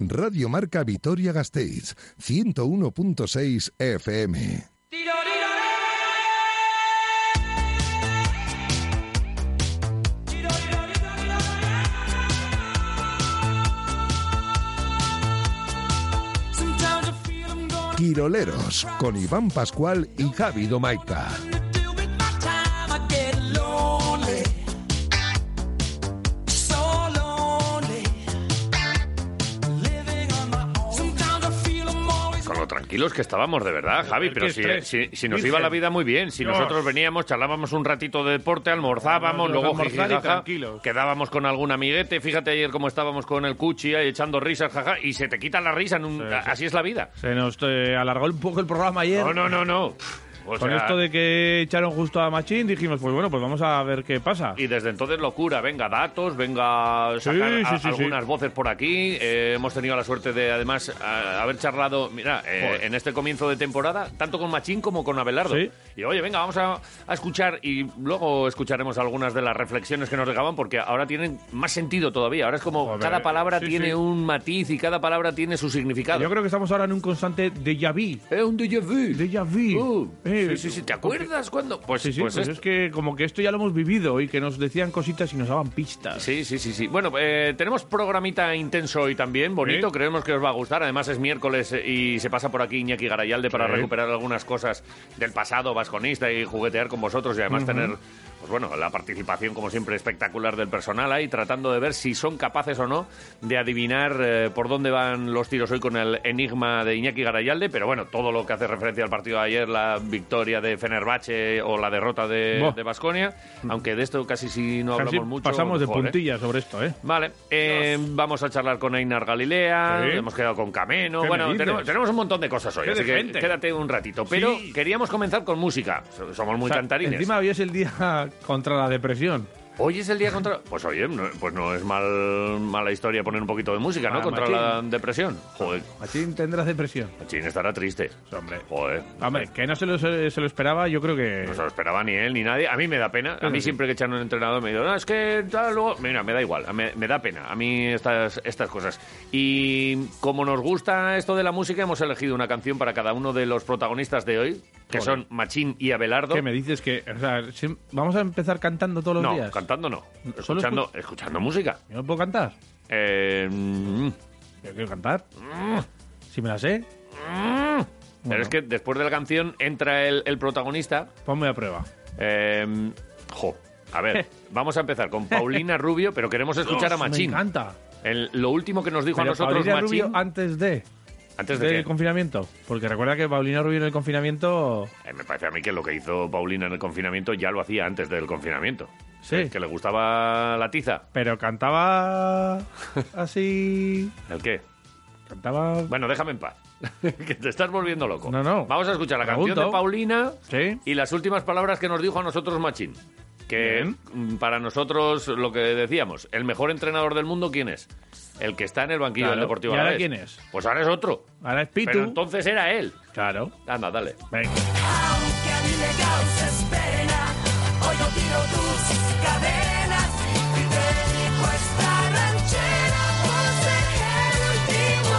Radio Marca Vitoria Gasteiz, 101.6 FM. Quiroleros, con Iván Pascual y Javi Domaica. Tranquilos que estábamos, de verdad, Javi, pero si, si- si nos iba la vida muy bien, si Dios. nosotros veníamos, charlábamos un ratito de deporte, almorzábamos, luego tranquilos. quedábamos con algún amiguete, fíjate ayer cómo estábamos con el cuchi ahí echando risas, jaja, y se te quita la risa, en un- Sí, sí. así es la vida. Se nos eh, alargó un poco el programa ayer. No, no, no, no. O Con sea, esto de que echaron justo a Machín, dijimos, pues bueno, pues vamos a ver qué pasa. Y desde entonces locura, venga datos, venga sacar Sí, sí, a- sí, algunas voces por aquí. Eh, hemos tenido la suerte de además a- haber charlado, mira, eh, en este comienzo de temporada, tanto con Machín como con Abelardo. Y oye, venga, vamos a, a escuchar y luego escucharemos algunas de las reflexiones que nos dejaban porque ahora tienen más sentido todavía. Ahora es como cada palabra tiene un matiz y cada palabra tiene su significado. Yo creo que estamos ahora en un constante déjà vu. Es un déjà vu. Déjà vu. Uh, Eh, sí, sí, sí, ¿te acuerdas cuando? Pues, Sí, sí, pues pues es que como que esto ya lo hemos vivido y que nos decían cositas y nos daban pistas. Sí, sí, sí, sí. Bueno, eh, tenemos programita intenso hoy también, bonito, creemos que os va a gustar. Además es miércoles eh, y se pasa por aquí Iñaki Garayalde para recuperar algunas cosas del pasado vasconista y juguetear con vosotros y además tener, pues bueno, la participación como siempre espectacular del personal ahí, tratando de ver si son capaces o no de adivinar eh, por dónde van los tiros hoy con el enigma de Iñaki Garayalde. Pero bueno, todo lo que hace referencia al partido de ayer, la victoria de Fenerbahce o la derrota de Basconia, aunque de esto casi si no Casi hablamos mucho. pasamos de ¿eh? puntillas sobre esto, ¿eh? Vale, eh, vamos a charlar con Einar Galilea, Sí. hemos quedado con Cameno, ¿Qué bueno, tenemos, tenemos un montón de cosas hoy, así que gente. quédate un ratito. Pero Sí. queríamos comenzar con música, So- somos muy O sea, cantarines. Encima hoy es el día contra la depresión. Hoy es el día contra... Pues oye, no, pues no es mal, mala historia poner un poquito de música, ¿no? Ah, contra Machín. la depresión. Joder, Machín tendrás depresión. Machín estará triste. Hombre. Joder. Hombre, que no se lo, se lo esperaba, yo creo que... No se lo esperaba ni él ni nadie. A mí me da pena. A mí Sí. siempre que echan un entrenador me digo, no, es que tal, luego... Mira, me da igual. Me, me da pena. A mí estas, estas cosas. Y como nos gusta esto de la música, hemos elegido una canción para cada uno de los protagonistas de hoy, que Joder. son Machín y Abelardo. ¿Qué me dices? que o sea, ¿Vamos a empezar cantando todos los No, días? cantando no. Escuchando, escuchando música. ¿Yo no puedo cantar? Eh, mm, Yo quiero cantar. Si me la sé, Pero Bueno. es que después de la canción entra el, el protagonista. ponme a prueba. eh, jo, a ver, vamos a empezar con Paulina Rubio, pero queremos escuchar a Machín. Me encanta. El- lo último que nos dijo Pero a nosotros Paulina Machín Rubio antes de, antes de del confinamiento. Porque recuerda que Paulina Rubio en el confinamiento... Eh, me parece a mí que lo que hizo Paulina en el confinamiento ya lo hacía antes del confinamiento. Sí. Que le gustaba la tiza. Pero cantaba así... ¿El qué? Cantaba... Bueno, déjame en paz. que te estás volviendo loco. No, no. Vamos a escuchar la Pregunto. canción de Paulina Sí. y las últimas palabras que nos dijo a nosotros Machín. Que Bien. mm, para nosotros, lo que decíamos, el mejor entrenador del mundo, ¿quién es? El que está en el banquillo Claro. del Deportivo ¿Y ahora Alavés. quién es? Pues ahora es otro. Ahora es Pitu. Pero entonces era él. Claro. Anda, dale. Venga. Aunque a mí me causes pena, hoy no tiro tus cadenas y dedico esta ranchera por ser el último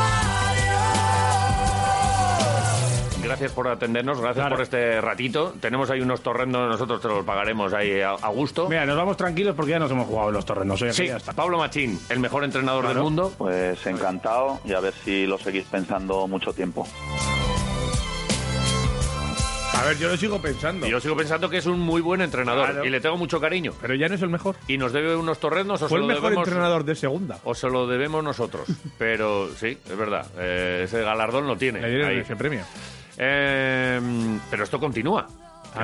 adiós. Gracias por atendernos, gracias Claro. por este ratito. Tenemos ahí unos torrendos, nosotros te los pagaremos ahí a, a gusto. Mira, nos vamos tranquilos porque ya nos hemos jugado los torrendos. oye, que Sí, ya está. Pablo Machín, el mejor entrenador Claro. del mundo. Pues encantado y a ver si lo seguís pensando mucho tiempo. A ver, yo lo sigo pensando. Y yo sigo pensando que es un muy buen entrenador Claro. y le tengo mucho cariño. Pero ya no es el mejor. Y nos debe unos torrendos o Fue se el lo mejor debemos entrenador de segunda. o se lo debemos nosotros. Pero sí, es verdad, eh, ese galardón lo tiene. Ahí. ese premio. Eh, pero esto continúa.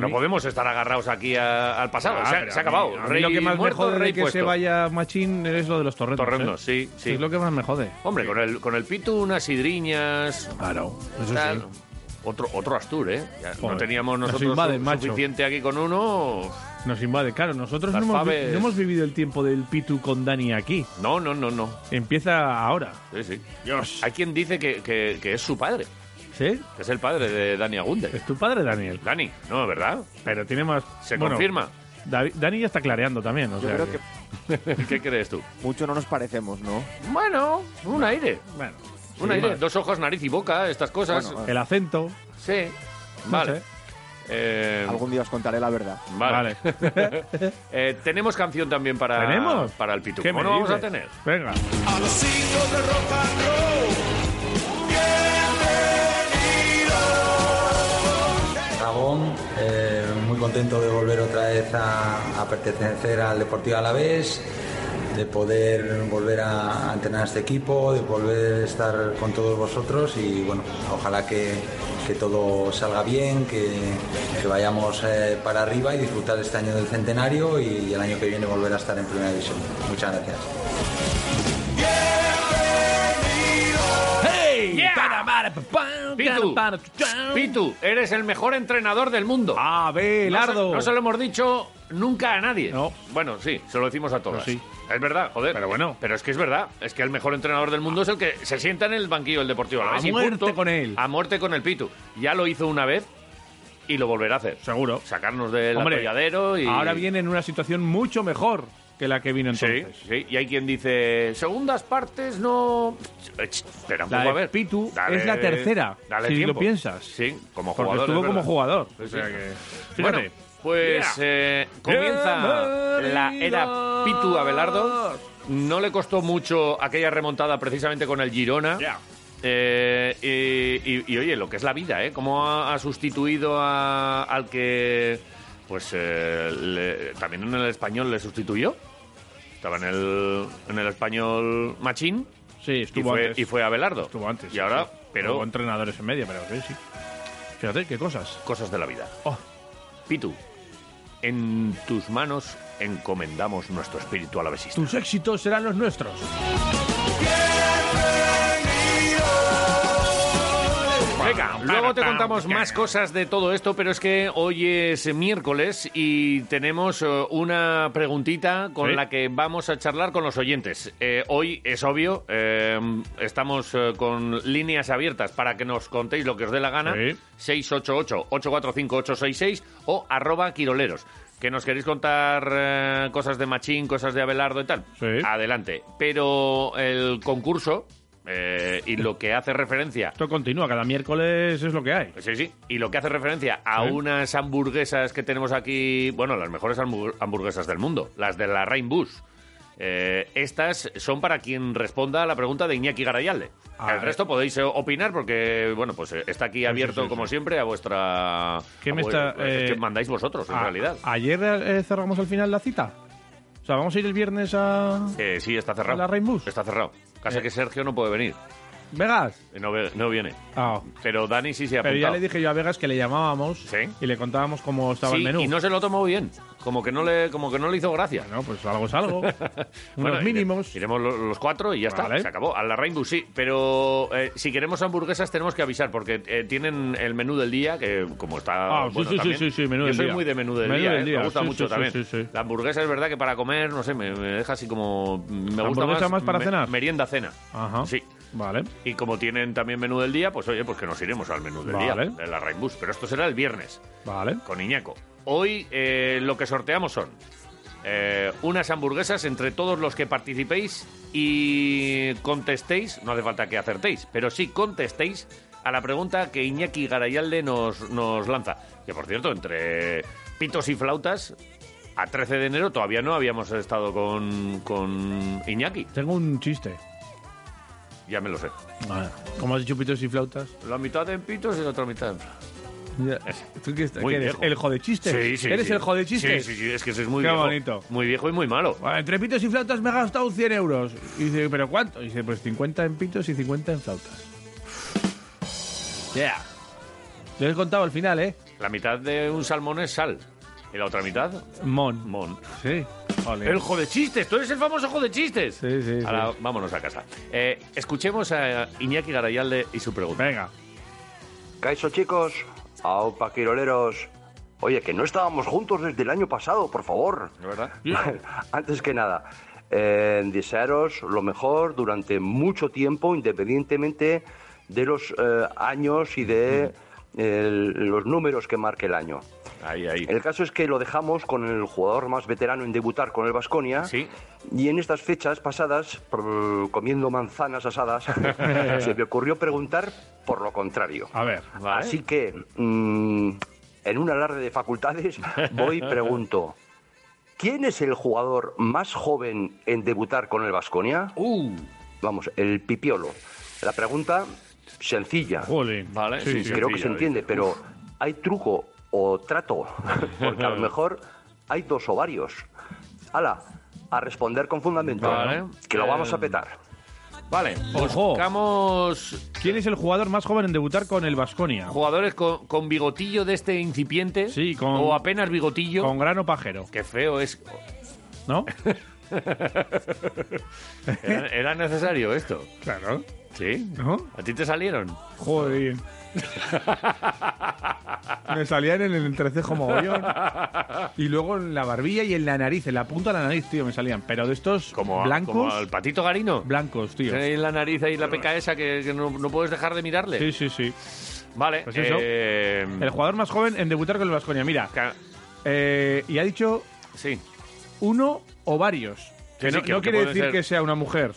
No podemos estar agarrados aquí a- al pasado. Ah, se, ha- se acabado. mí Rey lo que más muerto, me jode rey que puesto. se vaya Machín es lo de los torrendos. Torrendos, ¿eh? sí, sí. Es lo que más me jode. Hombre, con el, con el Pitu, unas sidriñas. Claro, eso tal. sí. Otro, otro Astur, ¿eh? Ya no Joder, teníamos nos nosotros invaden, su- macho. suficiente aquí con uno. Nos invade. Claro, nosotros no Las hemos, vi- faves. no hemos vivido el tiempo del Pitu con Dani aquí. No, no, no, no. Empieza ahora. Sí, sí. Dios. Hay quien dice que, que- que es su padre, ¿Sí? que es el padre de Dani Agunde. Es tu padre, Daniel. Dani, no, ¿verdad? Pero tiene más... Se bueno, confirma. Davi- Dani ya está clareando también. o Yo sea creo que- que ¿Qué crees tú? Mucho no nos parecemos, ¿no? Bueno, un aire. Bueno, Un aire. más. Dos ojos, nariz y boca, estas cosas. Bueno, El acento. sí. no Vale. sé. Eh, Algún día os contaré la verdad. vale. Eh, tenemos canción también para, ¿Tenemos? para el Pitu. ¿Qué ¿Cómo me no vamos a tener? Venga. A los hijos de rock and roll. Bienvenido. Gabón, eh, muy contento de volver otra vez a, a pertenecer al Deportivo Alavés, de poder volver a, entrenar a este equipo, de volver a estar con todos vosotros y bueno, ojalá que, que todo salga bien, que, que vayamos eh, para arriba y disfrutar este año del centenario y, el año que viene volver a estar en Primera División. Muchas gracias. ¡Hey! Pitu, Pitu, eres el mejor entrenador del mundo. Ah, Belardo. No no se lo hemos dicho nunca a nadie. No. Bueno, sí, se lo decimos a todos. Sí. Es verdad, joder. Pero bueno. Pero es que es verdad. Es que el mejor entrenador del mundo es el que se sienta en el banquillo del Deportivo A muerte punto. con él. A muerte con el Pitu. Ya lo hizo una vez y lo volverá a hacer. Seguro. Sacarnos del atolladero y... Ahora viene en una situación mucho mejor que la que vino Sí, entonces. sí. Y hay quien dice, segundas partes no... Espera un poco, a ver. Pitu Dale- es la tercera, dale si tiempo. lo piensas. Sí, como Porque jugador. estuvo es como jugador. Sí, O sí. sea que, Bueno, pues eh, comienza la era Pitu Abelardo. No le costó mucho aquella remontada precisamente con el Girona. Ya. Eh, y, y- y, oye, lo que es la vida, ¿eh? Cómo ha, ha sustituido a- al que, pues, eh, le- también en el español le sustituyó. Estaba en el, en el español Machín Sí, y estuvo fue, antes. y fue Abelardo. Estuvo antes. Y ahora, sí. pero Hubo entrenadores en medio, pero sí, sí. Fíjate, qué cosas. cosas de la vida. Oh. Pitu, en tus manos encomendamos nuestro espíritu alavesista. Tus éxitos serán los nuestros. Venga, luego te contamos más cosas de todo esto, pero es que hoy es miércoles y tenemos eh, una preguntita con Sí. la que vamos a charlar con los oyentes. Eh, hoy es obvio, eh, estamos con líneas abiertas para que nos contéis lo que os dé la gana. Sí. 688-845-866 o arroba quiroleros. Que nos queréis contar eh, cosas de Machín, cosas de Abelardo y tal. Sí. Adelante. Pero el concurso eh, y lo que hace referencia Esto continúa, cada miércoles es lo que hay. Sí, sí. Y lo que hace referencia a unas hamburguesas que tenemos aquí, bueno, las mejores hamburg- hamburguesas del mundo, las de la Rainbus. Eh, estas son para quien responda a la pregunta de Iñaki Garayalde. A El resto podéis eh, opinar porque, bueno, pues eh, está aquí abierto, sí, como sí. siempre, a vuestra... ¿Qué a me está, pues, es eh, que mandáis vosotros, en realidad. Ayer eh, cerramos al final la cita. O sea, vamos a ir el viernes a. Eh, sí, está cerrado. ¿La Rainbus? Está cerrado. Casi Eh. que Sergio no puede venir. Vegas. Eh, No, no viene. Ah. Pero Dani sí se ha Pero ya le dije yo a Vegas que le llamábamos Sí. y le contábamos cómo estaba Sí, el menú. y no se lo tomó bien. Como que no le, como que no le hizo gracia. Bueno, pues algo es algo. Unos Bueno, mínimos. ire- Iremos lo- los cuatro y ya Vale. está. Se acabó. A la Rainbow sí. Pero eh, si queremos hamburguesas tenemos que avisar porque eh, tienen el menú del día que como está... Ah, sí, bueno, sí, sí, también. sí, sí, menú Yo del soy día. muy de menú del Menú día. del eh, día, Me gusta mucho también. La hamburguesa es verdad que para comer, no sé, me, me deja así como... Me gusta ¿Hamburguesa más, más para me- cenar? Merienda-cena. Ajá. Sí. Vale. Y como tienen también menú del día, pues oye, pues que nos iremos al menú del Vale. día de la Rainbus. Pero esto será el viernes Vale. con Iñaco. Hoy eh, lo que sorteamos son eh, unas hamburguesas entre todos los que participéis y contestéis, no hace falta que acertéis, pero sí contestéis a la pregunta que Iñaki Garayalde nos, nos lanza. Que por cierto, entre pitos y flautas, a 13 de enero todavía no habíamos estado con, con Iñaki. Tengo un chiste. Ya me lo sé. ¿Cómo has dicho pitos y flautas? La mitad en pitos y la otra mitad en flautas. Ya. ¿Tú qué, Muy qué eres? viejo. ¿El jodechistes? Sí, sí, ¿Eres sí. el jodechistes? Sí, sí, sí, es que ese es muy Qué viejo. bonito. Muy viejo y muy malo. Bueno, entre pitos y flautas me he gastado 100 euros. Y dice, ¿pero cuánto? Y dice, pues 50 en pitos y 50 en flautas. Yeah. Lo he contado al final, ¿eh? La mitad de un salmón es sal. ¿Y la otra mitad? Mon. Mon. Sí. Ole. El jodechistes, tú eres el famoso jodechistes. Sí, sí, Ahora sí. vámonos a casa. Eh, escuchemos a Iñaki Garayalde y su pregunta. Venga. Caixo chicos, aupa quiroleros. Oye, que no estábamos juntos desde el año pasado, por favor. ¿De verdad? Antes que nada, eh, desearos lo mejor durante mucho tiempo, independientemente de los eh, años y de el- los números que marque el año. Ahí, ahí. El caso es que lo dejamos con el jugador más veterano en debutar con el Vasconia. Sí. Y en estas fechas pasadas, comiendo manzanas asadas, se me ocurrió preguntar por lo contrario. A ver. Vale. Así que, mm, en un alarde de facultades, voy y pregunto: ¿Quién es el jugador más joven en debutar con el Vasconia? Uh, Vamos, el pipiolo. La pregunta sencilla. Jolín. Vale, sí, sí. Creo que se entiende, pero ¿hay truco o trato? Porque a lo mejor hay dos ovarios. Ala, a responder con fundamento. Vale. Que lo vamos a Eh, petar. Vale, Ojo. buscamos ¿Quién es el jugador más joven en debutar con el Vasconia? jugadores con, con bigotillo de este incipiente. Sí, con- O apenas bigotillo. Con grano pajero, Qué feo es. ¿no? ¿Era, era necesario esto? claro. ¿Sí? ¿No? ¿A ti te salieron? Joder. Me salían en el entrecejo mogollón. Y luego en la barbilla y en la nariz, en la punta de la nariz, tío, me salían. Pero de estos Como, blancos, como al patito garino. blancos, tío. Ahí en la nariz ahí la peca esa que, que no, no puedes dejar de mirarle. Sí, sí, sí. Vale. Pues eso. eh, El jugador más joven en debutar con el Vasconia. Mira, eh, y ha dicho Sí, uno o varios. Que no, sí, que- no quiere decir ser- que sea una mujer.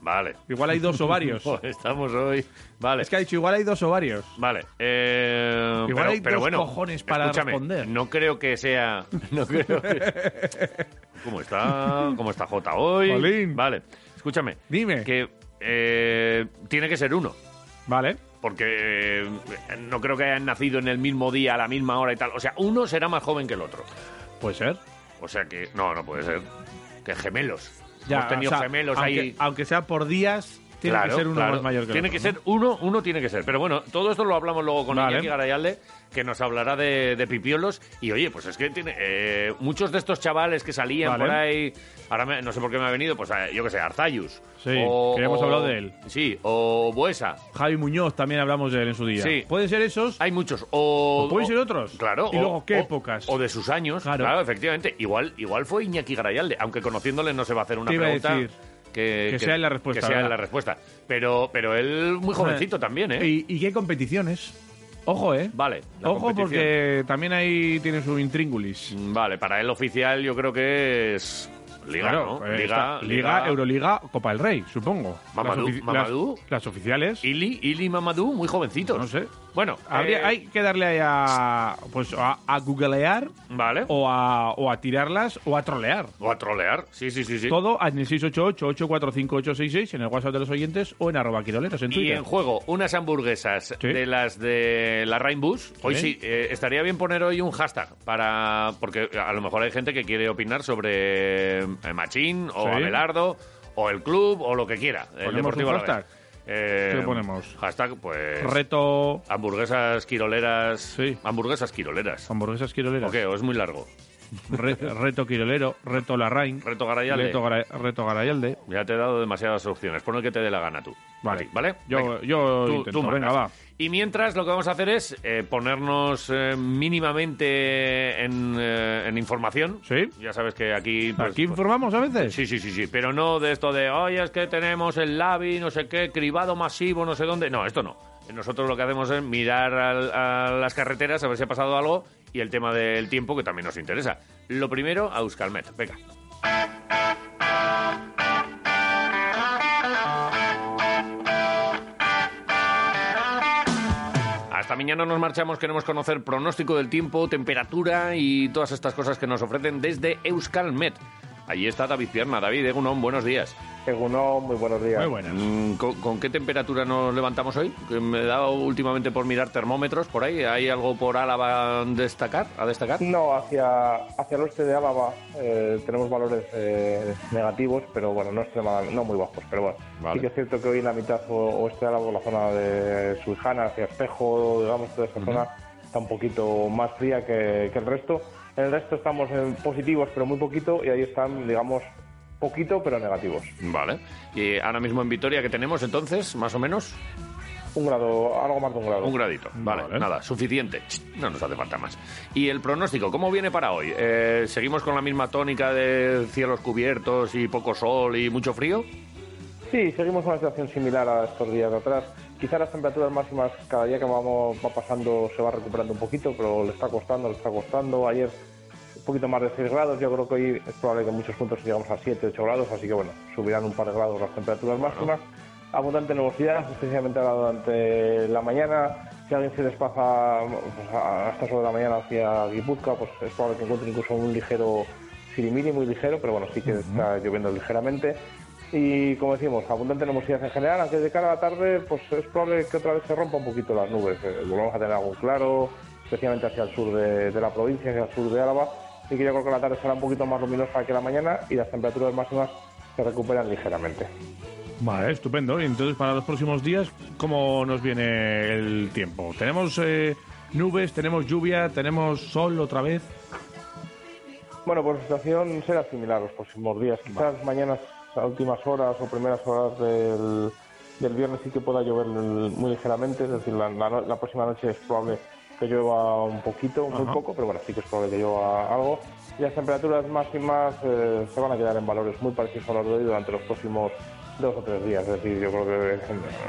Vale. Igual hay dos ovarios. Estamos hoy. Vale. es que ha dicho igual hay dos ovarios. Vale. eh, Igual pero, hay pero dos bueno, cojones para escúchame, responder. No creo que sea. No creo que. ¿Cómo está? ¿Cómo está J hoy? Jolín. Vale. Escúchame. Dime. Que eh, tiene que ser uno. Vale. Porque eh, no creo que hayan nacido en el mismo día, a la misma hora y tal. O sea, uno será más joven que el otro. Puede ser. O sea que. No, no puede ser. Que gemelos. Ya, Hemos tenido o sea, gemelos aunque, ahí. Aunque sea por días, tiene Claro, que ser uno claro. más mayor que Tiene otro, que ¿no? ser uno, uno tiene que ser. Pero bueno, todo esto lo hablamos luego con Vale. Iñaki Garayalde, que nos hablará de, de pipiolos. Y oye, pues es que tiene eh, muchos de estos chavales que salían Vale. por ahí. Ahora me- no sé por qué me ha venido, pues eh, yo qué sé, Arzayus. Sí, que hemos hablado de él. Sí, o Buesa. Javi Muñoz también hablamos de él en su día. Sí. Pueden ser esos. Hay muchos. O, O pueden ser otros. Claro. ¿Y o- luego qué o- épocas? O de sus años. Claro. Claro, efectivamente. Igual, igual fue Iñaki Garayalde, aunque conociéndole no se va a hacer una Te iba a pregunta. decir que, que sea en la respuesta, Que sea en ¿verdad? la respuesta. Pero, pero él muy jovencito también, ¿eh? ¿Y, y qué competiciones? Ojo, ¿eh? Vale. la Ojo, competición. porque también ahí tiene su intríngulis. Mm, Vale, para él oficial yo creo que es Liga, Claro, ¿no? eh, Liga, está- Liga, Euroliga, Copa del Rey, supongo. Mamadou, las, ofi- Mamadou. las- las oficiales. Ili, Ili Mamadou, muy jovencitos. No sé. Bueno, Habría- eh, hay que darle ahí a, pues, a, a googlear Vale. o a, o a tirarlas o a trolear. O a trolear. Sí, sí, sí. sí. Todo en el 688-845-866 en el WhatsApp de los oyentes o en arroba quiroleros en Y Twitter. en juego unas hamburguesas Sí. de las de la Rainbus. Hoy sí, eh, estaría bien poner hoy un hashtag para porque a lo mejor hay gente que quiere opinar sobre eh, Machín o. Abelardo o el club o lo que quiera. El ¿Ponemos Deportivo un hashtag? Eh, ¿Qué ponemos? Hashtag, pues. Reto Hamburguesas quiroleras. Sí. Hamburguesas quiroleras. hamburguesas quiroleras. ¿O qué? ¿O es muy largo? Re- reto quirolero, reto Larraín, Reto Garayalde. reto, Gara- reto Garayalde. Ya te he dado demasiadas opciones. Pon el que te dé la gana tú. Vale. ¿Vale? Yo, Venga. yo Tú- intento, tú venga, va. Y mientras lo que vamos a hacer es eh, ponernos eh, mínimamente en, eh, en información. ¿Sí? Ya sabes que aquí... pues, ¿Aquí pues, informamos a veces? Sí, sí, sí, sí, pero no de esto de, oye, es que tenemos el LABI, no sé qué, cribado masivo, no sé dónde. No, esto no. Nosotros lo que hacemos es mirar a, las carreteras a ver si ha pasado algo y el tema del tiempo que también nos interesa. Lo primero, a Euskalmet. Venga. Hasta mañana nos marchamos, queremos conocer pronóstico del tiempo, temperatura y todas estas cosas que nos ofrecen desde Euskalmet. Allí está David Pierna. David Egunon, buenos días. Egunon, muy buenos días. Muy buenas. Mm, ¿Con, con qué temperatura nos levantamos hoy? Me he dado últimamente por mirar termómetros por ahí. ¿Hay algo por Álava a destacar? ¿A destacar? No, hacia, hacia el oeste de Álava eh, tenemos valores eh, negativos, pero bueno, no, extremadamente- no muy bajos. Pero bueno, Vale. sí que es cierto que hoy en la mitad o- oeste de Álava, la zona de Suijana, hacia Espejo, digamos, toda esa zona está un poquito más fría que, que el resto. En el resto estamos en positivos, pero muy poquito, y ahí están, digamos, poquito, pero negativos. Vale. Y ahora mismo en Vitoria, ¿qué tenemos entonces, más o menos? Un grado, algo más de un grado. Un gradito. Vale, Vale. nada, suficiente. No nos hace falta más. ¿Y el pronóstico, cómo viene para hoy? Eh, ¿Seguimos con la misma tónica de cielos cubiertos y poco sol y mucho frío? Sí, seguimos una situación similar a estos días de atrás. Quizá las temperaturas máximas cada día que vamos, va pasando se va recuperando un poquito, pero le está costando, le está costando. Ayer un poquito más de 6 grados, yo creo que hoy es probable que en muchos puntos llegamos a 7, 8 grados, así que bueno, subirán un par de grados las temperaturas máximas. Abundante nubosidad, especialmente ahora durante la mañana. Si alguien se desplaza pues, a estas horas de la mañana hacia Guipúzcoa, pues es probable que encuentre incluso un ligero sirimiri, muy ligero, pero bueno, sí que está lloviendo ligeramente. Y como decimos, abundante nubosidad en general, aunque de cara a la tarde, pues es probable que otra vez se rompa un poquito las nubes. Eh, volvamos a tener algo claro, especialmente hacia el sur de, de la provincia, hacia el sur de Álava, y que yo creo que la tarde será un poquito más luminosa que la mañana y las temperaturas máximas se recuperan ligeramente. Vale, estupendo. Y entonces, para los próximos días, ¿cómo nos viene el tiempo? ¿Tenemos eh, nubes, tenemos lluvia, tenemos sol otra vez? Bueno, pues la situación será similar los próximos días. Quizás mañanas a últimas horas o primeras horas del, del viernes sí que pueda llover muy ligeramente, es decir, la, la no- la próxima noche es probable que llueva un poquito, muy Ajá. poco, pero bueno, sí que es probable que llueva algo. Y las temperaturas máximas eh, se van a quedar en valores muy parecidos a los de hoy durante los próximos dos o tres días. Es decir, yo creo que eh,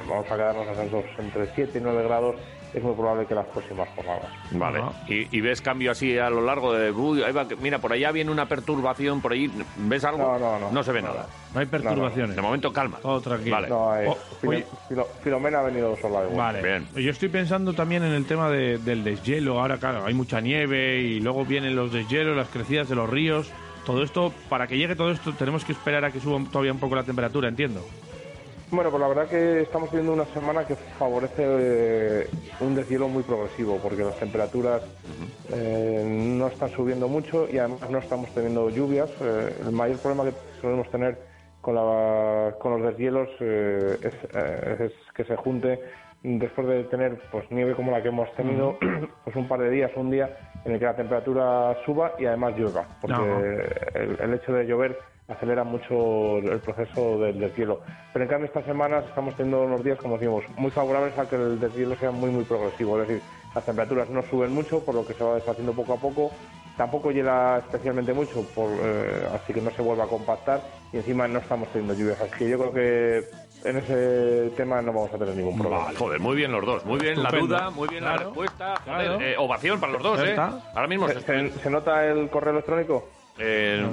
vamos a quedarnos en esos entre 7 y 9 grados. Es muy probable que las próximas jornadas. Vale. ¿Y, y ves cambio así a lo largo de... Uy, ahí va, que- mira, por allá viene una perturbación, por ahí... ¿Ves algo? No, no, no. No se ve Nada. nada. No hay perturbaciones. De momento, calma. Todo tranquilo. Vale. No, hay- Oh, Filo- oye. Filo- Filomena ha venido sola igual. Vale. Bien. Yo estoy pensando también en el tema de- del deshielo. Ahora, claro, hay mucha nieve y luego vienen los deshielos, las crecidas de los ríos. Todo esto, para que llegue todo esto, tenemos que esperar a que suba todavía un poco la temperatura, entiendo. Bueno, pues la verdad que estamos viviendo una semana que favorece eh, un deshielo muy progresivo, porque las temperaturas eh, no están subiendo mucho y además no estamos teniendo lluvias. Eh, el mayor problema que solemos tener con, la- con los deshielos eh, es, eh, es que se junte después de tener pues nieve como la que hemos tenido, pues un par de días, un día en el que la temperatura suba y además llueva, porque el, el hecho de llover acelera mucho el proceso del deshielo. Pero en cambio estas semanas estamos teniendo unos días, como decimos, muy favorables a que el deshielo sea muy muy progresivo, es decir, las temperaturas no suben mucho, por lo que se va deshaciendo poco a poco, tampoco hiela especialmente mucho, por, eh, así que no se vuelve a compactar y encima no estamos teniendo lluvias, así que yo creo que en ese tema no vamos a tener ningún problema. Vale, joder, muy bien los dos. Muy bien la Estupendo. duda, muy bien la Claro. respuesta. Joder, Claro. eh, ovación para los dos, ¿eh? Ahora mismo ¿Se, se- se- se nota el correo electrónico? Eh,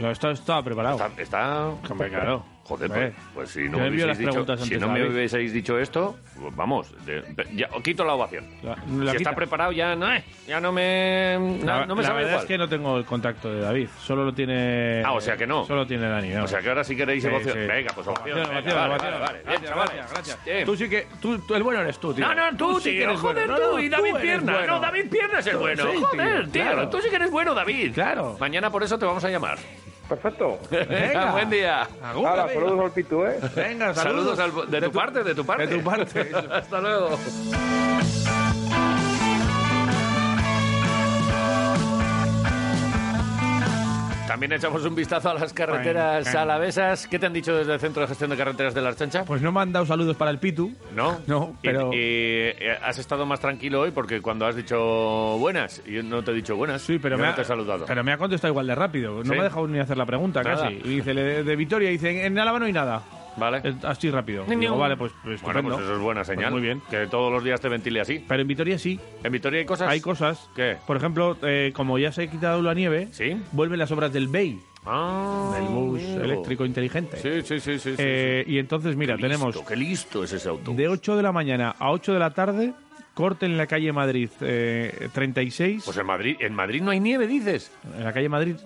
No, está, estaba preparado. está, está- Hombre, claro. Joder, pues, pues si no, me hubieseis dicho, si no me hubieseis dicho esto, pues vamos, de- ya, quito la ovación. La- la si quita. está preparado ya no, eh, ya no me, no, La, no me la sabe verdad igual. es que no tengo el contacto de David, solo lo tiene. Ah, o sea que no. Solo tiene Dani. ¿no? O sea que ahora sí queréis Sí. Venga, pues ovación. Ovación, venga, ovación, vale, ovación. vale, vale. Bien, Gracias, gracias, gracias. Tú sí que. Tú, tú- el bueno eres tú, tío. No, no, tú, sí que tío, eres joder, bueno. tú, y David Pierna. No, David Pierna es el bueno. joder, tío, tú sí que eres bueno, David. Claro. Mañana por eso te vamos a llamar. Perfecto. Venga. Buen día. Ahora, saludos al Pitu, ¿eh? Venga, Saludos, saludos. al- de, tu, parte, de tu parte. De tu parte. Hasta luego. También echamos un vistazo a las carreteras alavesas. ¿Qué te han dicho desde el Centro de Gestión de Carreteras de la Archancha? Pues no me han dado saludos para el Pitu. No, No, pero- Y, eh, has estado más tranquilo hoy porque cuando has dicho buenas, yo no te he dicho buenas, Sí, pero yo me, no ha, te he saludado. pero me ha contestado igual de rápido. No ¿Sí? me ha dejado ni hacer la pregunta Nada. casi. Y dice, le- de Vitoria, dice, en Álava no hay nada. Vale. Es Así rápido. Digo, vale, pues, pues Bueno, estupendo. pues eso es buena Pues señal. muy bien. Que todos los días te ventile así. Pero en Vitoria sí. ¿En Vitoria hay cosas? Hay cosas. ¿Qué? Por ejemplo, eh, como ya se ha quitado la nieve, ¿Sí? vuelven las obras del BEI, Ah, del bus amigo. eléctrico inteligente. Sí, sí, sí, sí. sí, Eh, Y entonces, mira, Qué tenemos listo, qué listo es ese auto. de 8 de la mañana a 8 de la tarde, corte en la calle Madrid eh, 36. Pues en Madrid, en Madrid no hay nieve, dices. en la calle Madrid,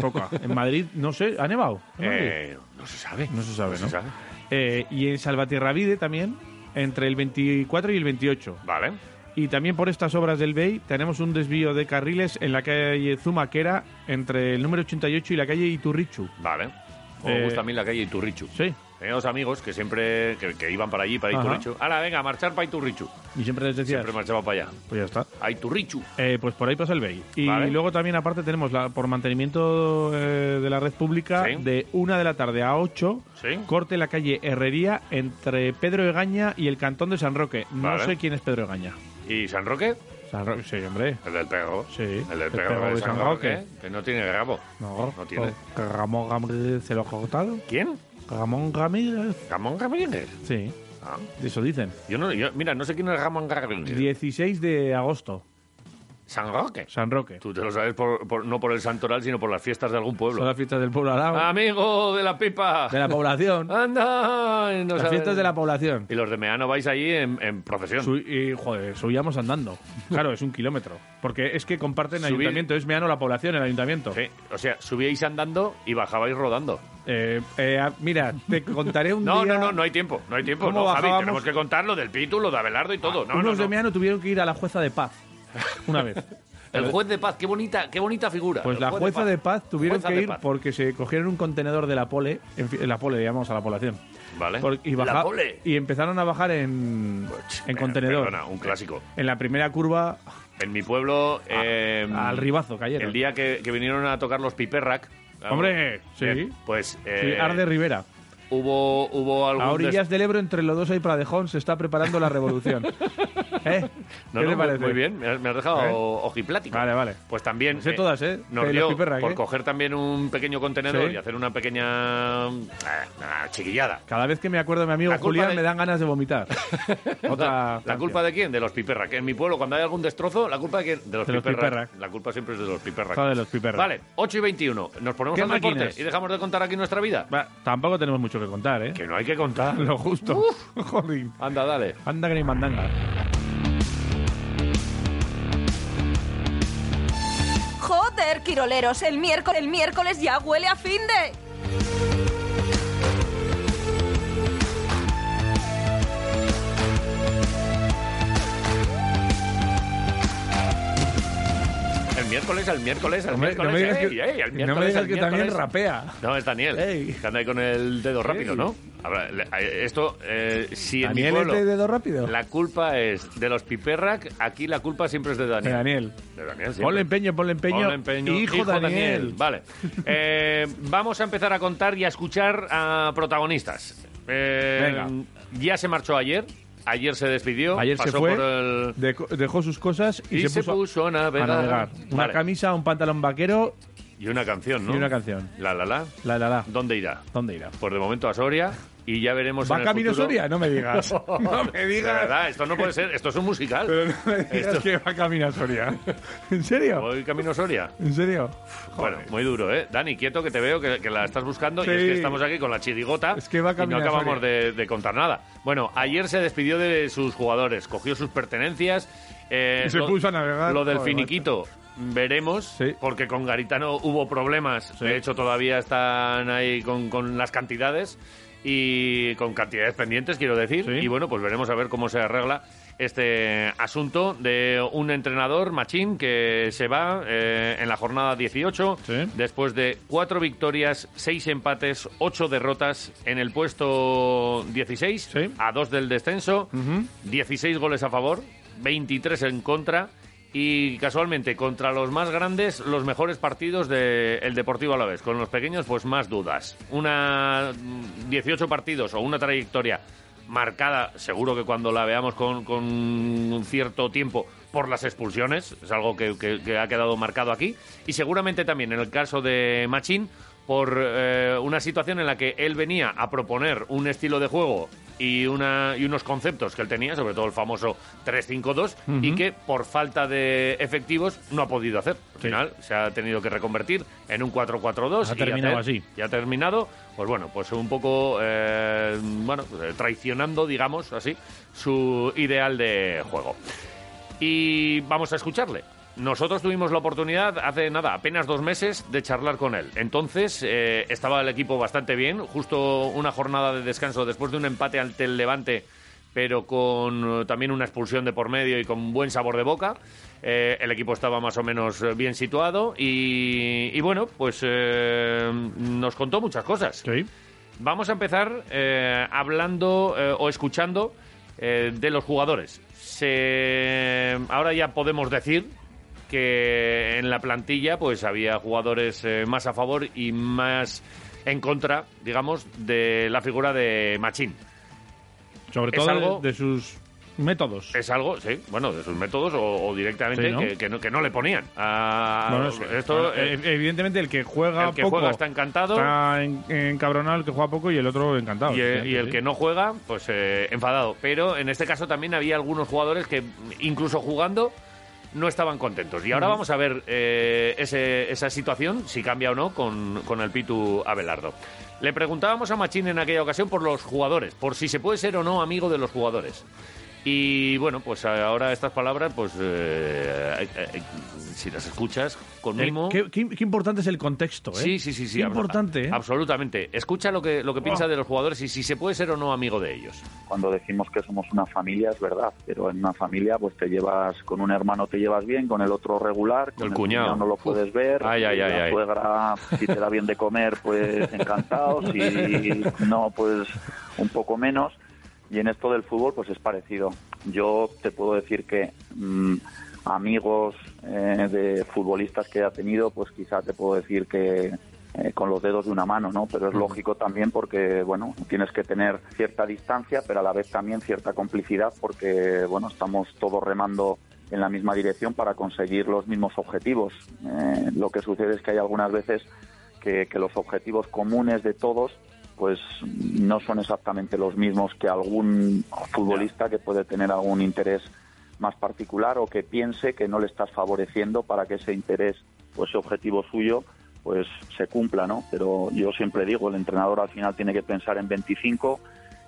poca. en Madrid, no sé, ¿ha nevado? Eh, no se sabe. No se sabe, se ¿no? sabe. Eh, y en Salvatierravide también, entre el 24 y el 28. Vale. Y también por estas obras del BEI tenemos un desvío de carriles en la calle Zumaquera entre el número 88 y la calle Iturrichu. Vale. Me Eh, gusta a mí la calle Iturrichu. Sí. Tenía dos amigos que siempre que, que iban para allí, para Ajá. Iturrichu. Hala, venga, marchar para Iturrichu. Y siempre les decías, Siempre marchaba para allá. pues ya está. A Iturrichu. Eh, pues por ahí pasa el BEI. Y Vale. luego también aparte tenemos la, por mantenimiento eh, de la red pública Sí. de una de la tarde a 8, Sí. corte la calle Herrería entre Pedro Egaña y el cantón de San Roque. No Vale. sé quién es Pedro Egaña. ¿Y San Roque? San Roque, sí, hombre. El del pego. Sí. El del pego de de San Roque. Roque. Que no tiene rabo. No, No tiene. ¿Que Ramón Gamriz se lo ha cortado? ¿Quién? Ramón Ramírez. Ramón Ramírez. Sí, Ah, eso dicen. yo no, yo- mira, no sé quién es Ramón Ramírez. 16 de agosto, San Roque. San Roque. Tú te lo sabes por- por- no por el santoral, sino por las fiestas de algún Son pueblo. las fiestas del pueblo al lado, Amigo de la pipa. de la población. Anda. y no las sabes- fiestas de la población. Y los de Meano vais allí en, en procesión. Su- y, joder, subíamos andando. Claro, es un kilómetro. Porque es que comparten Subir- ayuntamiento. Es meano la población, el ayuntamiento. Sí, O sea, subíais andando y bajabais rodando. Eh, eh, ah, mira, te contaré un No, día... no, no, no hay tiempo. No hay tiempo. ¿Cómo No, Javi, bajábamos? tenemos que contar lo del Pitu, lo de Abelardo y todo. No, no, Unos no. de meano tuvieron que ir a la jueza de paz. Una vez. El juez de paz, qué bonita, qué bonita figura. Pues El la juez jueza de paz tuvieron que ir paz. porque se cogieron un contenedor de la pole, en, en la pole llamamos a la población, Vale. Por- y, La baja- pole. y empezaron a bajar en, en Eh, contenedor. Perdona, un clásico. En la primera curva En mi pueblo. eh, al ribazo cayeron. El día que, que vinieron a tocar los Piperrac. Hombre, sí. Bien, Pues. Sí, eh, Arde Rivera. Hubo, hubo algún. A orillas del Ebro, entre Lodosá y Pradejón, se está preparando la revolución. ¿Eh? No, ¿Qué no, te muy- parece? Muy bien, me has, dejado ¿Eh? ojiplático. Vale, vale. Pues también. Sé todas, ¿eh? Nos De dio los por ¿eh? coger también un pequeño contenedor Sí. y hacer una pequeña. eh, chiquillada. Cada vez que me acuerdo de mi amigo Julián de- me dan ganas de vomitar. Otra ¿La culpa de quién? De los Piperrac. En mi pueblo, cuando hay algún destrozo, ¿la culpa de quién? De los, De los. La culpa siempre es de los Piperrac. Joder, los Piperrac. Vale, 8 y 21. Nos ponemos ¿Qué al deporte y dejamos de contar aquí nuestra vida. Tampoco tenemos mucho que contar, ¿eh? Que no hay que contar. Lo justo. Joder. Anda, dale. Anda que ni mandanga. Joder, Quiroleros, el miércoles, el miércoles ya huele a fin de... miércoles, el miércoles, el Hombre, no miércoles. me digas ey, que- ey, el no miércoles, me digas que también miércoles. rapea. No, es Daniel. Ey. Que anda ahí con el dedo rápido. ¿no? Eh, Esto, eh, si en mi ¿Daniel es pueblo de dedo rápido? la culpa es de los Piperrac, aquí la culpa siempre es de De Daniel. Daniel. De Daniel. Ponle empeño, ponle empeño. Ponle empeño. Hijo, Daniel. Vale. Eh, vamos a empezar a contar y a escuchar a protagonistas. Eh, Venga. Ya se marchó ayer. Ayer se despidió. Ayer se pasó fue, por el- dejó sus cosas y, y, se, puso, a navegar. a navegar. Una Vale. camisa, un pantalón vaquero Y una canción, ¿no? y una canción. La la la. La, la, la. ¿Dónde irá? ¿Dónde irá? Pues de momento a Soria y ya veremos ¿Va en el camino futuro- Soria? No me digas. No me digas. verdad, esto no puede ser. Esto es un musical. Pero no me digas Esto- que va camino Soria. ¿En serio? Voy camino Soria. ¿En serio? Bueno, muy duro, ¿eh? Dani, quieto que te veo, que, que la estás buscando Sí. y es que estamos aquí con la chirigota Es que va y no acabamos de, de contar nada. Bueno, ayer se despidió de sus jugadores, cogió sus pertenencias. eh, Y se puso a navegar. Lo del Joder, finiquito, veremos, Sí. porque con Garitano hubo problemas. De hecho, todavía están ahí con, con las cantidades y con cantidades pendientes, quiero decir. Sí. Y bueno, pues veremos a ver cómo se arregla este asunto de un entrenador, Machín, que se va eh, en la jornada 18 Sí. después de cuatro victorias, seis empates, ocho derrotas en el puesto 16, Sí. a dos del descenso, 16 goles a favor, 23 en contra. Y casualmente, contra los más grandes, los mejores partidos del Deportivo Alavés. Con los pequeños, pues más dudas. Una mm, 18 partidos o una trayectoria marcada, seguro que cuando la veamos con, con un cierto tiempo, por las expulsiones, es algo que- que ha quedado marcado aquí. Y seguramente también en el caso de Machín, por eh, una situación en la que él venía a proponer un estilo de juego y, una, y unos conceptos que él tenía, sobre todo el famoso 3-5-2, y que por falta de efectivos no ha podido hacer. Al Sí. final se ha tenido que reconvertir en un 4-4-2. Ha y terminado así. Y ha terminado, pues bueno, pues un poco, eh, bueno, eh, traicionando, digamos así, su ideal de juego. Y vamos a escucharle. Nosotros tuvimos la oportunidad hace nada, apenas dos meses, de charlar con él. Entonces eh, estaba el equipo bastante bien, justo una jornada de descanso después de un empate ante el Levante, pero con eh, también una expulsión de por medio y con buen sabor de boca. Eh, el equipo estaba más o menos bien situado y, y bueno, pues nos contó muchas cosas. Sí. Vamos a empezar hablando o escuchando de los jugadores. Se- ahora ya podemos decir que en la plantilla pues había jugadores eh, más a favor y más en contra, digamos, de la figura de Machín. Sobre todo algo- de, de sus Métodos. Es algo, sí, bueno, de sus métodos o, o directamente Sí, ¿no? que, que no, que no le ponían. a- sé. esto, eh, evidentemente el que juega el que poco juega está encantado. está en- encabronado, el que juega poco y el otro encantado. Y, el- Sí, y el sí. que no juega, pues eh, enfadado. Pero en este caso también había algunos jugadores que, incluso jugando, no estaban contentos. Y ahora vamos a ver eh, ese- esa situación, si cambia o no, con, con el Pitu Abelardo. Le preguntábamos a Machín en aquella ocasión por los jugadores, por si se puede ser o no amigo de los jugadores. Y bueno, pues ahora estas palabras, pues eh, eh, eh, si las escuchas con mimo... qué, qué- qué importante es el contexto, ¿eh? Sí, sí, sí, sí. Qué importante, ¿eh? Absolutamente. Escucha lo que, lo que piensa Oh. de los jugadores y si se puede ser o no amigo de ellos. Cuando decimos que somos una familia es verdad, pero en una familia pues te llevas con un hermano te llevas bien, con el otro regular, con El el, cuñado. no lo puedes ver, Ay, ay, ay, la ay. suegra si te da bien de comer pues encantado, si no pues un poco menos y en esto del fútbol pues es parecido. Yo te puedo decir que mm, amigos eh, de futbolistas que ha tenido pues quizá te puedo decir que eh, con los dedos de una mano, ¿no? Pero es lógico también porque, bueno, tienes que tener cierta distancia, pero a la vez también cierta complicidad porque, bueno, estamos todos remando en la misma dirección para conseguir los mismos objetivos. Eh, lo que sucede es que hay algunas veces que, que los objetivos comunes de todos pues no son exactamente los mismos que algún futbolista que puede tener algún interés más particular o que piense que no le estás favoreciendo para que ese interés o ese objetivo suyo pues se cumpla, ¿no? Pero yo siempre digo, el entrenador al final tiene que pensar en 25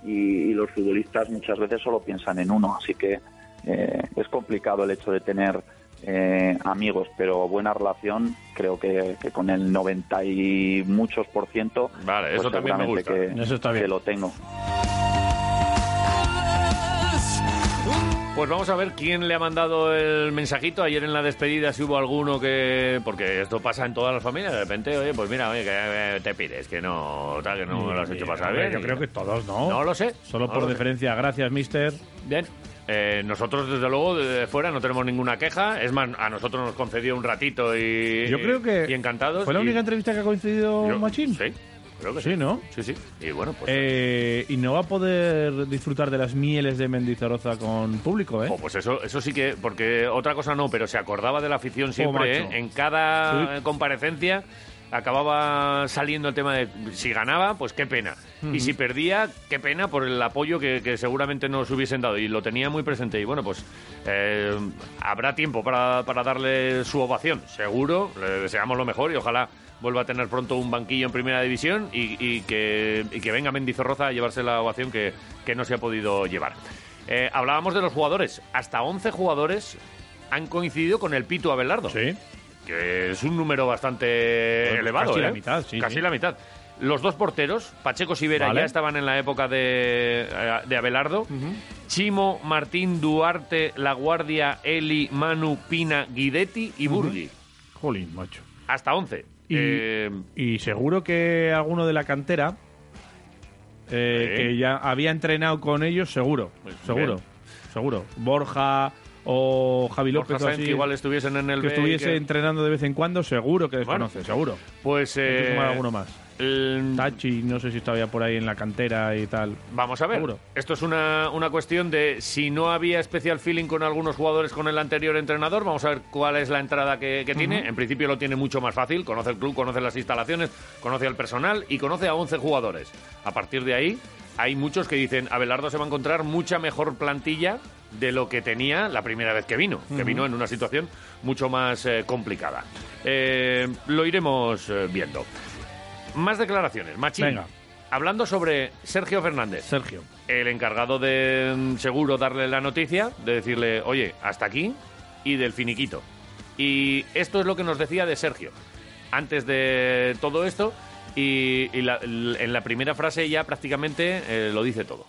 y, los futbolistas muchas veces solo piensan en uno, así que eh, es complicado el hecho de tener eh, amigos, pero buena relación creo que, que con el 90 y muchos por ciento Vale, pues eso también me gusta. que, Eso está bien. que lo tengo. Pues vamos a ver quién le ha mandado el mensajito. Ayer en la despedida si hubo alguno que... Porque esto pasa en todas las familias. De repente, oye, pues mira, oye, que eh, te pides, que no, tal, que no lo has hecho pasar bien. Yo creo que todos, ¿no? No lo sé. Solo no por sé. deferencia. Gracias, mister. Bien. Eh, nosotros, desde luego, desde fuera no tenemos ninguna queja. Es más, a nosotros nos concedió un ratito y... Yo creo que Y encantados. ¿Fue la y- única entrevista que ha coincidido yo- Machín? Sí, creo que sí. Sí, ¿no? Sí, sí. Y bueno, pues... Eh, y no va a poder disfrutar de las mieles de Mendizorroza con público, ¿eh? Jo, pues eso, eso sí que, porque otra cosa no, pero se acordaba de la afición siempre, macho. ¿eh? En cada Sí. comparecencia acababa saliendo el tema de si ganaba, pues qué pena. Y si perdía, qué pena por el apoyo que, que seguramente nos hubiesen dado. Y lo tenía muy presente. Y bueno, pues eh, habrá tiempo para, para darle su ovación. Seguro, le deseamos lo mejor y ojalá vuelva a tener pronto un banquillo en primera división y, y que, y que venga Mendizorroza a llevarse la ovación que, que no se ha podido llevar. Eh, hablábamos de los jugadores. Hasta 11 jugadores han coincidido con el Pitu Abelardo. Sí. Que es un número bastante elevado. casi la ¿eh? mitad, sí, Casi sí. la mitad. Los dos porteros, Pacheco Sivera, Vale. ya estaban en la época de, eh, de Abelardo. Chimo, Martín, Duarte, La Guardia, Eli, Manu, Pina, Guidetti y Burgui. Jolín, macho. Hasta 11. Y, Eh, y seguro que alguno de la cantera eh, que ya había entrenado con ellos, seguro. Seguro. Seguro. Borja o Javi Borja López o así, que igual estuviesen en el que estuviese que- entrenando de vez en cuando, seguro que Bueno. desconoce, seguro. Pues eh, alguno más. el- Tachi, no sé si estaba ya por ahí en la cantera y tal. Vamos a ver. Seguro. Esto es una, una cuestión de si no había especial feeling con algunos jugadores con el anterior entrenador. Vamos a ver cuál es la entrada que, que tiene. En principio lo tiene mucho más fácil. Conoce el club, conoce las instalaciones, conoce al personal y conoce a 11 jugadores. A partir de ahí, hay muchos que dicen Abelardo se va a encontrar mucha mejor plantilla de lo que tenía la primera vez que vino, que vino en una situación mucho más eh, complicada. Eh, lo iremos eh, viendo. Más declaraciones. Machín. Venga. Hablando sobre Sergio Fernández, Sergio. el encargado de mm, seguro darle la noticia, de decirle, oye, hasta aquí y del finiquito. Y esto es lo que nos decía de Sergio. Antes de todo esto, y, y la- en la primera frase ya prácticamente eh, lo dice todo.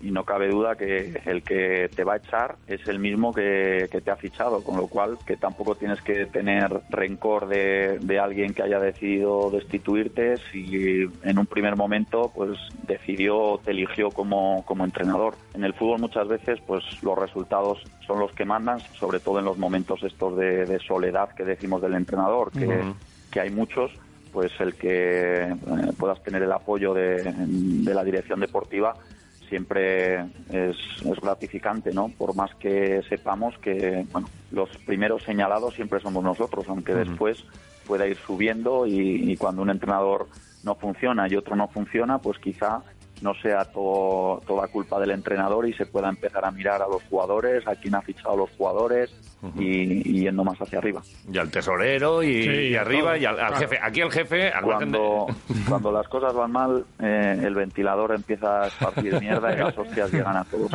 Y no cabe duda que el que te va a echar es el mismo que, que te ha fichado, con lo cual que tampoco tienes que tener rencor de, de alguien que haya decidido destituirte si en un primer momento pues decidió, te eligió como, como entrenador. En el fútbol muchas veces pues los resultados son los que mandan, sobre todo en los momentos estos de, de soledad que decimos del entrenador, que, que hay muchos, pues el que eh, puedas tener el apoyo de, de la dirección deportiva siempre es, es gratificante, ¿no? Por más que sepamos que, bueno, los primeros señalados siempre somos nosotros, aunque después pueda ir subiendo y, y cuando un entrenador no funciona y otro no funciona, pues quizá no sea todo, toda culpa del entrenador y se pueda empezar a mirar a los jugadores, a quién ha fichado a los jugadores y, y yendo más hacia arriba. Y al tesorero y, Sí, y arriba todo. y al, al Claro. jefe. Aquí el jefe, al margen de- Cuando, cuando las cosas van mal, eh, el ventilador empieza a esparcir mierda y las hostias llegan a todos.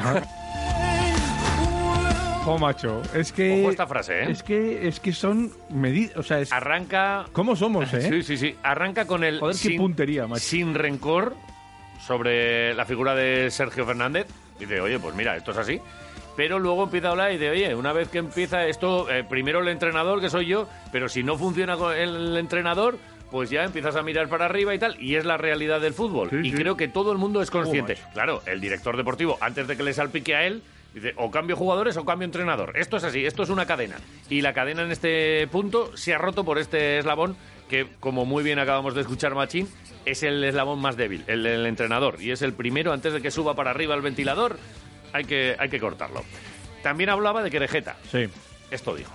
Jo, macho, es que... Ojo esta frase, ¿eh? Es que, es que son medidas, o sea, es... Arranca... ¿Cómo somos, eh? Sí, sí, sí. Arranca con el Joder, qué sin, puntería, macho. sin rencor sobre la figura de Sergio Fernández. Dice, oye, pues mira, esto es así. Pero luego empieza a hablar y dice, oye, una vez que empieza esto, eh, primero el entrenador, que soy yo, pero si no funciona con el entrenador, pues ya empiezas a mirar para arriba y tal. Y es la realidad del fútbol. Sí, y sí. creo que todo el mundo es consciente. claro, el director deportivo, antes de que le salpique a él, dice, o cambio jugadores o cambio entrenador. Esto es así, esto es una cadena. Y la cadena en este punto se ha roto por este eslabón que, como muy bien acabamos de escuchar, Machín, es el eslabón más débil, el del entrenador. Y es el primero, antes de que suba para arriba el ventilador, hay que, hay que cortarlo. También hablaba de Querejeta. Sí. Esto dijo.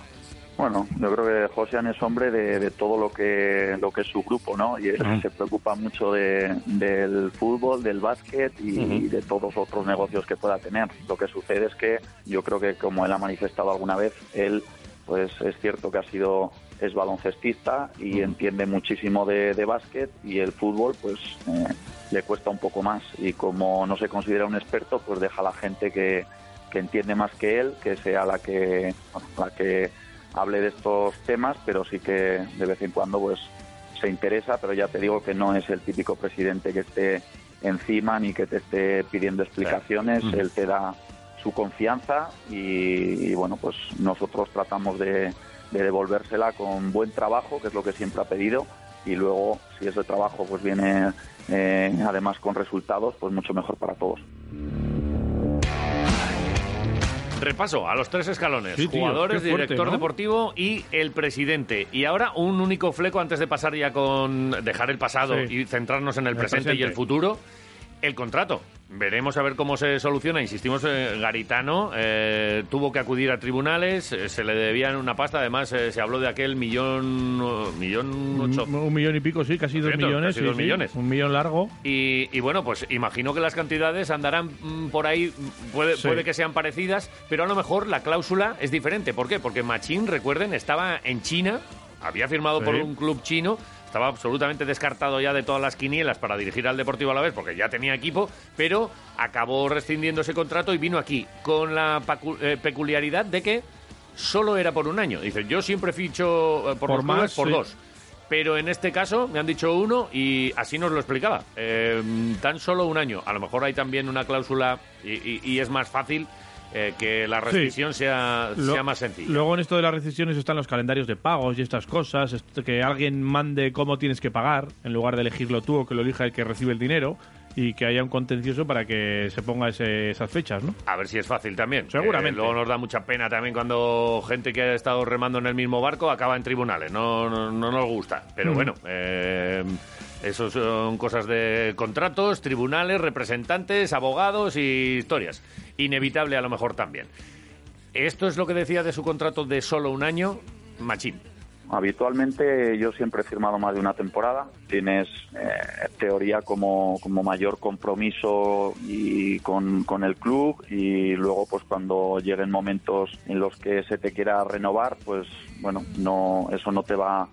Bueno, yo creo que Josian es hombre de, de todo lo que lo que es su grupo, ¿no? Y él se preocupa mucho de- del fútbol, del básquet y, y de todos los otros negocios que pueda tener. Lo que sucede es que yo creo que, como él ha manifestado alguna vez, él, pues es cierto que ha sido es baloncestista y entiende muchísimo de, de básquet y el fútbol, pues eh, le cuesta un poco más. Y como no se considera un experto, pues deja a la gente que, que entiende más que él, que sea la que, la que hable de estos temas, pero sí que de vez en cuando pues se interesa, pero ya te digo que no es el típico presidente que esté encima ni que te esté pidiendo explicaciones, él te da su confianza y, y, bueno, pues nosotros tratamos de, de devolvérsela con buen trabajo, que es lo que siempre ha pedido, y luego si ese trabajo pues viene eh, además con resultados, pues mucho mejor para todos. Repaso a los tres escalones. Sí, tío, Jugadores, fuerte, director ¿no? deportivo y el presidente. Y ahora un único fleco antes de pasar ya con dejar el pasado Sí. y centrarnos en el, El presente, y el futuro. El contrato. Veremos a ver cómo se soluciona. Insistimos, eh, Garitano eh, tuvo que acudir a tribunales, eh, se le debían una pasta. Además, eh, se habló de aquel millón, millón ocho, un millón y pico, sí, casi dos Cierto, millones. casi sí, dos sí. millones. Un millón largo. Y, y bueno, pues imagino que las cantidades andarán mm, por ahí, mm, puede, Sí. puede que sean parecidas, pero a lo mejor la cláusula es diferente. ¿Por qué? Porque Machín, recuerden, estaba en China, había firmado por un club chino, estaba absolutamente descartado ya de todas las quinielas para dirigir al Deportivo Alavés porque ya tenía equipo, pero acabó rescindiendo ese contrato y vino aquí con la eh, peculiaridad de que solo era por un año. Dice, yo siempre ficho eh, por, Por los clubes más, por sí. dos. Pero en este caso me han dicho uno y así nos lo explicaba. Eh, tan solo un año. A lo mejor hay también una cláusula y, y- y es más fácil eh, que la Sí. rescisión sea, Lo- sea más sencilla. Luego en esto de las rescisiones están los calendarios de pagos y estas cosas, esto que alguien mande cómo tienes que pagar en lugar de elegirlo tú o que lo elija el que recibe el dinero y que haya un contencioso para que se ponga ese- esas fechas, ¿no? A ver si es fácil también. Seguramente. Eh, luego nos da mucha pena también cuando gente que ha estado remando en el mismo barco acaba en tribunales. No, no, no nos gusta. Pero Mm. bueno, eh, eso son cosas de contratos, tribunales, representantes, abogados y historias. Inevitable a lo mejor también. Esto es lo que decía de su contrato de solo un año, Machín. Habitualmente yo siempre he firmado más de una temporada. Tienes eh, teoría como, como mayor compromiso y con, con el club y luego pues cuando lleguen momentos en los que se te quiera renovar, pues bueno, no eso no te va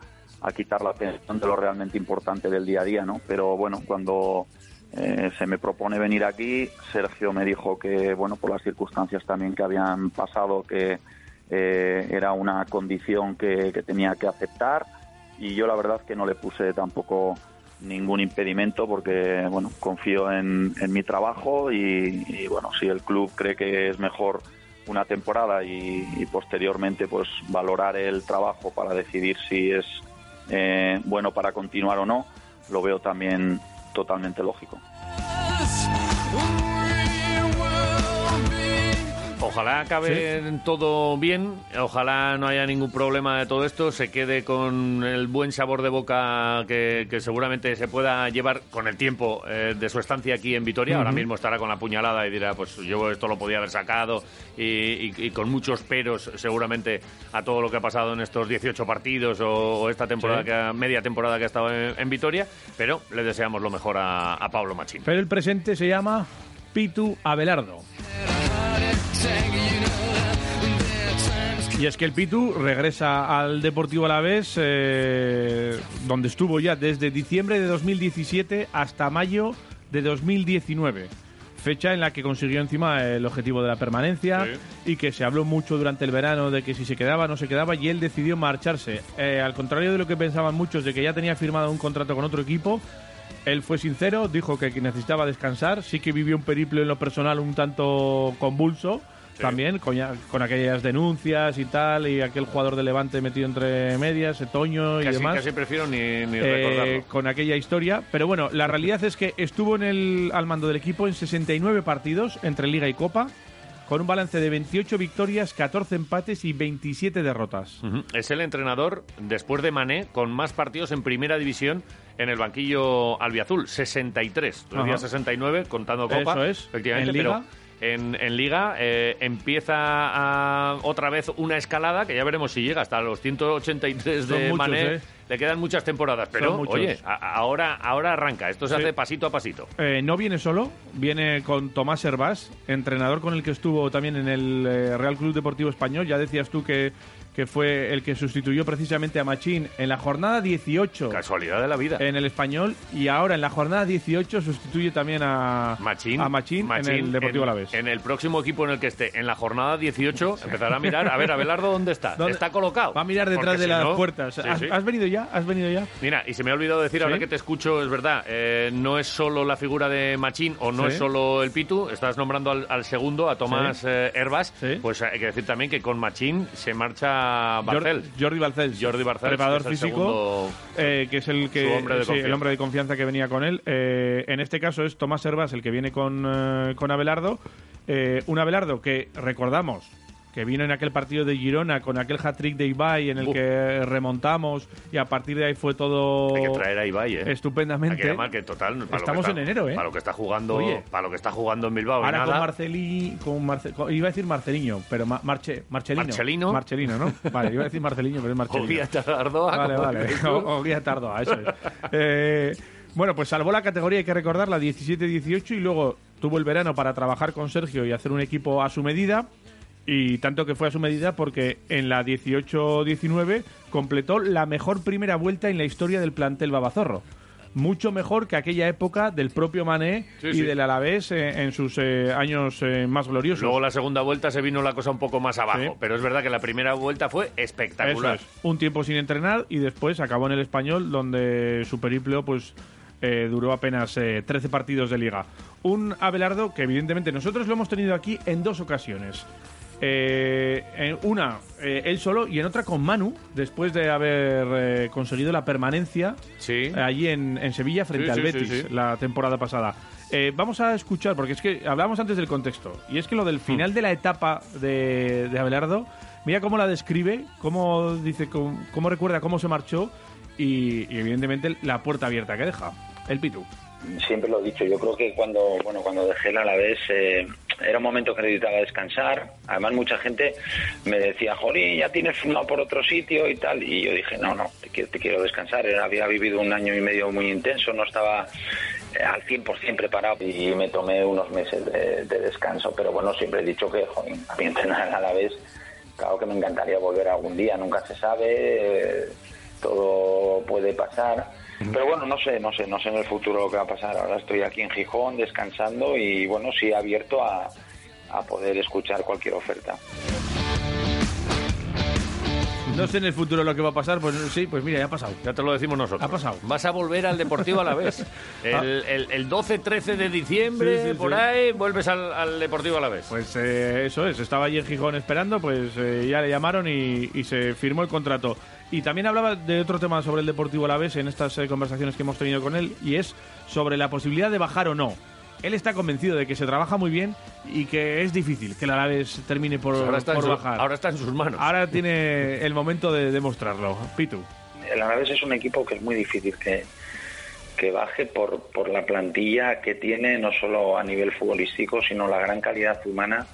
a quitar la atención de lo realmente importante del día a día, ¿no? Pero bueno, cuando eh, se me propone venir aquí, Sergio me dijo que bueno, por las circunstancias también que habían pasado que eh, era una condición que, tenía que aceptar y yo la verdad que no le puse tampoco ningún impedimento porque bueno confío en, mi trabajo y, y, bueno si el club cree que es mejor una temporada y, y posteriormente pues valorar el trabajo para decidir si es eh, bueno para continuar o no lo veo también totalmente lógico. Ojalá acabe todo bien, ojalá no haya ningún problema de todo esto, se quede con el buen sabor de boca que, que seguramente se pueda llevar con el tiempo eh, de su estancia aquí en Vitoria. Ahora mismo estará con la puñalada y dirá, pues yo esto lo podía haber sacado y, y- y con muchos peros seguramente a todo lo que ha pasado en estos 18 partidos o, o esta temporada, Sí. que ha- media temporada que ha estado en, en Vitoria, pero le deseamos lo mejor a, a Pablo Machín. Pero el presente se llama Pitu Abelardo. Y es que el Pitu regresa al Deportivo Alavés, eh, donde estuvo ya desde diciembre de 2017 hasta mayo de 2019. Fecha en la que consiguió encima el objetivo de la permanencia y que se habló mucho durante el verano de que si se quedaba no se quedaba y él decidió marcharse. Eh, al contrario de lo que pensaban muchos de que ya tenía firmado un contrato con otro equipo, él fue sincero, dijo que necesitaba descansar, sí que vivió un periplo en lo personal un tanto convulso. También con, aquellas denuncias y tal, y aquel jugador de Levante metido entre medias, Toño y Casi, demás. casi prefiero ni, ni Eh, recordarlo. con aquella historia. Pero bueno, la realidad es que estuvo en el, al mando del equipo en 69 partidos entre Liga y Copa, con un balance de 28 victorias, 14 empates y 27 derrotas. Ujú. Es el entrenador, después de Mané, con más partidos en primera división en el banquillo albiazul. 63. Tú decías Ajá. 69, contando Copa. Eso es. Efectivamente, ¿En Liga? pero en, en Liga eh, empieza a- otra vez una escalada que ya veremos si llega hasta los 183 de Son muchos, Mané. ¿eh? Le quedan muchas temporadas, pero oye, a- ahora, ahora arranca. Esto se Sí. hace pasito a pasito. Eh, no viene solo, viene con Tomás Hervás, entrenador con el que estuvo también en el eh, Real Club Deportivo Español. Ya decías tú que, que fue el que sustituyó precisamente a Machín en la jornada 18 Casualidad de la vida. en el Español y ahora en la jornada 18 sustituye también a Machín, a Machín, en el Deportivo en, Alavés. en el próximo equipo en el que esté, en la jornada 18, empezará a mirar, a ver, Abelardo, ¿dónde está? ¿Dónde- ¿Está colocado? Va a mirar detrás Porque de si las no- puertas. Sí, ¿Has, sí. has venido ya? ¿Has venido ya? Mira, y se me ha olvidado decir, ahora que te escucho, es verdad, eh, no es solo la figura de Machín o no es solo el Pitu, estás nombrando al, al segundo, a Tomás eh, Herbas, pues hay que decir también que con Machín se marcha Barcel. Jor- Jordi Balcells, Jordi Barcells, preparador que físico, segundo- eh, que es el que hombre de sí, el hombre de confianza que venía con él. Eh, en este caso es Tomás Herbas el que viene con, eh, con Abelardo. Un Abelardo que recordamos que vino en aquel partido de Girona con aquel hat-trick de Ibai en el Uf. que remontamos y a partir de ahí fue todo Hay que traer a Ibai, ¿eh? estupendamente. Hay que llamar que total. para lo que Estamos está- en enero, ¿eh? Para lo que está jugando, Oye. para lo que está jugando en Bilbao. y Ahora con. Marcelí, con Marce- con- iba a decir Marceliño, pero Ma- Marche, Marcelino. Marcelino. Marcelino, ¿no? Vale, iba a decir Marcelino, pero es Marcelino. Oguía Tardoa, Vale, vale. O, o Guía Tardoa, eso es. Eh, bueno, pues salvó la categoría, hay que recordar, la 17-18 y luego tuvo el verano para trabajar con Sergio y hacer un equipo a su medida. Y tanto que fue a su medida porque en la 18-19 completó la mejor primera vuelta en la historia del plantel Babazorro. Mucho mejor que aquella época del propio Mané Sí, y sí. del Alavés eh, en sus eh, años eh, más gloriosos. Luego la segunda vuelta se vino la cosa un poco más abajo, Sí. pero es verdad que la primera vuelta fue Eso espectacular. es. Un tiempo sin entrenar y después acabó en el español, donde su periplo pues eh, duró apenas eh, 13 partidos de liga. Un Abelardo que evidentemente nosotros lo hemos tenido aquí en dos ocasiones. Eh, en una, eh, él solo, y en otra con Manu, después de haber eh, conseguido la permanencia Sí. allí en, en Sevilla frente Sí, al sí, Betis la temporada pasada. Vamos a escuchar, porque es que hablábamos antes del contexto, y es que lo del final Hmm. de la etapa de, de Abelardo, mira cómo la describe, cómo dice, cómo, cómo recuerda cómo se marchó y, y evidentemente la puerta abierta que deja. El Pitu. Siempre lo he dicho, yo creo que cuando bueno cuando dejé el Alavés eh, era un momento que necesitaba descansar. Además mucha gente me decía, Jolín, ya tienes firmado por otro sitio y tal. Y yo dije, no, no, te quiero, te quiero descansar. Había vivido un año y medio muy intenso, no estaba eh, al 100% preparado y me tomé unos meses de, de descanso. Pero bueno, siempre he dicho que, jolín, a mí entrenar el Alavés, claro que me encantaría volver algún día, nunca se sabe, eh, todo puede pasar. Pero bueno, no sé, no sé, no sé en el futuro lo que va a pasar. Ahora estoy aquí en Gijón descansando y bueno, sí abierto a, a poder escuchar cualquier oferta. No sé en el futuro lo que va a pasar, pues sí, pues mira, ya ha pasado. Ya te lo decimos nosotros. Ha pasado. Vas a volver al Deportivo a la vez. El, el- el 12-13 de diciembre, Sí, sí, por sí. ahí, vuelves al, al Deportivo a la vez. Pues eh, eso es, estaba allí en Gijón esperando, pues eh, ya le llamaron y, y se firmó el contrato. Y también hablaba de otro tema sobre el Deportivo Alavés en estas eh, conversaciones que hemos tenido con él, y es sobre la posibilidad de bajar o no. Él está convencido de que se trabaja muy bien y que es difícil que el Alavés termine por, Pues ahora, está en por su- bajar. ahora está en sus manos. Ahora tiene el momento de demostrarlo. Pitu. El Alavés es un equipo que es muy difícil que, que baje por, por la plantilla que tiene, no solo a nivel futbolístico, sino la gran calidad humana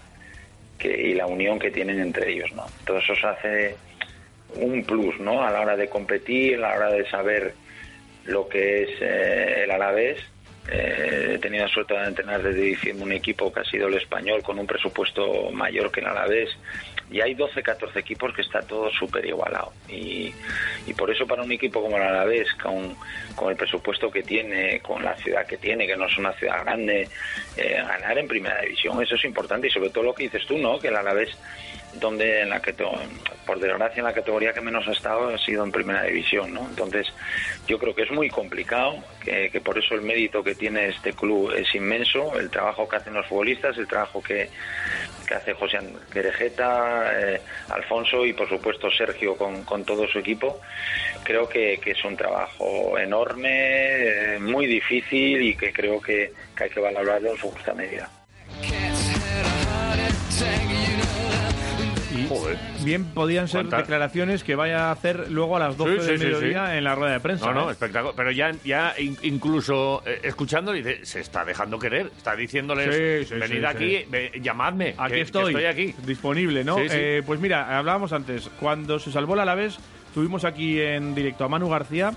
que, y la unión que tienen entre ellos. ¿no? Todo eso se hace un plus ¿no? a la hora de competir, a la hora de saber lo que es eh, el Alavés. Eh, he tenido la suerte de entrenar desde diciembre un equipo que ha sido el español con un presupuesto mayor que el Alavés. Y hay 12, 14 equipos que está todo súper igualado y, por eso para un equipo como el Alavés con, con el presupuesto que tiene, con la ciudad que tiene, que no es una ciudad grande, eh, ganar en primera división, eso es importante. Y sobre todo lo que dices tú, ¿no? que el Alavés donde en la que por desgracia en la categoría que menos ha estado ha sido en primera división no entonces yo creo que es muy complicado que, por eso el mérito que tiene este club es inmenso el trabajo que hacen los futbolistas el trabajo que, que hace José Querejeta eh, Alfonso y por supuesto Sergio con, con todo su equipo. Creo que, que es un trabajo enorme eh, muy difícil y que creo que hay que valorarlo en su justa medida Bien podían ser declaraciones que vaya a hacer luego a las 12 Sí, sí, del mediodía sí. en la rueda de prensa. No, no, ¿eh? espectáculo. Pero ya, ya in- incluso eh, escuchando, dice, se está dejando querer. Está diciéndoles, Sí, sí, venid sí, aquí, sí. ve- llamadme. Aquí que- que estoy, estoy aquí. disponible, ¿no? Sí, sí. Eh, pues mira, hablábamos antes, cuando se salvó el Alavés, tuvimos aquí en directo a Manu García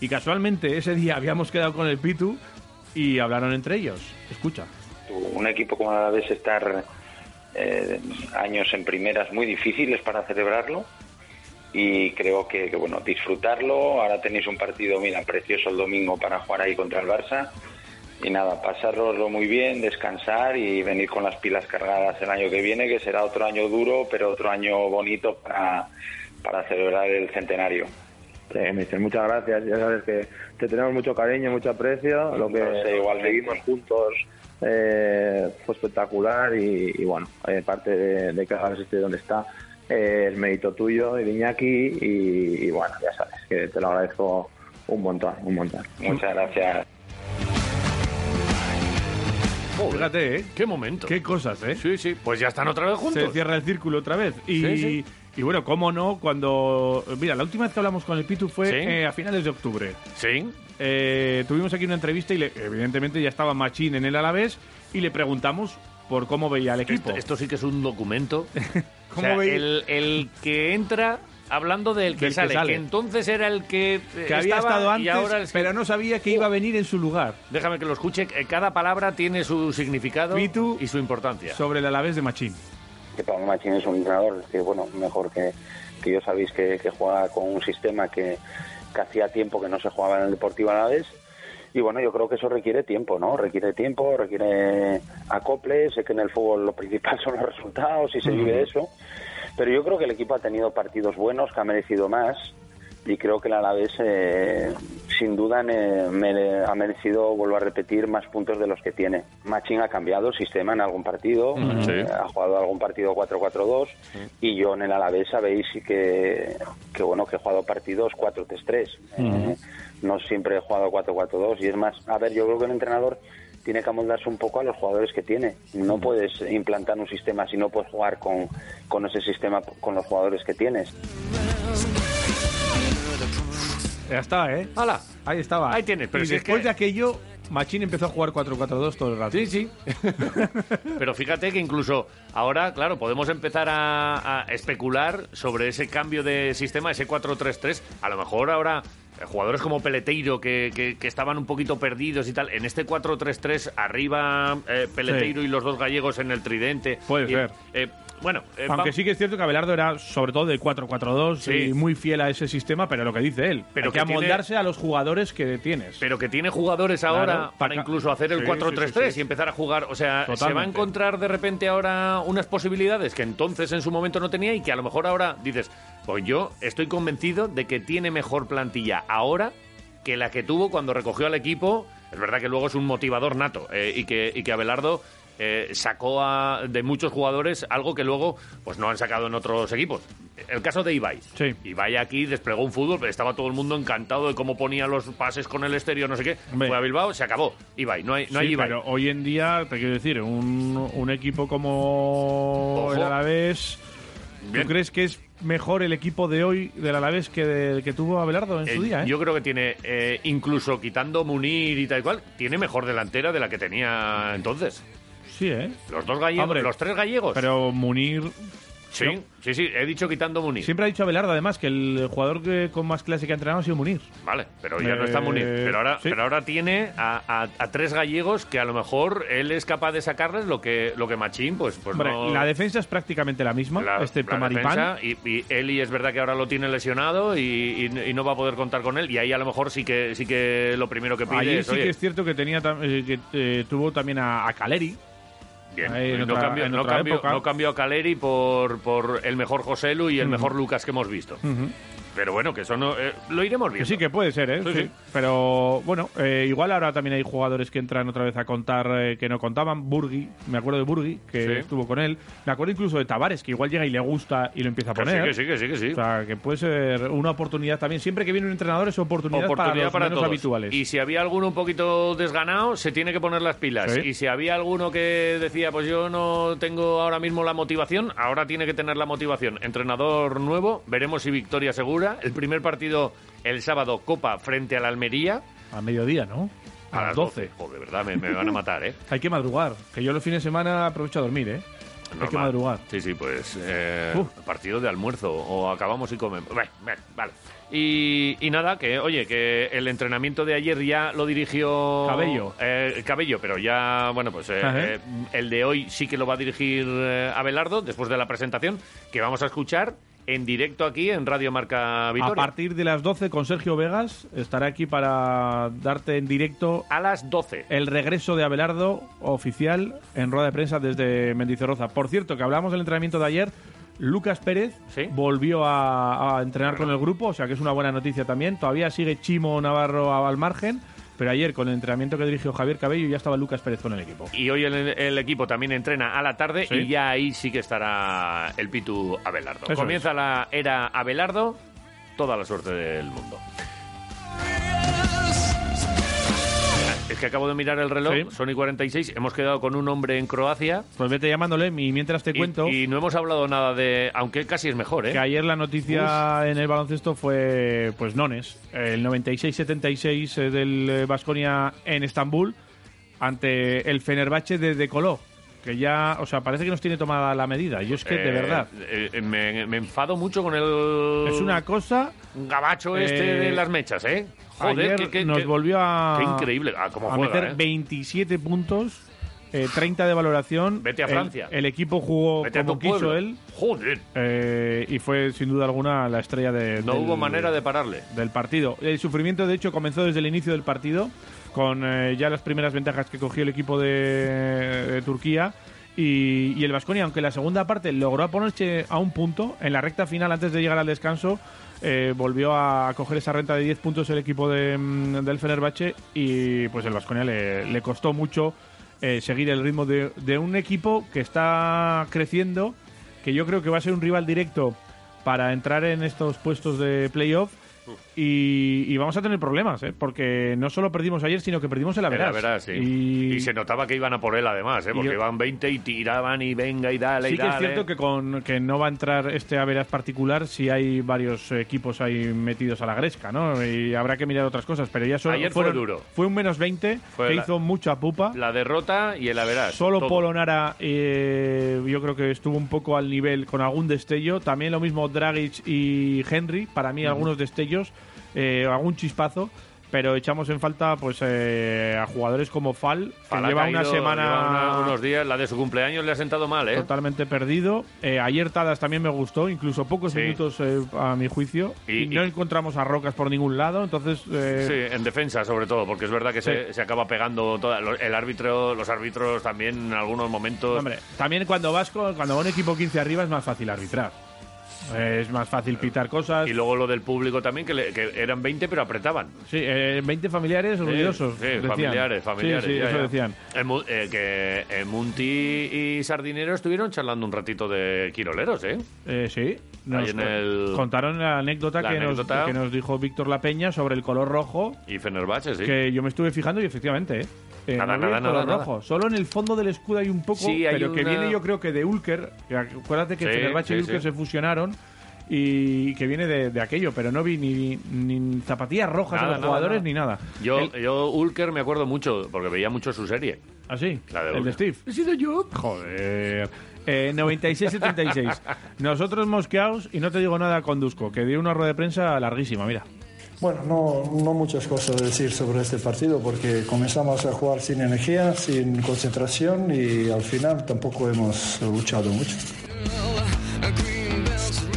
y casualmente ese día habíamos quedado con el Pitu y hablaron entre ellos. Escucha. un equipo como la vez estar eh, años en primeras muy difíciles para celebrarlo y creo que, que, bueno disfrutarlo ahora tenéis un partido mira precioso el domingo para jugar ahí contra el Barça y nada pasároslo muy bien descansar y venir con las pilas cargadas el año que viene que será otro año duro pero otro año bonito para, para celebrar el centenario Sí, mister, muchas gracias. Ya sabes que te tenemos mucho cariño, mucho aprecio. Lo que No sé, igualmente. seguimos juntos eh, fue espectacular y, y bueno, eh, parte de, de que ahora esté donde está eh, es mérito tuyo y de Iñaki y, y bueno, ya sabes que te lo agradezco un montón, un montón. muchas gracias Fíjate, ¿eh? Qué momento. Qué cosas, ¿eh? Sí, sí. Pues ya están otra vez juntos. Se cierra el círculo otra vez. Y, Sí, sí. y bueno, cómo no, cuando... Mira, la última vez que hablamos con el Pitu fue Sí. eh, a finales de octubre. Sí. Eh, tuvimos aquí una entrevista y le- evidentemente ya estaba Machín en el Alavés y le preguntamos por cómo veía al equipo. Esto, esto sí que es un documento. O ¿Cómo sea, veis? el, el que entra hablando del que, Del que sale, que sale. entonces era el que, eh, que había estado y antes, ahora es que- pero no sabía que iba a venir en su lugar. Déjame que lo escuche. Cada palabra tiene su significado Pitu, y su importancia. Sobre el Alavés de Machín. que Pablo Machín es un entrenador que bueno mejor que, que yo sabéis que, que juega con un sistema que, que hacía tiempo que no se jugaba en el Deportivo Alavés. Y bueno yo creo que eso requiere tiempo no requiere tiempo requiere acople. Sé que en el fútbol lo principal son los resultados y se vive eso. Pero yo creo que el equipo ha tenido partidos buenos que ha merecido más y creo que el Alavés eh, sin duda mere- ha merecido, vuelvo a repetir, más puntos de los que tiene. Machín ha cambiado el sistema en algún partido, Mm, sí. eh, ha jugado algún partido 4-4-2 y yo en el Alavés sabéis que, que bueno que he jugado partidos 4-3-3. Eh, no siempre he jugado 4-4-2 y es más, a ver, yo creo que el entrenador tiene que amoldarse un poco a los jugadores que tiene. No puedes implantar un sistema si no puedes jugar con, con ese sistema con los jugadores que tienes. Ya está, ¿eh? ¡Hala! Ahí estaba. Ahí tienes, pero y si es después que- de aquello, Machín empezó a jugar 4-4-2 todo el rato. Sí, sí. Pero fíjate que incluso ahora, claro, podemos empezar a, a especular sobre ese cambio de sistema, ese 4-3-3. A lo mejor ahora eh, jugadores como Peleteiro, que, que- que estaban un poquito perdidos y tal, en este 4-3-3, arriba eh, Peleteiro y los dos gallegos en el tridente. Puede Y, ser. eh, bueno, eh, Aunque sí que es cierto que Abelardo era sobre todo de 4-4-2 Sí. y muy fiel a ese sistema, pero lo que dice él, Pero hay que que tiene- amoldarse a los jugadores que tienes. Pero que tiene jugadores ahora Claro, para pa- incluso hacer el Sí, 4-3-3 sí, sí, sí. y empezar a jugar. O sea, se va a encontrar de repente ahora unas posibilidades que entonces en su momento no tenía y que a lo mejor ahora dices, pues yo estoy convencido de que tiene mejor plantilla ahora que la que tuvo cuando recogió al equipo. Es verdad que luego es un motivador nato eh, y, que, y que Abelardo eh, sacó a- de muchos jugadores algo que luego pues no han sacado en otros equipos. El caso de Ibai. Ibai aquí desplegó un fútbol, pero estaba todo el mundo encantado de cómo ponía los pases con el exterior, no sé qué. Hombre. Fue a Bilbao, se acabó. Ibai, no hay, no hay Sí, Ibai. pero hoy en día, te quiero decir, un, un equipo como Ojo. el Alavés, ¿tú Bien. crees que es mejor el equipo de hoy del Alavés que del que tuvo Abelardo en su Eh, día? ¿eh? Yo creo que tiene, eh, incluso quitando Munir y tal y cual, tiene mejor delantera de la que tenía entonces. Sí, ¿eh? Los dos gallegos, Hombre, los tres gallegos. Pero Munir... sí, no. sí, sí, he dicho quitando Munir. Siempre ha dicho Abelardo, además, que el jugador que con más clase que ha entrenado ha sido Munir. Vale, pero ya no Eh, está Munir. Pero ahora, sí. pero ahora tiene a, a- a tres gallegos que a lo mejor él es capaz de sacarles lo que, lo que Machín, pues, pues Hombre, no... la defensa es prácticamente la misma, la- excepto la Maripán. y, y Eli es verdad que ahora lo tiene lesionado y, y- y no va a poder contar con él. Y ahí a lo mejor sí que sí que lo primero que pide Ayer es, sí oye, que es cierto que tenía eh, que eh, tuvo también a, a Caleri. Bien, Ahí en no, otra- cambio, en no, otra cambio, época. no cambio a Caleri por, por el mejor Joselu y el mejor Lucas que hemos visto. Pero bueno, que eso no, eh, lo iremos Que viendo. sí, que puede ser, ¿eh? Sí, Sí. sí. Pero bueno, eh, igual ahora también hay jugadores que entran otra vez a contar eh, que no contaban. Burgi, me acuerdo de Burgi, que estuvo con él. Me acuerdo incluso de Tavares, que igual llega y le gusta y lo empieza a Que sí, poner. que sí, que sí, que sí. O sea, que puede ser una oportunidad tambiad. Siempre que viene un entrenador es oportunidad, oportunidad para los para menos todos. habituales. Y si había alguno un poquito desganado, se tiene que poner las pilas. Y si había alguno que decía, pues yo no tengo ahora mismo la motivación, ahora tiene que tener la motivación. Entrenador nuevo, veremos si victoria segura. El primer partido el sábado, Copa frente a la Almería. A mediodía, ¿no? A, las 12. Joder, de verdad, me, me van a matar, ¿eh? Hay que madrugar, que yo los fines de semana aprovecho a dormir, ¿eh? Hay que Normal. madrugar. Sí, sí, pues eh, partido de almuerzo o acabamos y comemos. Vale, vale. Y, y nada, que oye, que el entrenamiento de ayer ya lo dirigió Cabello. eh, Cabello, pero ya, bueno, pues eh, eh, el de hoy sí que lo va a dirigir Abelardo después de la presentación que vamos a escuchar en directo aquí en Radio Marca A Vitoria. partir de las 12 con Sergio Vegas estará aquí para darte en directo a las 12 el regreso de Abelardo oficial en rueda de prensa desde Mendizorroza. Por cierto, que hablamos del entrenamiento de ayer, Lucas Pérez volvió a, a entrenar con el grupo, o sea que es una buena noticia también. Todavía sigue Chimo Navarro al margen, pero ayer con el entrenamiento que dirigió Javier Cabello ya estaba Lucas Pérez con el equipo. Y hoy el, el equipo también entrena a la tarde Sí. y ya ahí sí que estará el Pitu Abelardo. Eso Comienza la era Abelardo, toda la suerte del mundo. Es que acabo de mirar el reloj, Sí. son y 46, hemos quedado con un hombre en Croacia. Pues vete llamándole y mientras te y- cuento Y, no hemos hablado nada de... Aunque casi es mejor, ¿eh? que ayer la noticia en el baloncesto fue pues Nones, el 96-76 eh, del Vasconia en Estambul ante el Fenerbahce de Decoló, que ya, o sea, parece que nos tiene tomada la medida. Yo es que de Eh, verdad eh, me, me enfado mucho con el... es una cosa gabacho este Eh, de las mechas, ¿eh? Joder, ayer que, que- nos que- volvió a increíble. Ah, cómo a juega, meter ¿eh? 27 puntos, eh, 30 de valoración. Vete a Francia. El, equipo jugó Vete como tu pueblo. quiso él. Joder. eh, y fue sin duda alguna la estrella de, No del- hubo manera de pararle. del partido. El sufrimiento, de hecho, comenzó desde el inicio del partido, con eh, ya las primeras ventajas que cogió el equipo de, de Turquía. Y, el Vasconia, aunque la segunda parte logró ponerse a un punto, en la recta final, antes de llegar al descanso, eh, volvió a coger esa renta de 10 puntos el equipo de, mm, del Fenerbahce y pues el Vasconia le, costó mucho eh, seguir el ritmo de un equipo que está creciendo, que yo creo que va a ser un rival directo para entrar en estos puestos de playoff. Y, y vamos a tener problemas, ¿eh? porque no solo perdimos ayer, sino que perdimos el Era Averas. verdad, sí. Y, Y... se notaba que iban a por él además, ¿eh? porque Y- iban 20 y tiraban y venga y dale sí y que es dale. cierto que, con, que no va a entrar este Averas particular si hay varios equipos ahí metidos a la gresca, ¿no? Y habrá que mirar otras cosas, pero ya solo Ayer fue duro. Fue un menos 20 Fue que la- hizo mucha pupa. La derrota y el Averas. Solo todo. Polonara eh, yo creo que estuvo un poco al nivel con algún destello. También lo mismo Dragic y Henry. Para mí algunos destellos, eh, algún chispazo. Pero echamos en falta pues eh, a jugadores como Fal, que lleva caído, una semana lleva una- unos días, la de su cumpleaños le ha sentado mal, ¿eh? totalmente perdido. Eh, ayer Tadas también me gustó, incluso pocos Sí. minutos eh, a mi juicio. Y- Y, no y- encontramos a Rocas por ningún lado, entonces... Sí, en defensa sobre todo, porque es verdad que se, Sí. se acaba pegando toda, el árbitro, los árbitros también en algunos momentos. Hombre, también cuando vas con- cuando va un equipo 15 arriba es más fácil arbitrar. Es más fácil pitar cosas. Y luego lo del público también, que, le- que eran 20 pero apretaban. Sí, eh, 20 familiares orgullosos. Sí, decían. familiares, familiares. Sí, sí, ya, eso ya. decían. Eh, eh, que eh, Munti y Sardinero estuvieron charlando un ratito de quiroleros, ¿eh? Eh, sí. Nos Ahí en el- contaron la anécdota, La que, anécdota. Nos, que nos dijo Víctor La Peña sobre el color rojo, Y Fenerbahce, sí. que yo me estuve fijando y efectivamente, ¿eh? Eh, Nada, no nada, nada, nada. rojo. Solo en el fondo del escudo hay un poco, Sí, hay pero que viene yo creo que de Ulker. que acuérdate que Sí, Fenerbahce y sí, Ulker sí. se fusionaron y que viene de, de aquello, pero no vi ni, ni zapatillas rojas Nada, a los nada, jugadores nada. ni nada. Yo, El- yo, Ulker, me acuerdo mucho, porque veía mucho su serie. ¿Ah, sí? La de el de Ulker. Steve. He sido yo. Joder. Eh, 96-76. Nosotros mosqueados, y no te digo nada conduzco, que dio una rueda de prensa larguísima, mira. Bueno, no, no muchas cosas a decir sobre este partido porque comenzamos a jugar sin energía, sin concentración y al final tampoco hemos luchado mucho.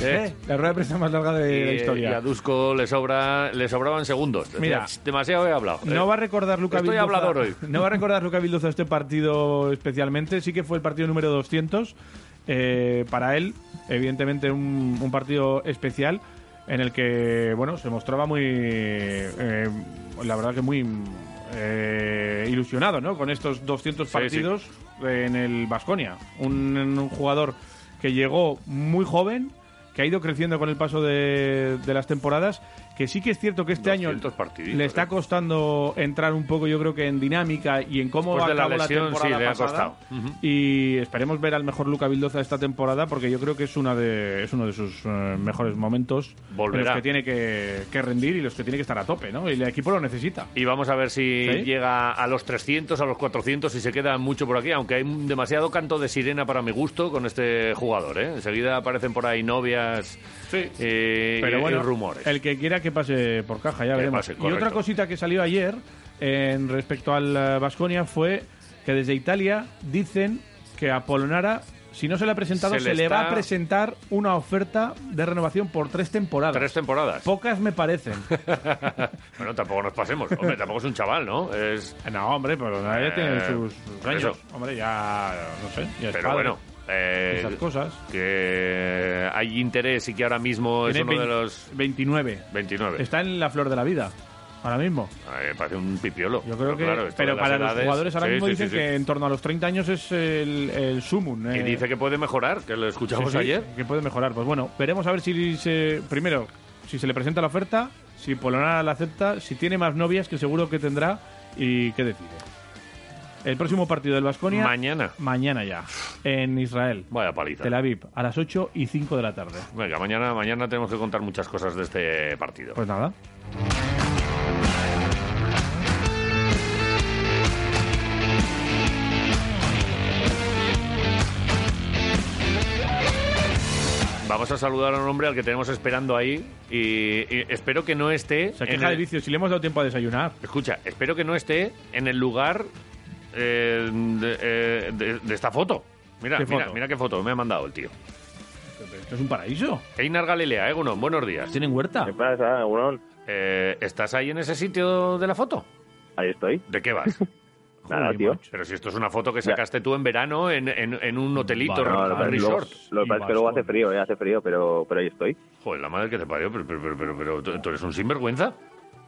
Eh, la rueda de prensa más larga de la Y, y a historia. Dusko le, sobra, le sobraban segundos. Mira. "Ch, demasiado he hablado. No Eh, va a recordar Luca Estoy Vildoza- hablador hoy. No va a recordar Luca Vildoza este partido especialmente. Sí que fue el partido número 200. eh, para él, evidentemente, un, un partido especial en el que, bueno, se mostraba muy. eh, la verdad que muy. eh, ilusionado, ¿no? Con estos 200 Sí, partidos en el Vasconia. Un, un jugador que llegó muy joven, que ha ido creciendo con el paso de, de las temporadas, que sí que es cierto que este año 200 partiditos, le está eh. costando entrar un poco, yo creo que en dinámica y en cómo Después de la acabó la, lesión, temporada sí, le ha pasada. costado. Ujú. Y esperemos ver al mejor Luca Vildoza esta temporada, porque yo creo que es una de es uno de sus eh, mejores momentos Volverá. en los que tiene que, que rendir y los que tiene que estar a tope, ¿no? Y el equipo lo necesita. Y vamos a ver si ¿Sí? llega a los 300, a los 400 y se queda mucho por aquí, aunque hay demasiado canto de sirena para mi gusto con este jugador. ¿eh? Enseguida aparecen por ahí novias eh, Pero y- bueno, rumores. el que quiera que pase por caja, ya Que veremos. pase, y otra cosita que salió ayer en respecto al Vasconia fue que desde Italia dicen que a Polonara, si no se le ha presentado, Se se, le va a presentar una oferta de renovación por tres temporadas. Tres temporadas. Pocas me parecen. bueno, tampoco nos pasemos. Hombre, tampoco es un chaval, ¿no? Es... No, hombre, pero ya tiene Eh, sus. Hombre, ya, no sé, ya es Pero padre. bueno, eh, Esas cosas. que hay interés y que ahora mismo es uno de 20 los 29. 29. Está en la flor de la vida, ahora mismo. Eh, parece un pipiolo. Yo creo que, claro, pero para los jugadores ahora sí, mismo sí, dicen sí, que en torno a los 30 años es el, el sumum. Y eh. dice que puede mejorar, que lo escuchamos ayer. Que puede mejorar. Pues bueno, veremos a ver si se. Primero, si se le presenta la oferta, si Polonara la acepta, si tiene más novias, que seguro que tendrá, y qué decide. El próximo partido del Vasconia. Mañana. Mañana ya. En Israel. Vaya paliza. Tel Aviv, a las 8 y 5 de la tarde. Venga, mañana, mañana tenemos que contar muchas cosas de este partido. Pues nada. Vamos a saludar a un hombre al que tenemos esperando ahí y, y espero que no esté. Se queja el- de vicio. Si le hemos dado tiempo a desayunar. Escucha, espero que no esté en el lugar eh, de, eh, de- de esta foto. Mira, ¿Qué mira, foto? mira qué foto me ha mandado el tío. Esto es un paraíso. Einar Galilea, Egunon, buenos días. ¿Tienen huerta? ¿Qué pasa, Egunon? Eh, ¿Estás ahí en ese sitio de la foto? Ahí estoy. ¿De qué vas? Nada, tío. Pero si esto es una foto que sacaste tú en verano en, en- en un hotelito, Vale, No, un resort. lo que pasa es que luego hace frío, eh, hace frío, pero, pero ahí estoy. Joder, la madre que te parió, pero, pero, pero, pero, pero, ¿tú- ¿tú eres un sinvergüenza?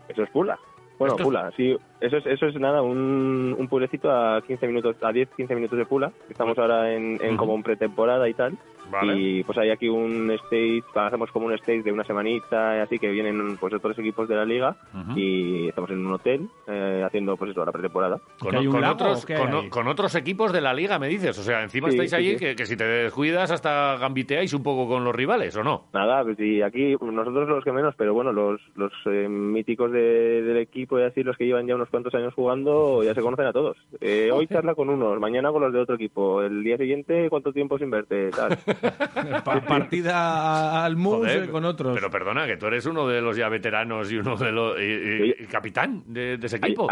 Eso es Pula. Bueno, Esto Pula, sí. Eso es, eso es nada, un, un pueblecito a 15 minutos, a 10, 15 minutos de Pula. Estamos ahora en, como en pretemporada y tal. Vale. Y pues hay aquí un stage, hacemos como un stage de una semanita, y así que vienen pues otros equipos de la liga y estamos en un hotel eh, haciendo pues eso, la pretemporada. Con, ¿Que hay un con lago otros, con, otros equipos de la liga, me dices. O sea, encima Sí, estáis sí, allí sí. Que, que si te descuidas hasta gambiteáis un poco con los rivales, ¿o no? Nada, pues y aquí nosotros los que menos, pero bueno, los, los eh, míticos de- del equipo y así, los que llevan ya unos cuantos años jugando, ya se conocen a todos. Eh, hoy charla con unos, mañana con los de otro equipo, el día siguiente cuánto tiempo sin verte, tal. Pa- partida al mus Joder, eh, con otros. Pero perdona, que tú eres uno de los ya veteranos y uno de los... y- y- Oye. y capitán de, de ese Ay- equipo.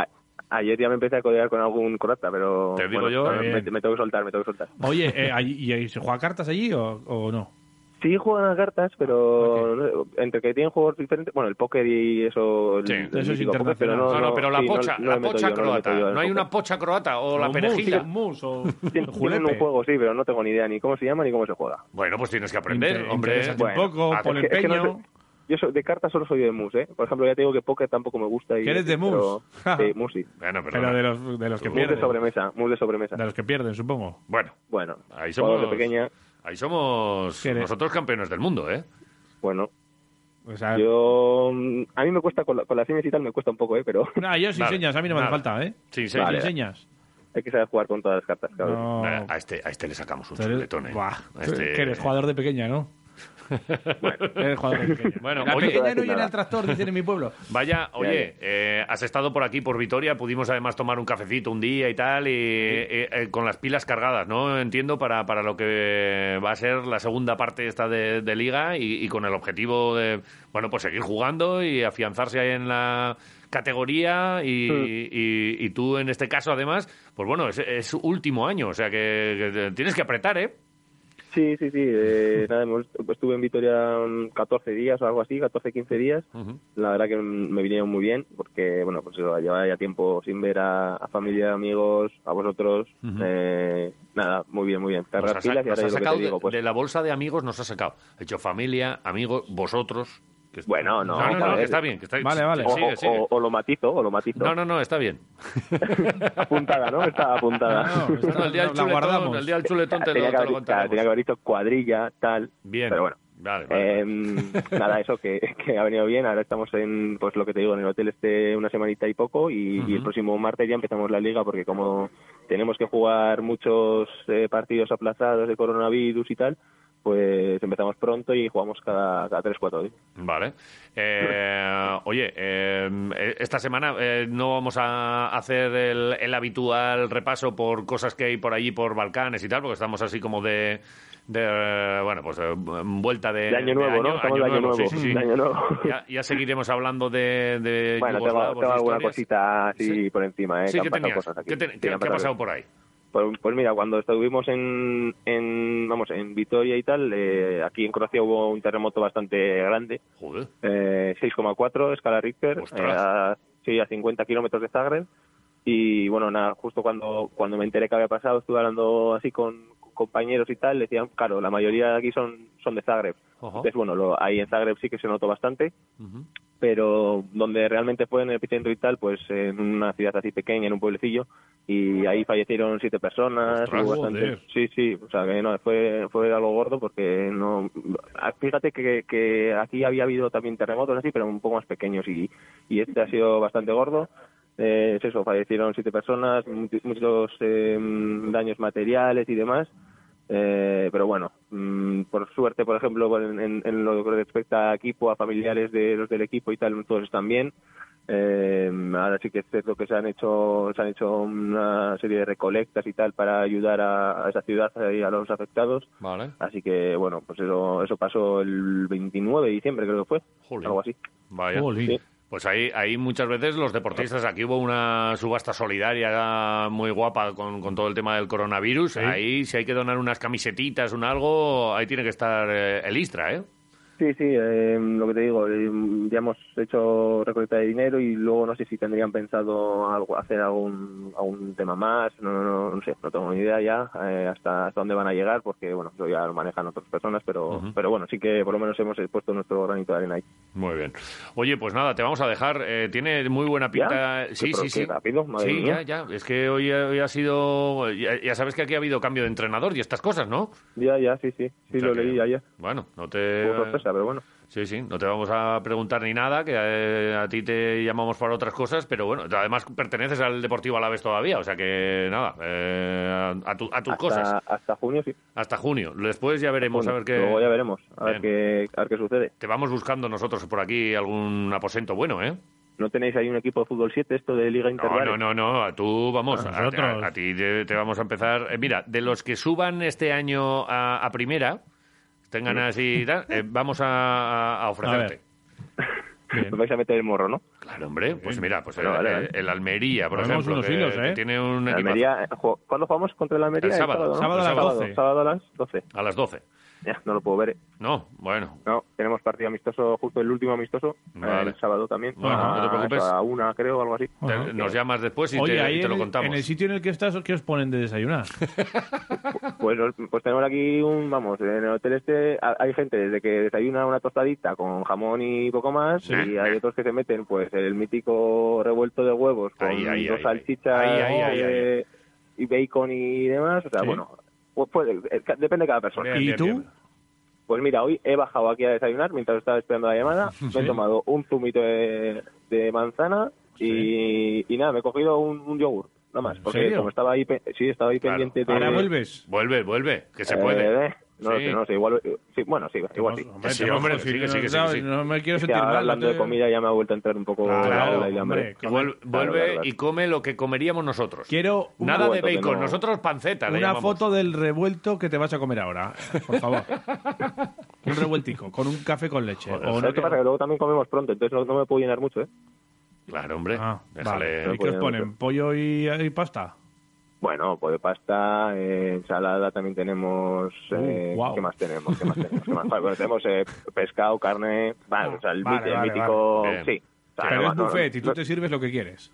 ayer ya me empecé a codear con algún corata, pero Te digo bueno, yo, bien. me, me tengo que soltar, me tengo que soltar. Oye, eh, ¿y, se juega cartas allí o, o no? Sí juegan a cartas, pero no- entre que tienen juegos diferentes, bueno, el póker y eso, el, Sí, el eso es póker, pero internacional. No, no, pero la sí, pocha, no la pocha yo, no croata. ¿No hay una pocha croata o la un perejila? mus, o Tienen un juego, sí, pero no tengo ni idea ni cómo se llama ni cómo se juega. Bueno, pues tienes que aprender, Inter- hombre. interésate un poco, que no empeño. sé- yo soy- de cartas solo soy de mus, ¿eh? Por ejemplo, ya te digo que póker tampoco me gusta. Y, ¿Que eres de mus? pero- Sí, mus sí. Bueno, pero, Pero de los, de los que Mus de pierden. sobremesa, mus de sobremesa. De los que pierden, supongo. Bueno, Bueno, ahí somos, de pequeña, ahí somos nosotros campeones del mundo, ¿eh? bueno. O sea, Yo, a mí me cuesta, con, la- con las señas y tal me cuesta un poco, ¿eh? Pero no, yo sin Vale, señas, a mí no me hace falta, ¿eh? Sí, sí. Sin Vale. señas. hay que saber jugar con todas las cartas, claro. No. Eh, A este, a este le sacamos un chuletón, ¿eh? Buah, A este- que eres jugador de pequeña, ¿no? Jugador. Bueno, la oye- pequeña no llena el tractor, dicen en mi pueblo. Vaya, oye, eh, has estado por aquí, por Vitoria, pudimos además tomar un cafecito un día y tal, y eh, eh, con las pilas cargadas, ¿no? Entiendo, para, para lo que va a ser la segunda parte esta de, de Liga y, y con el objetivo de, bueno, pues seguir jugando y afianzarse ahí en la categoría y, y- y tú en este caso además, pues bueno, es, es último año, o sea que, que tienes que apretar, ¿eh? Sí, sí, sí. eh, nada, hemos- estuve en Vitoria mm, 14 días o algo así, 14, 15 días. La verdad que mm, me vinieron muy bien porque, bueno, pues llevaba ya tiempo sin ver a, a familia, amigos, a vosotros. Eh, nada, muy bien, muy bien. Pilas y ahora lo que te digo, de, pues... de la bolsa de amigos, nos ha sacado. Ha hecho familia, amigos, vosotros. Que- Bueno, no, No, no, no, que está bien. Que está, Vale, vale. O, Sigue, sigue. o- o lo matizo, o lo matizo. No, no, no, está bien. apuntada, ¿no? Está apuntada. No, esta No, el día del chuletón, el día del chuletón te lo, tenía, que te lo haber, tenía que haber dicho cuadrilla, tal. Bien. Pero bueno. Vale, vale. Eh, nada, eso que, que ha venido bien. Ahora estamos en, pues lo que te digo, en el hotel este una semanita y poco y, y el próximo martes ya empezamos la liga porque como tenemos que jugar muchos eh, partidos aplazados de coronavirus y tal, pues empezamos pronto y jugamos cada, cada 3-4 días. Vale. Eh, oye, eh, esta semana eh, no vamos a hacer el, el habitual repaso por cosas que hay por allí, por Balcanes y tal, porque estamos así como de, de bueno, pues eh, vuelta de, De año nuevo, ¿no? Estamos de año nuevo, sí, sí, sí. de año nuevo. Ya, ya seguiremos hablando de, de Bueno, tengo, yugoslavos, tengo alguna cosita así Sí. por encima, ¿eh? Sí, ¿qué tenías? cosas aquí. ¿Qué, te- qué- qué ha pasado por ahí? Pues, pues mira, cuando estuvimos en, en, vamos, en Vitoria y tal, eh, aquí en Croacia hubo un terremoto bastante grande, eh, 6,4 escala Richter, eh, a, sí, a 50 kilómetros de Zagreb. Y bueno, nada, justo cuando, cuando me enteré que había pasado, estuve hablando así con, con compañeros y tal, decían, claro, la mayoría de aquí son, son de Zagreb. Entonces, bueno, lo, ahí en Zagreb sí que se notó bastante. Pero donde realmente fue en el epicentro y tal, pues en una ciudad así pequeña, en un pueblecillo, y ahí fallecieron siete personas. Ostras, bastante-. Sí, sí, o sea que no, fue, fue algo gordo porque no. ah, Fíjate que, que aquí había habido también terremotos así, pero un poco más pequeños y, y este ha sido bastante gordo. Eh, es eso, fallecieron siete personas, muchos, muchos, eh, daños materiales y demás. Eh, pero bueno, mm, por suerte, por ejemplo, en, en- en lo que respecta a equipo, a familiares de los del equipo y tal, todos están bien. Eh, ahora sí que es cierto que se han hecho se han hecho una serie de recolectas y tal para ayudar a, a esa ciudad y a los afectados. Vale. Así que bueno, pues eso eso pasó el 29 de diciembre creo que fue, Jolín. algo así. Vaya. Jolín. Sí. Pues ahí, ahí muchas veces los deportistas, aquí hubo una subasta solidaria muy guapa con, con todo el tema del coronavirus. Ahí, si hay que donar unas camisetitas, un algo, ahí tiene que estar eh, el Istra, ¿eh? Sí, sí, eh, lo que te digo, eh, ya hemos hecho recolecta de dinero y luego no sé si tendrían pensado algo, hacer algún, algún tema más, no, no, no, no sé, no tengo ni idea ya eh, hasta, hasta dónde van a llegar porque, bueno, eso ya lo manejan otras personas, pero, pero bueno, sí que por lo menos hemos puesto nuestro granito de arena ahí. Muy bien. Oye, pues nada, te vamos a dejar. Eh, tiene muy buena pinta. ¿Ya? Sí, sí, sí. rápido, madre sí, mía. ya, ya. Es que hoy, hoy ha sido. Ya, ya sabes que aquí ha habido cambio de entrenador y estas cosas, ¿no? Ya, ya, sí, sí, sí, O sea lo que, leí ayer. Bueno, no te. Sorpresa, pero bueno. Sí, sí, no te vamos a preguntar ni nada, que eh, a ti te llamamos para otras cosas, pero bueno, además perteneces al Deportivo Alavés todavía, o sea que nada, eh, a, tu- a tus Hasta, cosas. hasta junio sí. Hasta junio. Después ya veremos, Junio. a ver qué. Luego ya veremos, a ver, qué, a ver qué sucede. Te vamos buscando nosotros por aquí algún aposento bueno, ¿eh? ¿No tenéis ahí un equipo de fútbol 7, esto de Liga No, Intervales? no, no, no, a tú vamos, A a, nosotros. a- a ti te, te vamos a empezar. eh, mira, de los que suban este año a, a primera, tengan así tal, eh, vamos a, ofrecerte. Bien. Me vais a meter el morro, ¿no? Claro, hombre, pues mira, pues el, vale, vale. el Almería, por Ponemos ejemplo, unos que, hilos, que ¿eh? tiene un. Almería, eh, ¿Cuándo jugamos contra el Almería? El sábado. ¿no? Sábado a las sábado, 12. sábado a las 12. A las 12. Ya, no lo puedo ver. ¿eh? No, bueno. No, tenemos partido amistoso, justo el último amistoso, Vale. el sábado también. Bueno, no te a, preocupes. a una, creo, algo así. Te- nos llamas después y Oye, te, ahí y te lo el- contamos. en el sitio en el que estás, ¿qué os ponen de desayunar? Pues, pues tenemos aquí un, vamos, en el hotel este ha- hay gente desde que desayuna una tostadita con jamón y poco más Sí. y hay otros que se meten pues el mítico revuelto de huevos con Ahí, ahí, dos ahí, salchichas ahí, ahí, ahí, y bacon y demás, o sea, Sí. bueno, pues puede- eh, depende de cada persona. Bien, ¿Y bien, tú? bien. Pues mira, hoy he bajado aquí a desayunar mientras estaba esperando la llamada, me he tomado un zumito de, de manzana y, y nada, me he cogido un, un yogur, nada más, porque serio? como estaba ahí, pe- sí, estaba ahí Claro. pendiente de... Ahora vuelves. Vuelve, vuelve, que se Eh, puede. eh, no, lo Sí. sé, no sé, igual, sí, bueno, sí, igual sí. Hombre, Sí, hombre, sigue, no, sigue, no, sí. No me quiero Es que sentir mal. no hablando te- de comida ya me ha vuelto a entrar un poco Claro, la- hombre, Y vuelve claro, claro. y come lo que comeríamos nosotros. Quiero Nada de que bacon, no- nosotros panceta. una llamamos. foto del revuelto que te vas a comer ahora, por favor. un revueltico, con un café con leche. Joder, o ¿Sabes qué pasa? Que luego también comemos pronto, entonces no, no me puedo llenar mucho, ¿eh? Claro, hombre. Ah, déjale. vale. ¿Y qué os ponen? ¿Pollo y, y pasta? Bueno, pues de pasta, eh, ensalada también tenemos... Eh, Uh, guau. ¿Qué más tenemos? ¿Qué más tenemos? ¿Qué más? Bueno, tenemos eh, pescado, carne... Vale, o sea, el, Vale, el vale, mítico... vale. Sí. O sea, Pero no- es no- buffet y tú no- te sirves lo que quieres.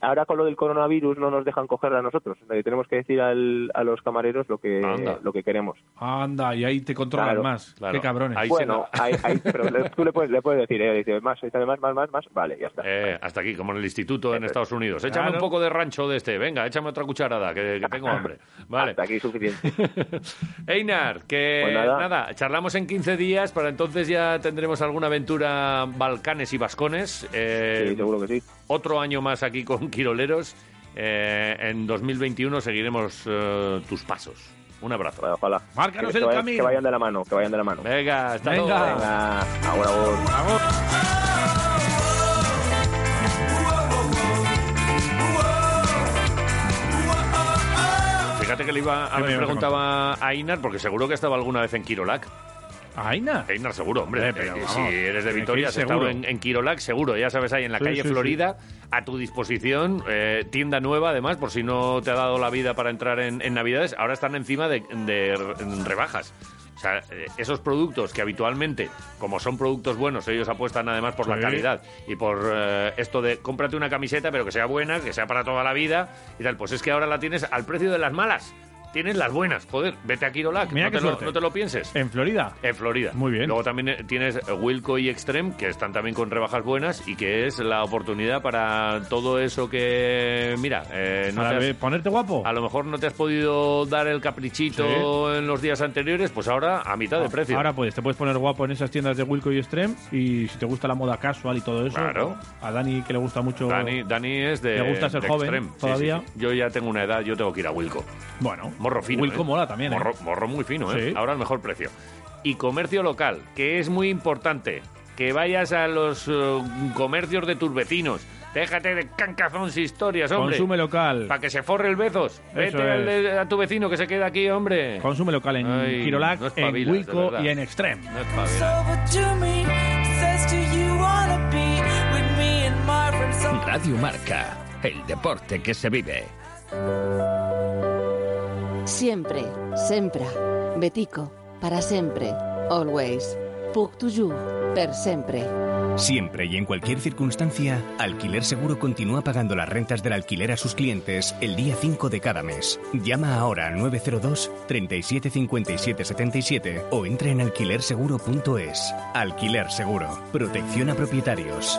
Ahora con lo del coronavirus no nos dejan cogerla a nosotros. Le tenemos que decir al- a los camareros lo que, Anda. lo que queremos. Anda, y ahí te controlan Claro, más. claro. Qué cabrones. Ahí Bueno, pero le- tú le puedes, le puedes decir, eh, dice, más, más, más, más, más, vale, ya está. Eh, hasta aquí, como en el instituto en Estados Unidos. Échame Claro. un poco de rancho de este. Venga, échame otra cucharada, que, que tengo hambre. Vale. Hasta aquí suficiente. Einar, que Pues nada. nada. charlamos en 15 días, para entonces ya tendremos alguna aventura Balcanes y Vascones. Eh, Sí, seguro que sí. Otro año más aquí con Quiroleros. Eh, en 2021 seguiremos eh, tus pasos. Un abrazo. Ojalá. Márcanos que, el que vayan, camino. que vayan de la mano, que vayan de la mano. Venga, hasta Venga. luego. Venga, ahora vos. Fíjate que le iba a ¿Qué me haber ibas a preguntado a Einar, porque seguro que estaba alguna vez en Quirolac. ¿Aina? Seguro, hombre. Eh, pero Eh, si eres de Vitoria, has estado seguro. en, en seguro. Ya sabes, ahí en la Sí, calle sí, Florida, a tu disposición. eh, tienda nueva, además, por si no te ha dado la vida para entrar en, en Navidades. Ahora están encima de, de re- rebajas. O sea, eh, esos productos que habitualmente, como son productos buenos, ellos apuestan además por la calidad y por eh, esto de cómprate una camiseta, pero que sea buena, que sea para toda la vida y tal. Pues es que ahora la tienes al precio de las malas. Tienes las buenas. Joder, vete a Quirolac. Mira no, qué te lo, suerte. no te lo pienses. ¿En Florida? En Florida. Muy bien. Luego también eh, tienes Wilco y Extreme, que están también con rebajas buenas y que es la oportunidad para todo eso que, mira, eh, no Para te has- ver- ponerte guapo. a lo mejor no te has podido dar el caprichito en los días anteriores, pues ahora a mitad de precio. Ahora puedes, te puedes poner guapo en esas tiendas de Wilco y Extreme y si te gusta la moda casual y todo eso, Claro. a Dani que le gusta mucho, Dani, Dani es de. ¿Le gusta ser joven Extreme. Todavía? sí, sí. Yo ya tengo una edad, yo tengo que ir a Wilco. bueno, Morro fino. Wilco ¿eh? mola también, ¿eh? Morro, morro muy fino, ¿eh? Sí. Ahora el mejor precio. Y comercio local, que es muy importante. Que vayas a los eh, comercios de tus vecinos. Déjate de cancazones historias, hombre. Consume local. Para que se forre el bezos. Vete Eso al de- a tu vecino que se queda aquí, hombre. Consume local en Ay, Quirolac, no en espabilas, Wilco y en Extreme. No espabilas. over to me. Says, Do you wanna be with me and my friends? So Radio Marca, el deporte que se vive. Siempre, sempre. Betico, para sempre. Always. Puc toujours, per sempre. Siempre y en cualquier circunstancia, Alquiler Seguro continúa pagando las rentas del alquiler a sus clientes el día 5 de cada mes. Llama ahora al 902 37 57 77 o entra en alquilerseguro.es. Alquiler Seguro. Protección a propietarios.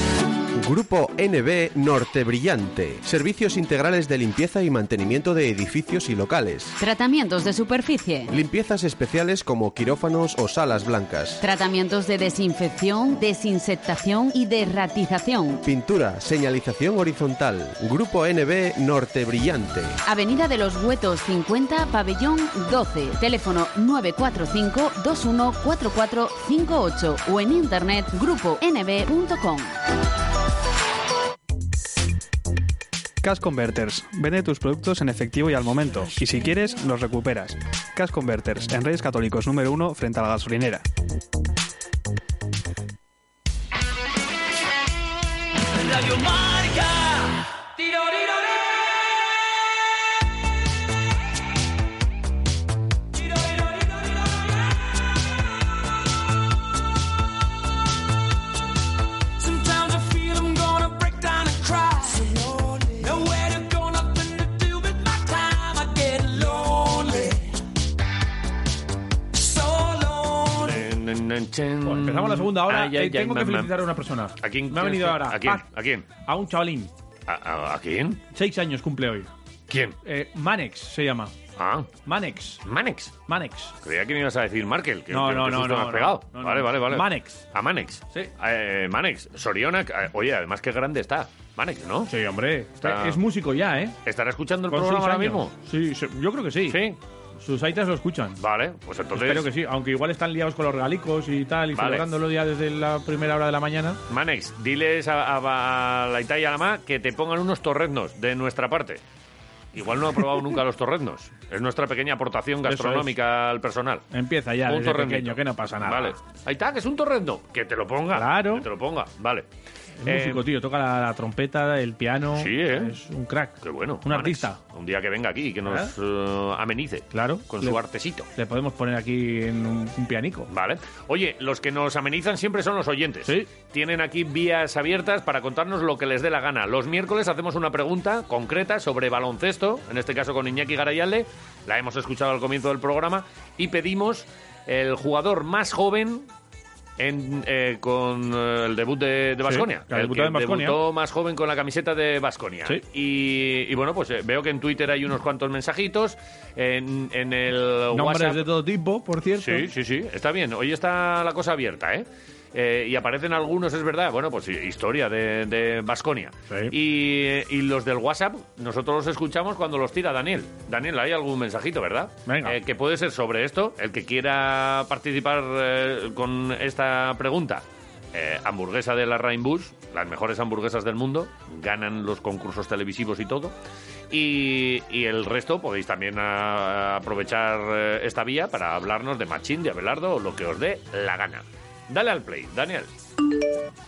Grupo NB Norte Brillante. Servicios integrales de limpieza y mantenimiento de edificios y locales. Tratamientos de superficie. Limpiezas especiales como quirófanos o salas blancas. Tratamientos de desinfección, desinsectación y derratización. Pintura, señalización horizontal. Grupo NB Norte Brillante. Avenida de los Huetos 50, pabellón 12. Teléfono 945 214458 o en internet gruponb.com. Cash Converters. Vende tus productos en efectivo y al momento. Y si quieres, los recuperas. Cash Converters, en Reyes Católicos número uno frente a la gasolinera. Bueno, empezamos la segunda hora. Ay, ay, Eh, tengo ay, que felicitar a una persona. ¿A quién Me ha venido que- ahora. ¿A quién? Ah, ¿A quién? A un chavalín. ¿A, quién? Seis años cumple hoy. ¿Quién? Eh, Manex se llama. Ah. Manex. Manex. Manex. Creía que me ibas a decir Markel. Que, No, que- no, que no, no, pegado. no, vale, vale, vale. Manex. A Manex. Sí. Eh, Manex. Soriona. eh, Oye, además qué grande está. Manex, ¿no? Sí, hombre. Está- Es músico ya, ¿eh? ¿Estará escuchando el Con programa ahora mismo? Sí, sí, yo creo que sí. Sí. Sus aitas lo escuchan. Vale, pues entonces... Espero que sí, aunque igual están liados con los regalicos y tal, y Vale. celebrándolo ya desde la primera hora de la mañana. Manex, diles a, a- a la Ita y a la Ma que te pongan unos torreznos de nuestra parte. Igual no ha probado nunca los torreznos. Es nuestra pequeña aportación Eso gastronómica al personal. Empieza ya Un desde torrendito. pequeño, que no pasa nada. Vale. Ahí está, que es un torrezno. Que te lo ponga. Claro. Que te lo ponga. Vale. Es Eh, músico, tío. Toca la, la trompeta, el piano. Sí, ¿eh? Es un crack. Qué bueno. Un Manex. artista. Un día que venga aquí y que nos eh, amenice. Claro. Con Le- su artesito. Le podemos poner aquí en un, un pianico. Vale. Oye, los que nos amenizan siempre son los oyentes. Tienen aquí vías abiertas para contarnos lo que les dé la gana. Los miércoles hacemos una pregunta concreta sobre baloncesto, en este caso con Iñaki Garayalde. La hemos escuchado al comienzo del programa. Y pedimos el jugador más joven en, eh, con eh, el debut de Sí, Vasconia. que Baskonia. debutó más joven con la camiseta de Vasconia. Sí. Y, y bueno, pues eh, veo que en Twitter hay unos cuantos mensajitos. En, en el Nombres WhatsApp de todo tipo, por cierto. Sí, sí, sí, está bien. Hoy está la cosa abierta, ¿eh? Eh, y aparecen algunos, es verdad, bueno, pues historia de Vasconia. Y, y los del WhatsApp, nosotros los escuchamos cuando los tira Daniel. Daniel, hay algún mensajito, ¿verdad? Venga. Eh, que puede ser sobre esto, el que quiera participar eh, con esta pregunta. Eh, hamburguesa de la Rainbush, las mejores hamburguesas del mundo, ganan los concursos televisivos y todo. Y, y el resto podéis también ah, aprovechar eh, esta vía para hablarnos de Machín, de Abelardo o lo que os dé la gana. Dale al play, Daniel.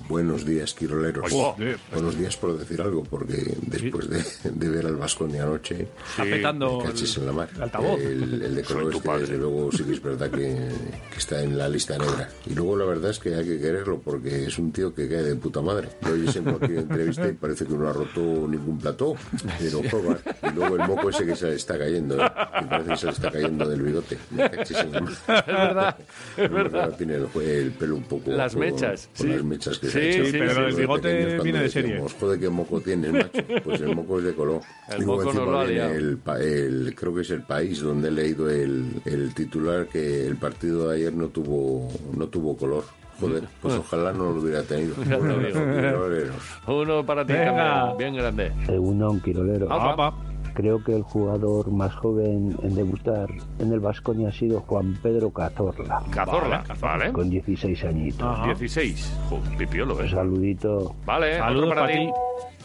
Buenos días, Quiroleros. Oh, Buenos días por decir algo, porque después de, de ver al Vasconia anoche... Me cachis en la mar. el altavoz. El, el de Color este, desde luego, sí que es verdad que, que está en la lista negra. Y luego la verdad es que hay que quererlo, porque es un tío que cae de puta madre. Lo oyes en cualquier entrevista y parece que no ha roto ningún plató, pero joder. Y luego el moco ese que se le está cayendo, ¿eh? que parece que se le está cayendo del bigote. Me cachis en la mar. Es verdad, es verdad. Tiene el, el pelo un poco... Las mechas, Con sí. las mechas que Sí, se ha hecho. sí, pero De bigote viene de serie. decíamos, Joder, qué moco tienes, macho. Pues el moco es de color. El Y moco nos lo ha el, el- creo que es el país donde he leído el, el titular que el partido de ayer no tuvo, no tuvo color. Joder, pues ojalá no lo hubiera tenido. Quiroleros. Uno para ti Venga. bien grande. Según Quirolero. Apa. Creo que el jugador más joven en debutar en el Vasconia ha sido Juan Pedro Cazorla. Cazorla, vale. Con 16 añitos. 16. Jo, pipiolo, Un ¿eh? saludito. Vale, Saludos otro para para ti.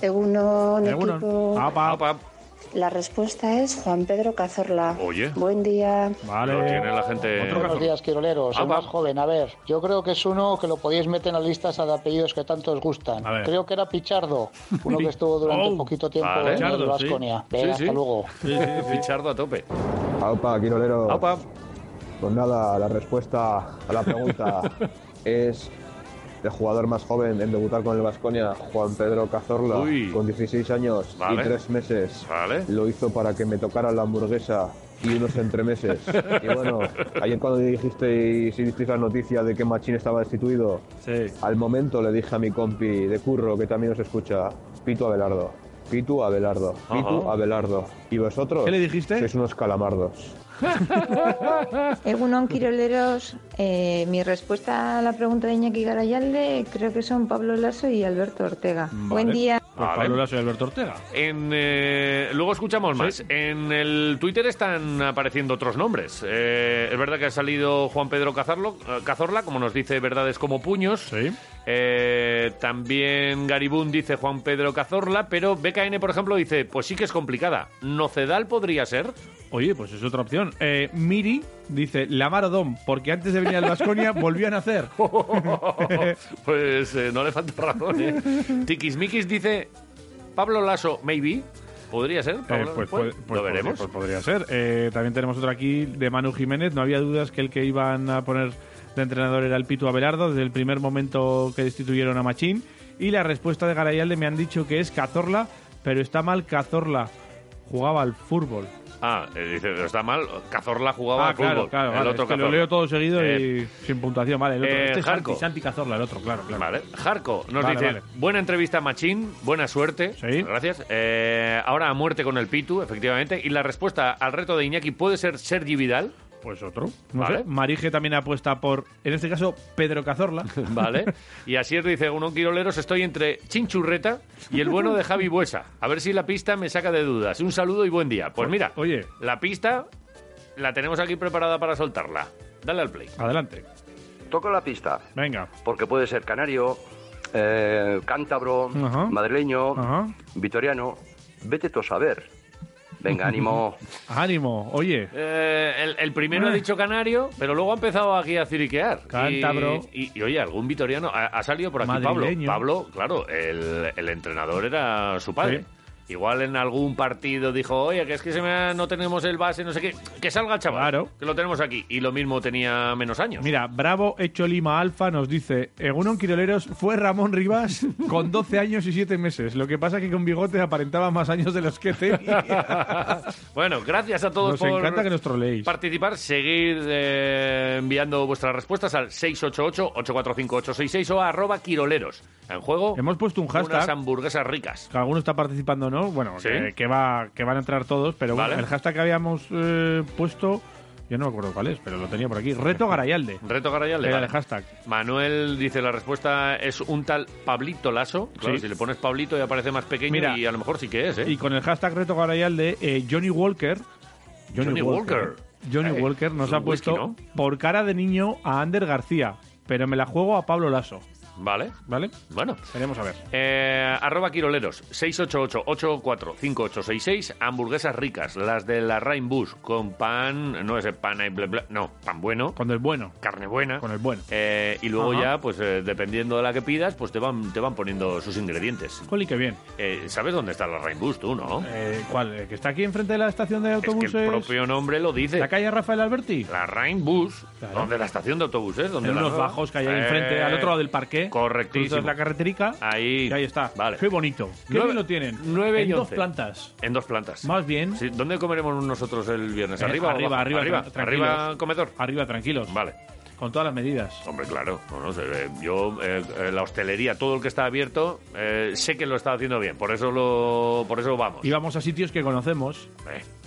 ti. Egunon, Egunon. equipo. Apa. Apa. La respuesta es Juan Pedro Cazorla. Oye. Buen día. Vale. Lo tiene la gente. Otro Buenos días, Quiroleros. Ah, El va. más joven. A ver, yo creo que es uno que lo podíais meter en las listas de apellidos que tanto os gustan. A ver. Creo que era Pichardo, uno que estuvo durante Oh, poquito tiempo vale. en Pichardo, el. Vasconia. Sí, Venga, sí. hasta luego. Sí, Pichardo a tope. Aupa, Quirolero. Aupa. Pues nada, la respuesta a la pregunta es el jugador más joven en debutar con el Vasconia, Juan Pedro Cazorla, Uy. con 16 años Vale. y 3 meses. Vale. Lo hizo para que me tocara la hamburguesa y unos entremeses. y bueno, ayer cuando dijiste y si disteis la noticia de que Machín estaba destituido, al momento le dije a mi compi de curro, que también os escucha, Pitu Abelardo. Pitu Abelardo. Pitu Ajá. Abelardo. ¿Y vosotros? ¿Qué le dijiste? Sois unos calamardos. Egunon Quiroleros, eh, mi respuesta a la pregunta de Iñaki Garayalde creo que son Pablo Lasso y Alberto Ortega. Buen día. Pues Vale. Pablo Lasso y Alberto Ortega. En, eh, luego escuchamos más. En el Twitter están apareciendo otros nombres. Eh, es verdad que ha salido Juan Pedro Cazarlo, eh, Cazorla, como nos dice Verdades como Puños. Eh, también Garibún dice Juan Pedro Cazorla, pero BKN, por ejemplo, dice, pues sí que es complicada. ¿Nocedal podría ser? Oye, pues es otra opción. Eh, Miri dice Odom, porque antes de venir al Vasconia volvió a nacer. pues eh, no le falta razón, ¿eh? Tikismikis dice Pablo Lasso, maybe. ¿Podría ser? Eh, Pablo? pues, pues- pues Lo veremos. podría- pues podría ser. Eh, también tenemos otro aquí de Manu Jiménez. No había dudas que el que iban a poner de entrenador era el Pitu Abelardo desde el primer momento que destituyeron a Machín. Y la respuesta de Garayalde me han dicho que es Cazorla, pero está mal Cazorla. Jugaba al fútbol. Ah, eh, dice, está mal. Cazorla jugaba Ah, al claro, fútbol. claro. el vale, otro es que lo leo todo seguido Eh, y sin puntuación. Vale, el otro. eh, este es. Santi, Santi Cazorla, el otro, claro, claro. Vale. Jarco nos Vale, dice, vale. buena entrevista Machín, buena suerte. Gracias. Eh, ahora a muerte con el Pitu, efectivamente. Y la respuesta al reto de Iñaki puede ser Sergi Vidal. Pues otro. No Vale. sé. Marige también apuesta por, en este caso, Pedro Cazorla. Vale. Y así es, dice unos quiroleros, estoy entre Chinchurreta y el bueno de Javi Buesa. A ver si la pista me saca de dudas. Un saludo y buen día. Pues mira, Oye. la pista la tenemos aquí preparada para soltarla. Dale al play. Adelante. Toco la pista. Venga. Porque puede ser canario, eh, cántabro, Ajá. madrileño, Ajá. vitoriano. Vete tú a saber. Venga, ánimo. Ánimo, oye. Eh, el, el primero ha dicho canario, pero luego ha empezado aquí a ciriquear. Cántabro. Y, y- y, oye, algún vitoriano. Ha, ha salido por aquí Pablo. Pablo, claro, el, el entrenador era su padre. Sí. Igual en algún partido dijo, oye, que es que se me ha- no tenemos el base, no sé qué. Que salga el chaval. Claro. Que lo tenemos aquí. Y lo mismo tenía menos años. Mira, Bravo Hecho Lima Alfa nos dice, Egunon Quiroleros fue Ramón Rivas con 12 años y 7 meses. Lo que pasa que con bigote aparentaba más años de los que tenía. bueno, gracias a todos Nos por encanta que nos troleéis. participar. Seguid eh, enviando vuestras respuestas al 688-845-866 o a arroba quiroleros. En juego, Hemos puesto un hashtag. unas hamburguesas ricas. Que alguno está participando, ¿no? Bueno, Sí. que, que va, que van a entrar todos, pero bueno, el hashtag que habíamos eh, puesto, yo no me acuerdo cuál es, pero lo tenía por aquí. Reto Garayalde. Reto Garayalde. Vale. el hashtag. Manuel dice la respuesta es un tal Pablito Lasso. Claro, Sí. si le pones Pablito ya parece más pequeño Mira, y a lo mejor sí que es, ¿eh? Y con el hashtag Reto Garayalde, eh, Johnny Walker. Johnny Walker. Johnny Eh, Walker nos ha whisky, puesto ¿no? por cara de niño a Ander García, pero me la juego a Pablo Lasso. Vale. ¿Vale? Bueno. Veremos a ver. Eh, arroba Quiroleros, 688-845866, hamburguesas ricas, las de la Rainbush, con pan, no ese pan ahí, bla, bla, no, pan bueno. Con el bueno. Carne buena. Con el bueno. Eh, y luego Ajá. ya, pues eh, dependiendo de la que pidas, pues te van, te van poniendo sus ingredientes. Joli, qué bien. Eh, ¿Sabes dónde está la Rainbush tú, no? Eh, ¿Cuál? ¿El que está aquí enfrente de la estación de es que autobuses? el propio nombre lo dice. ¿La calle Rafael Alberti? La Rainbush, donde la estación de autobuses, donde En la unos bajos que hay ahí Eh, enfrente, al otro lado del parque. Correctísimo. Cruzas la carreterica. Ahí. Y ahí está. Vale. Qué bonito. Qué Nueve- bien lo tienen. nueve en y dos plantas. En dos plantas. Más bien. Sí, ¿Dónde comeremos nosotros el viernes? Eh, ¿Arriba o arriba, arriba, arriba, tranquilos. arriba comedor. Arriba, tranquilos. Vale. Con todas las medidas. Hombre, claro. Eh, yo, eh, eh, la hostelería, todo el que está abierto, eh, sé que lo está haciendo bien. Por eso lo, por eso vamos. Y vamos a sitios que conocemos.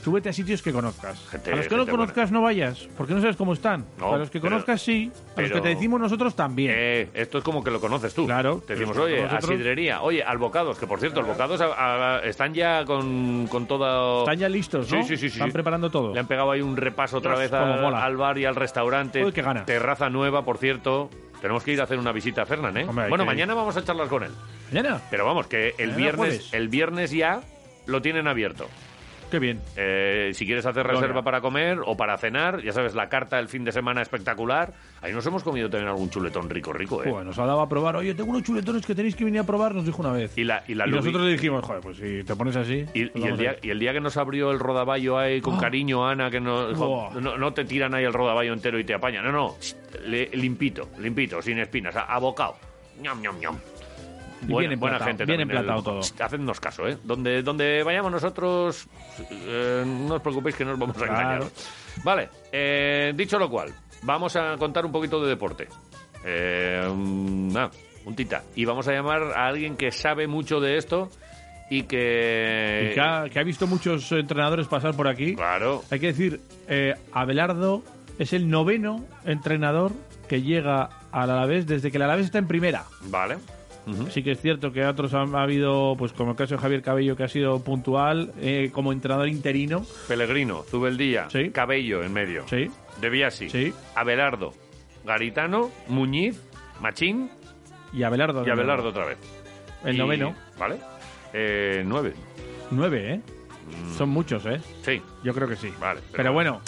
Tú vete a sitios que conozcas. Gente- a los que no conozcas no vayas, porque no sabes cómo están. No, a los que pero- conozcas sí, a los pero- que te decimos nosotros también. eh, esto es como que lo conoces tú. Claro. Te decimos, oye, a sidrería, oye, al bocados, que por cierto, el bocados a- a- están ya con, con todo... Están ya listos, ¿no? Sí, sí, sí. sí. Están preparando todo. Le han pegado ahí un repaso otra Dios, vez al bar y al restaurante. Uy, qué gana. Terraza nueva, por cierto. Tenemos que ir a hacer una visita a Fernán, ¿eh? Hombre, bueno, ir. mañana vamos a charlar con él. ¿Mañana? Pero vamos, que el Mañana viernes, jueves. el viernes ya lo tienen abierto. Qué bien. Eh, si quieres hacer Gloria. reserva para comer o para cenar, ya sabes, la carta del fin de semana espectacular. Ahí nos hemos comido también algún chuletón rico, rico, ¿eh? Joder, nos ha dado a probar. Oye, tengo unos chuletones que tenéis que venir a probar, nos dijo una vez. Y, la, y, la y lubi- nosotros le dijimos, joder, pues si te pones así. y, pues y el día, y el día que nos abrió el rodaballo ahí con Ah. cariño, Ana, que no, no, no te tiran ahí el rodaballo entero y te apañan. No, no, le- limpito, limpito, sin espinas, abocado. ñom, ñom, ñom. Buena, bien buena gente bien emplatado el- todo. Hacednos caso, ¿eh? Donde, donde vayamos nosotros, eh, no os preocupéis que no os vamos a engañar. Vale, eh, dicho lo cual, vamos a contar un poquito de deporte. Eh, mm, ah, un tita. Y vamos a llamar a alguien que sabe mucho de esto y que... Y que ha, que ha visto muchos entrenadores pasar por aquí. Claro. Hay que decir, eh, Abelardo es el noveno entrenador que llega al Alavés desde que el Alavés está en primera. Vale. Sí que es cierto que otros han ha habido, pues como el caso de Javier Cabello, que ha sido puntual eh, como entrenador interino. Pellegrino, Zubeldía, Cabello en medio. Sí. De Biasi. Sí. Abelardo, Garitano, Muñiz, Machín Y Abelardo. y Abelardo otra vez. El Y- noveno. Vale. Eh, nueve. Nueve, ¿eh? Son muchos, ¿eh? Sí. Yo creo que sí. Vale. Pero, bueno,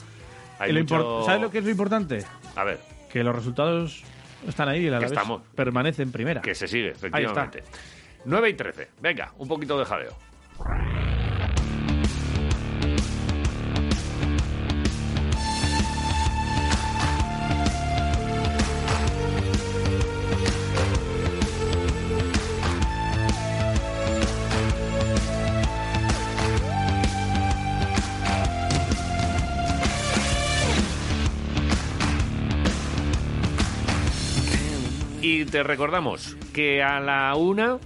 hay lo mucho- ¿sabes lo que es lo importante? A ver. Que los resultados están ahí y Alavés estamos. permanece en primera. Que se sigue, Ahí está. efectivamente. 9 y 13. Venga, un poquito de jaleo. Y te recordamos que a la una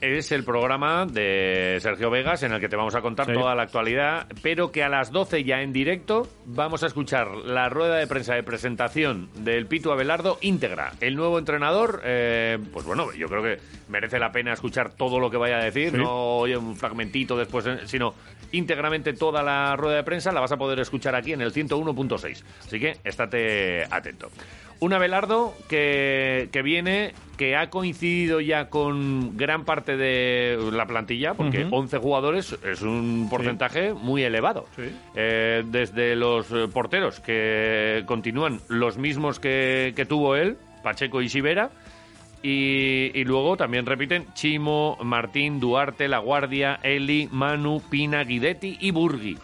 es el programa de Sergio Vegas en el que te vamos a contar Sí. toda la actualidad, pero que a las 12 ya en directo vamos a escuchar la rueda de prensa de presentación del Pitu Abelardo íntegra. El nuevo entrenador, eh, pues bueno, yo creo que merece la pena escuchar todo lo que vaya a decir, Sí. no oye un fragmentito después, eh, sino íntegramente toda la rueda de prensa la vas a poder escuchar aquí en el 101.6. Así que estate atento. Un Abelardo que, que viene, que ha coincidido ya con gran parte de la plantilla, porque Ujú. 11 jugadores es un porcentaje muy elevado. Eh, desde los eh, porteros, que continúan los mismos que, que tuvo él, Pacheco y Sivera, y, y luego también repiten Chimo, Martín, Duarte, La Guardia, Eli, Manu, Pina, Guidetti y Burgui.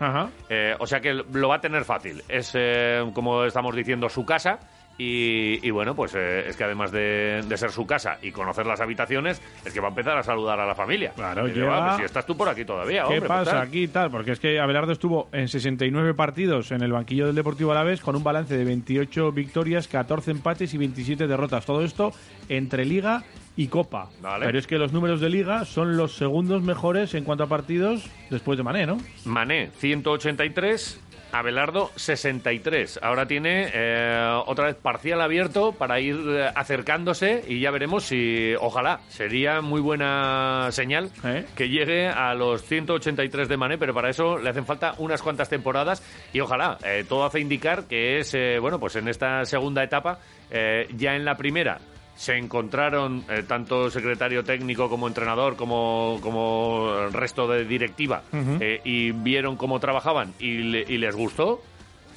Eh, o sea que lo va a tener fácil. Es, eh, como estamos diciendo, su casa. Y, y bueno, pues eh, es que además de, de ser su casa y conocer las habitaciones, es que va a empezar a saludar a la familia. Claro, llega- si estás tú por aquí todavía, ¿Qué hombre. pues pasa aquí y tal? Porque es que Abelardo estuvo en 69 partidos en el banquillo del Deportivo Alavés con un balance de 28 victorias, 14 empates y 27 derrotas. Todo esto entre Liga y Copa. Vale. Pero es que los números de Liga son los segundos mejores en cuanto a partidos después de Mané, ¿no? Mané, 183. Abelardo, 63. Ahora tiene eh, otra vez parcial abierto para ir eh, acercándose y ya veremos si, ojalá, sería muy buena señal que llegue a los 183 de Mané, pero para eso le hacen falta unas cuantas temporadas y ojalá, eh, todo hace indicar que es, eh, bueno, pues en esta segunda etapa, eh, ya en la primera se encontraron eh, tanto secretario técnico como entrenador como, como el resto de directiva eh, y vieron cómo trabajaban y, le- y les gustó.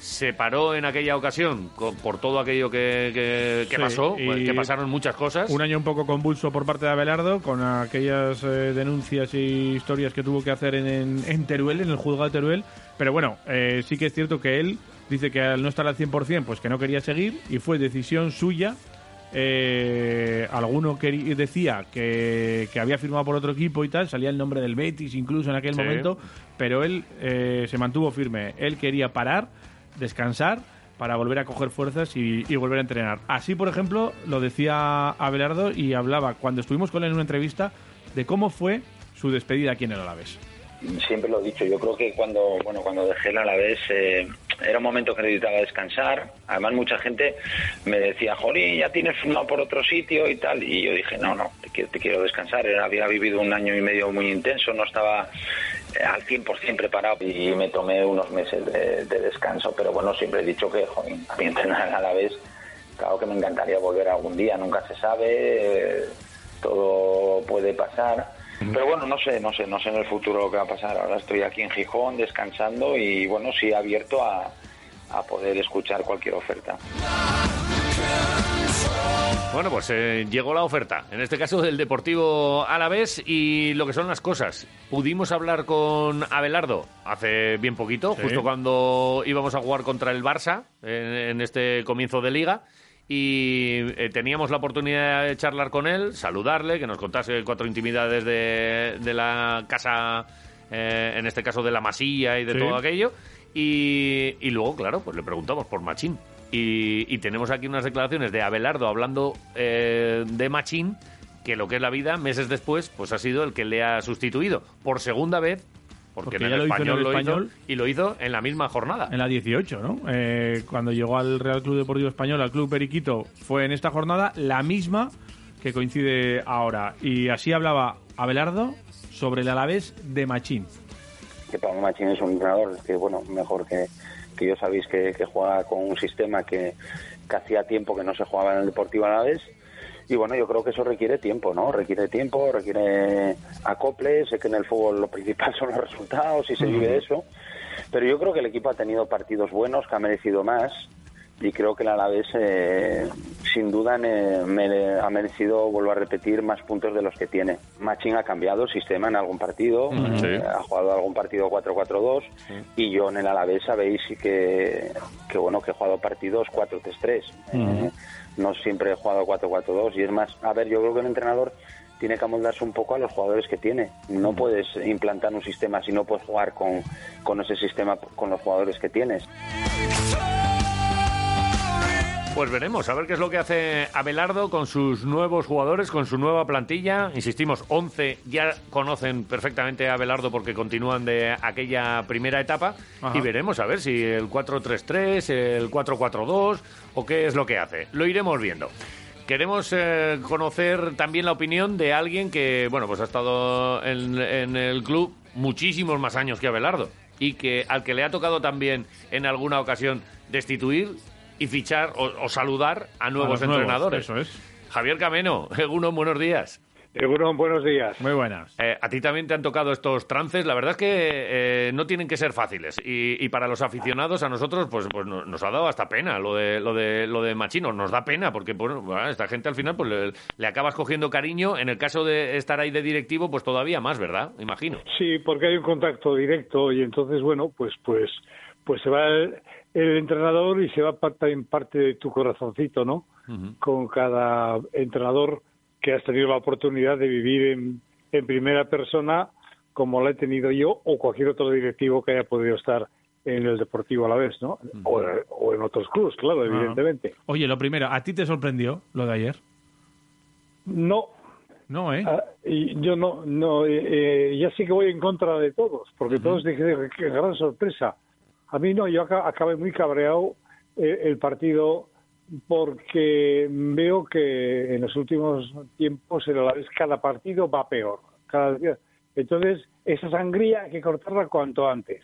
Se paró en aquella ocasión por todo aquello que, que- que Sí, pasó, pues, que pasaron muchas cosas. Un año un poco convulso por parte de Abelardo, con aquellas eh, denuncias y historias que tuvo que hacer en, en- en Teruel, en el juzgado de Teruel. Pero bueno, eh, sí que es cierto que él dice que al no estar al 100%, pues que no quería seguir y fue decisión suya. Eh, alguno queri- decía que, que había firmado por otro equipo y tal, salía el nombre del Betis incluso en aquel Sí. momento, pero él eh, se mantuvo firme. Él quería parar, descansar para volver a coger fuerzas y, y volver a entrenar. Así, por ejemplo, lo decía Abelardo y hablaba cuando estuvimos con él en una entrevista de cómo fue su despedida aquí en el Alavés. siempre lo he dicho, yo creo que cuando, bueno, cuando dejé el Alavés eh, era un momento que necesitaba descansar. Además, mucha gente me decía, Jolín, ya tienes firmado por otro sitio y tal. Y yo dije, no, no, te quiero, te quiero descansar. Había vivido un año y medio muy intenso, no estaba eh, al 100% preparado y me tomé unos meses de, de descanso. Pero bueno, siempre he dicho que, Jolín, a mí entrenar el Alavés, claro que me encantaría volver algún día, nunca se sabe, eh, todo puede pasar. Pero bueno, no sé, no sé, no sé en el futuro lo que va a pasar. Ahora estoy aquí en Gijón descansando y bueno, sí abierto a, a poder escuchar cualquier oferta. Bueno, pues eh, llegó la oferta, en este caso del Deportivo Alavés y lo que son las cosas. Pudimos hablar con Abelardo hace bien poquito, Sí. justo cuando íbamos a jugar contra el Barça en, en este comienzo de liga. Y eh, teníamos la oportunidad de charlar con él, saludarle, que nos contase cuatro intimidades de, de la casa, eh, en este caso de la masilla y de Sí. todo aquello. Y, y luego, claro, pues le preguntamos por Machín. Y, y tenemos aquí unas declaraciones de Abelardo hablando eh, de Machín, que lo que es la vida, meses después, pues ha sido el que le ha sustituido por segunda vez, porque, Porque en ya lo hizo en español el lo español. hizo, y lo hizo en la misma jornada. En la 18, ¿no? Eh, cuando llegó al Real Club Deportivo Español, al Club Periquito, fue en esta jornada la misma que coincide ahora. Y así hablaba Abelardo sobre el Alavés de Machín. que Pablo Machín es un entrenador que, bueno, mejor que, que yo sabéis que, que juega con un sistema que, que hacía tiempo que no se jugaba en el Deportivo Alavés. Y bueno, yo creo que eso requiere tiempo, ¿no? Requiere tiempo, requiere acople. Sé que en el fútbol lo principal son los resultados y se vive de eso. Pero yo creo que el equipo ha tenido partidos buenos, que ha merecido más. Y creo que el Alavés, eh, sin duda, mere- ha merecido, vuelvo a repetir, más puntos de los que tiene. Machín ha cambiado el sistema en algún partido, eh, Sí. ha jugado algún partido 4-4-2 y yo en el Alavés sabéis que, que bueno que he jugado partidos 4-3-3. Eh, no siempre he jugado 4-4-2 y es más, a ver, yo creo que el entrenador tiene que amoldarse un poco a los jugadores que tiene. No puedes implantar un sistema si no puedes jugar con, con ese sistema con los jugadores que tienes. Pues veremos, a ver qué es lo que hace Abelardo con sus nuevos jugadores, con su nueva plantilla. Insistimos, 11 ya conocen perfectamente a Abelardo porque continúan de aquella primera etapa. Ajá. Y veremos a ver si el 4-3-3, el 4-4-2 o qué es lo que hace. Lo iremos viendo. Queremos eh, conocer también la opinión de alguien que, bueno, pues ha estado en, en el club muchísimos más años que Abelardo y que al que le ha tocado también en alguna ocasión destituir y fichar o, o saludar a nuevos entrenadores. eso es. Javier Cameno, Egunon, buenos días. Egunon, buenos días. Muy buenas. Eh, a ti también te han tocado estos trances. La verdad es que eh, no tienen que ser fáciles. Y, y para los aficionados, a nosotros, pues, pues no- nos ha dado hasta pena lo de lo de lo de Machino. Nos da pena porque bueno, bueno, esta gente al final pues le, le acabas cogiendo cariño. En el caso de estar ahí de directivo, pues todavía más, ¿verdad? Imagino. Sí, porque hay un contacto directo y entonces, bueno, pues pues pues se va el, el entrenador y se va parte en parte de tu corazoncito, ¿no? Con cada entrenador que has tenido la oportunidad de vivir en, en primera persona como la he tenido yo o cualquier otro directivo que haya podido estar en el Deportivo a la vez, ¿no? o, o en otros clubes, claro, evidentemente. Oye, lo primero, ¿a ti te sorprendió lo de ayer? No. No, ¿eh? Ah, y yo no, no eh, eh, ya sí que voy en contra de todos, porque todos dijeron que gran sorpresa. A mí no, yo aca- acabé muy cabreado eh, el partido porque veo que en los últimos tiempos en la vez cada partido va peor. Cada día. Entonces, esa sangría hay que cortarla cuanto antes.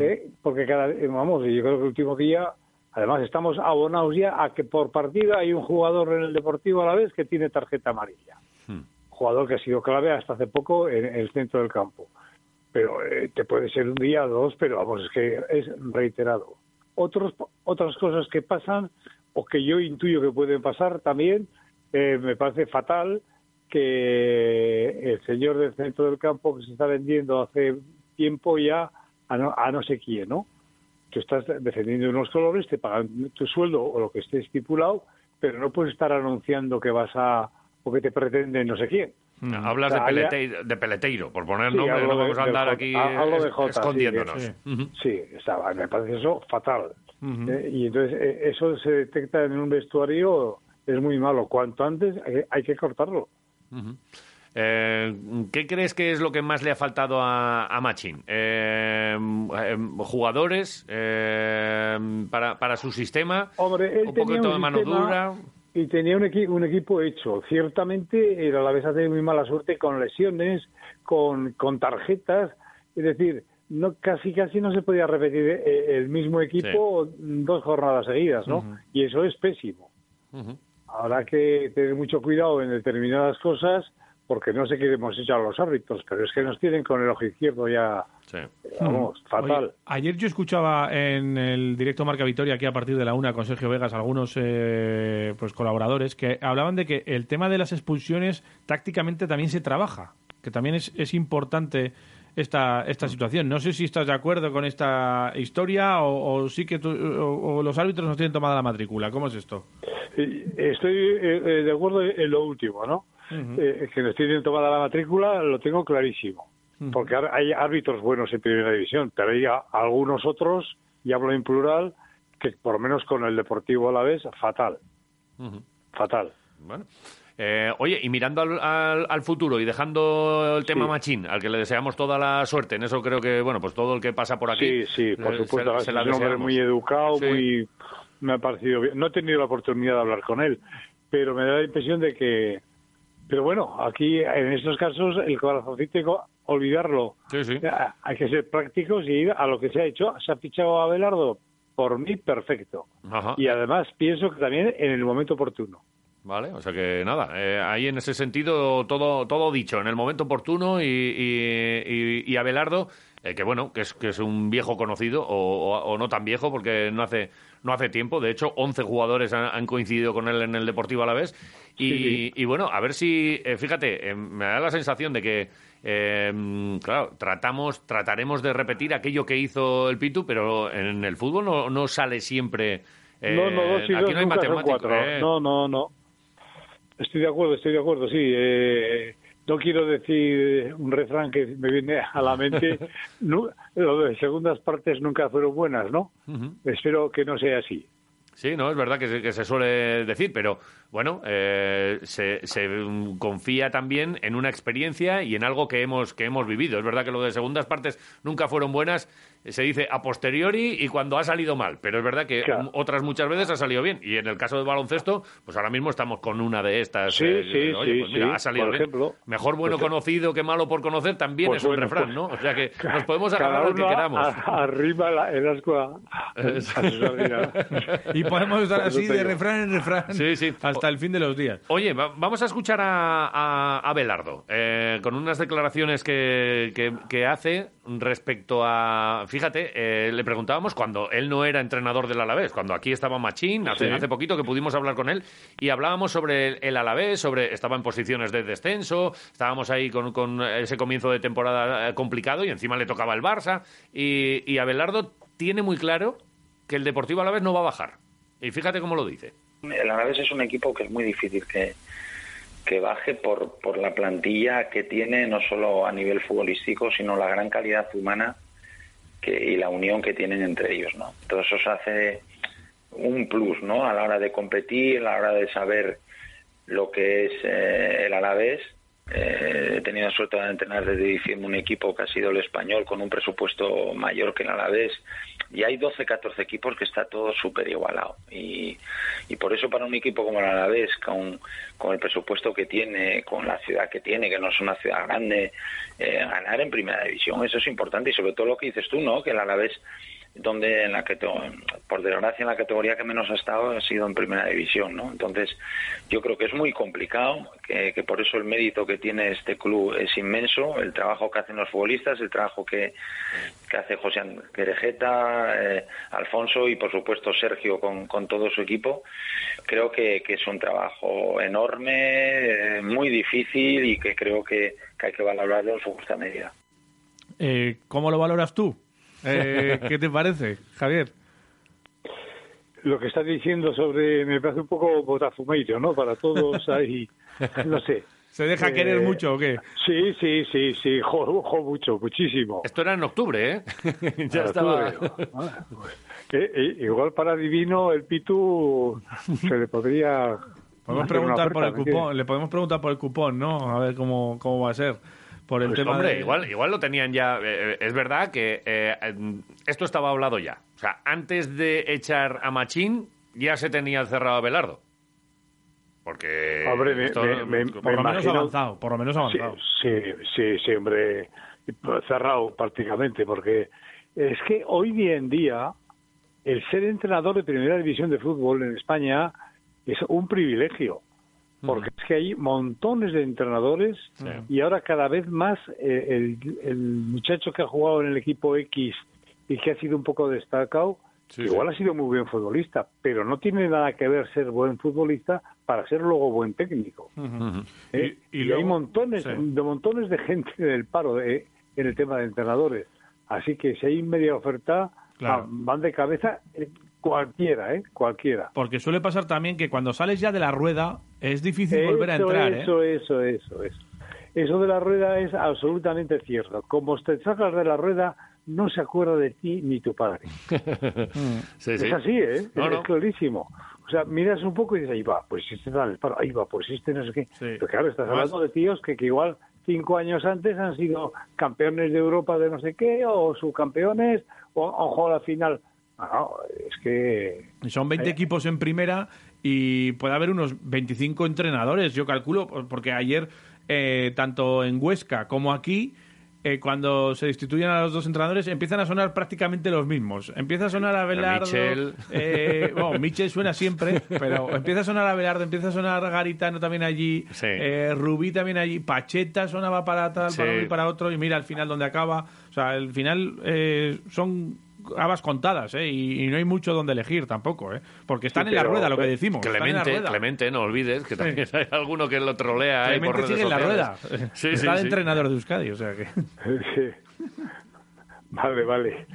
¿eh? Porque cada vamos, yo creo que el último día, además estamos abonados ya a que por partida hay un jugador en el Deportivo a la vez que tiene tarjeta amarilla. Jugador que ha sido clave hasta hace poco en, el centro del campo. Pero eh, te puede ser un día o dos, pero vamos, es que es reiterado. Otros, otras cosas que pasan o que yo intuyo que pueden pasar también, eh, me parece fatal que el señor del centro del campo que se está vendiendo hace tiempo ya a no, a no sé quién, ¿no? Tú estás defendiendo unos colores, te pagan tu sueldo o lo que esté estipulado, pero no puedes estar anunciando que vas a o que te pretende no sé quién. Hablas O de, sea, Peleteiro, de Peleteiro, por poner Sí, nombre, no de- vamos a andar aquí de sí, escondiéndonos. Sí, me parece eso fatal. Eh, y entonces eh, eso se detecta en un vestuario, es muy malo. Cuanto antes hay, hay que cortarlo. Eh, ¿Qué crees que es lo que más le ha faltado a, a Machín? Eh, eh, ¿Jugadores eh, para, para su sistema? Hombre, él ¿Un tenía poquito un de mano sistema dura? Y tenía un, equi- un equipo hecho. Ciertamente, el Alavés ha tenido muy mala suerte con lesiones, con, con tarjetas. Es decir, no casi casi no se podía repetir eh, el mismo equipo dos jornadas seguidas, ¿no? Y eso es pésimo. Habrá que tener mucho cuidado en determinadas cosas porque no sé qué hemos hecho a los árbitros, pero es que nos tienen con el ojo izquierdo ya, vamos, fatal. Oye, ayer yo escuchaba en el directo Marca Vitoria, aquí a partir de la una, con Sergio Vegas, algunos eh, pues colaboradores, que hablaban de que el tema de las expulsiones tácticamente también se trabaja, que también es, es importante esta, esta situación. No sé si estás de acuerdo con esta historia o, o sí que tú- o, o los árbitros no tienen tomada la matrícula. ¿Cómo es esto? Eh, Estoy eh, eh, de acuerdo en lo último, ¿no? Eh, que nos tienen tomada la matrícula lo tengo clarísimo. Porque hay árbitros buenos en primera división, pero hay a- algunos otros, y hablo en plural, que por lo menos con el Deportivo a la vez, fatal, fatal. Bueno. Eh, oye, y mirando al, al- al futuro y dejando el tema Sí. Machín, al que le deseamos toda la suerte, en eso creo que, bueno, pues todo el que pasa por aquí. Sí, sí, por eh, supuesto. se- es un hombre muy educado, Sí. muy me ha parecido bien. No he tenido la oportunidad de hablar con él, pero me da la impresión de que... Pero bueno, aquí en estos casos el corazoncito olvidarlo. Ah, Hay que ser prácticos y ir a lo que se ha hecho. Se ha fichado a Belardo, por mí perfecto. Ajá. Y además pienso que también en el momento oportuno. Vale, o sea que nada, eh, ahí en ese sentido todo, todo dicho, en el momento oportuno y, y, y- y Abelardo, eh, que bueno, que es, que es un viejo conocido o, o- o no tan viejo porque no hace, no hace tiempo, de hecho 11 jugadores han, han coincidido con él en el Deportivo Alavés y, Sí, sí. y bueno, a ver si, eh, fíjate, eh, me da la sensación de que, eh, claro, tratamos, trataremos de repetir aquello que hizo el Pitu, pero en el fútbol no, no sale siempre... eh, no, no, dos y aquí dos no hay nunca son cuatro. No, no, no. Estoy de acuerdo, estoy de acuerdo, sí. No quiero decir un refrán que me viene a la mente. Nu- lo de segundas partes nunca fueron buenas, ¿no? Espero que no sea así. Sí, no, es verdad que se, que se suele decir, pero bueno, eh, se, se, confía también en una experiencia y en algo que hemos, que hemos vivido. Es verdad que lo de segundas partes nunca fueron buenas, se dice a posteriori y cuando ha salido mal, pero es verdad que Claro. otras muchas veces ha salido bien. Y en el caso del baloncesto, pues ahora mismo estamos con una de estas. Sí, eh, sí, oye, sí, pues mira, sí, ha salido por bien. ejemplo. Mejor bueno Pues- conocido que malo por conocer también Pues es un bueno, refrán, pues- ¿no? O sea que nos podemos agarrar al que queramos. a- arriba la, el a, a. Y podemos estar así de refrán en refrán Sí, sí. hasta el fin de los días. Oye, va- vamos a escuchar a, a, a Belardo eh, con unas declaraciones que, que- que hace respecto a. Fíjate, eh, le preguntábamos cuando él no era entrenador del Alavés, cuando aquí estaba Machín, hace, Sí. hace poquito que pudimos hablar con él y hablábamos sobre el, el Alavés, sobre. Estaba en posiciones de descenso, estábamos ahí con, con ese comienzo de temporada eh, complicado y encima le tocaba el Barça. Y, y Abelardo tiene muy claro que el Deportivo Alavés no va a bajar. Y fíjate cómo lo dice. El Alavés es un equipo que es muy difícil que, que baje por, por la plantilla que tiene, no solo a nivel futbolístico, sino la gran calidad humana que, y la unión que tienen entre ellos. ¿no? Todo eso se hace un plus ¿no? a la hora de competir, a la hora de saber lo que es eh, el Alavés. Eh, he tenido la suerte de entrenar desde diciembre un equipo que ha sido el español con un presupuesto mayor que el Alavés y hay 12, 14 equipos que está todo súper igualado y, y por eso para un equipo como el Alavés con, con el presupuesto que tiene, con la ciudad que tiene, que no es una ciudad grande, eh, ganar en primera división, eso es importante y sobre todo lo que dices tú, ¿no? Que el Alavés donde en la que por desgracia en la categoría que menos ha estado ha sido en primera división no entonces yo creo que es muy complicado que, por eso el mérito que tiene este club es inmenso el trabajo que hacen los futbolistas el trabajo que, que hace José Querejeta eh, Alfonso y por supuesto Sergio con, con todo su equipo. Creo que, que es un trabajo enorme eh, muy difícil y que creo que, que hay que valorarlo en su justa medida. Eh, ¿Cómo lo valoras tú? Eh, ¿Qué te parece, Javier? Lo que está diciendo sobre, me parece un poco botafumeiro, ¿no? Para todos ahí, no sé. ¿Se deja Eh, querer mucho o qué? Sí, sí, sí, sí, jo, jo mucho, muchísimo. Esto era en octubre, ¿eh? ya estaba. Ah, pues, eh, eh, igual para Divino el Pitu se le podría Podemos preguntar por el oferta, ¿me cupón, le podemos preguntar por el cupón, ¿no? A ver cómo, cómo va a ser. Por el Pues, tema hombre, de- igual, igual lo tenían ya. eh, es verdad que eh, em, esto estaba hablado ya. O sea, antes de echar a Machín, ya se tenía cerrado a Belardo. Porque. Hombre, me- esto- me- me- Por me lo menos imagino- avanzado, por lo menos avanzado. Sí, sí, sí, hombre, cerrado prácticamente, porque es que hoy en día el ser entrenador de primera división de fútbol en España es un privilegio, porque es que hay montones de entrenadores y ahora cada vez más eh, el, el muchacho que ha jugado en el equipo X y que ha sido un poco destacado, Sí, igual ha sido muy buen futbolista, pero no tiene nada que ver ser buen futbolista para ser luego buen técnico. ¿eh? Y- y Y, luego- hay montones sí. de montones de gente del paro. eh. en el tema de entrenadores. Así que si hay media oferta, Claro. va- van de cabeza cualquiera, ¿eh? Cualquiera. Porque suele pasar también que cuando sales ya de la rueda es difícil volver a Eso, entrar, ¿eh? Eso, eso, eso, eso. Eso de la rueda es absolutamente cierto. Como te sacas de la rueda, no se acuerda de ti ni tu padre. Sí, es sí. así, ¿eh? No, es no. clarísimo. O sea, miras un poco y dices, ahí va, pues este está en el paro, ahí va, pues este no sé qué. Pero claro, estás hablando de tíos que, que igual cinco años antes han sido campeones de Europa de no sé qué, o subcampeones, o han jugado la final. Ah, No, es que... Son 20 Eh. equipos en primera y puede haber unos 25 entrenadores, yo calculo, por- porque ayer, eh, tanto en Huesca como aquí, eh, cuando se destituyen a los dos entrenadores, empiezan a sonar prácticamente los mismos. Empieza a sonar a Belardo. Michel. eh, bueno, Michel suena siempre, pero empieza a sonar a Belardo, empieza a sonar Garitano también allí, eh, Rubí también allí, Pacheta sonaba para tal, Sí. para uno y para otro, y mira al final donde acaba. O sea, al final eh, son habas contadas, ¿eh? Y, y no hay mucho donde elegir tampoco, ¿eh? Porque están Sí, en la rueda, lo que decimos. en la Clemente. Clemente, no olvides que también hay alguno que lo trolea ahí Clemente por redes sigue en la rueda. Sí, Está sí, de sí. entrenador de Euskadi, o sea que... Sí. Vale, vale.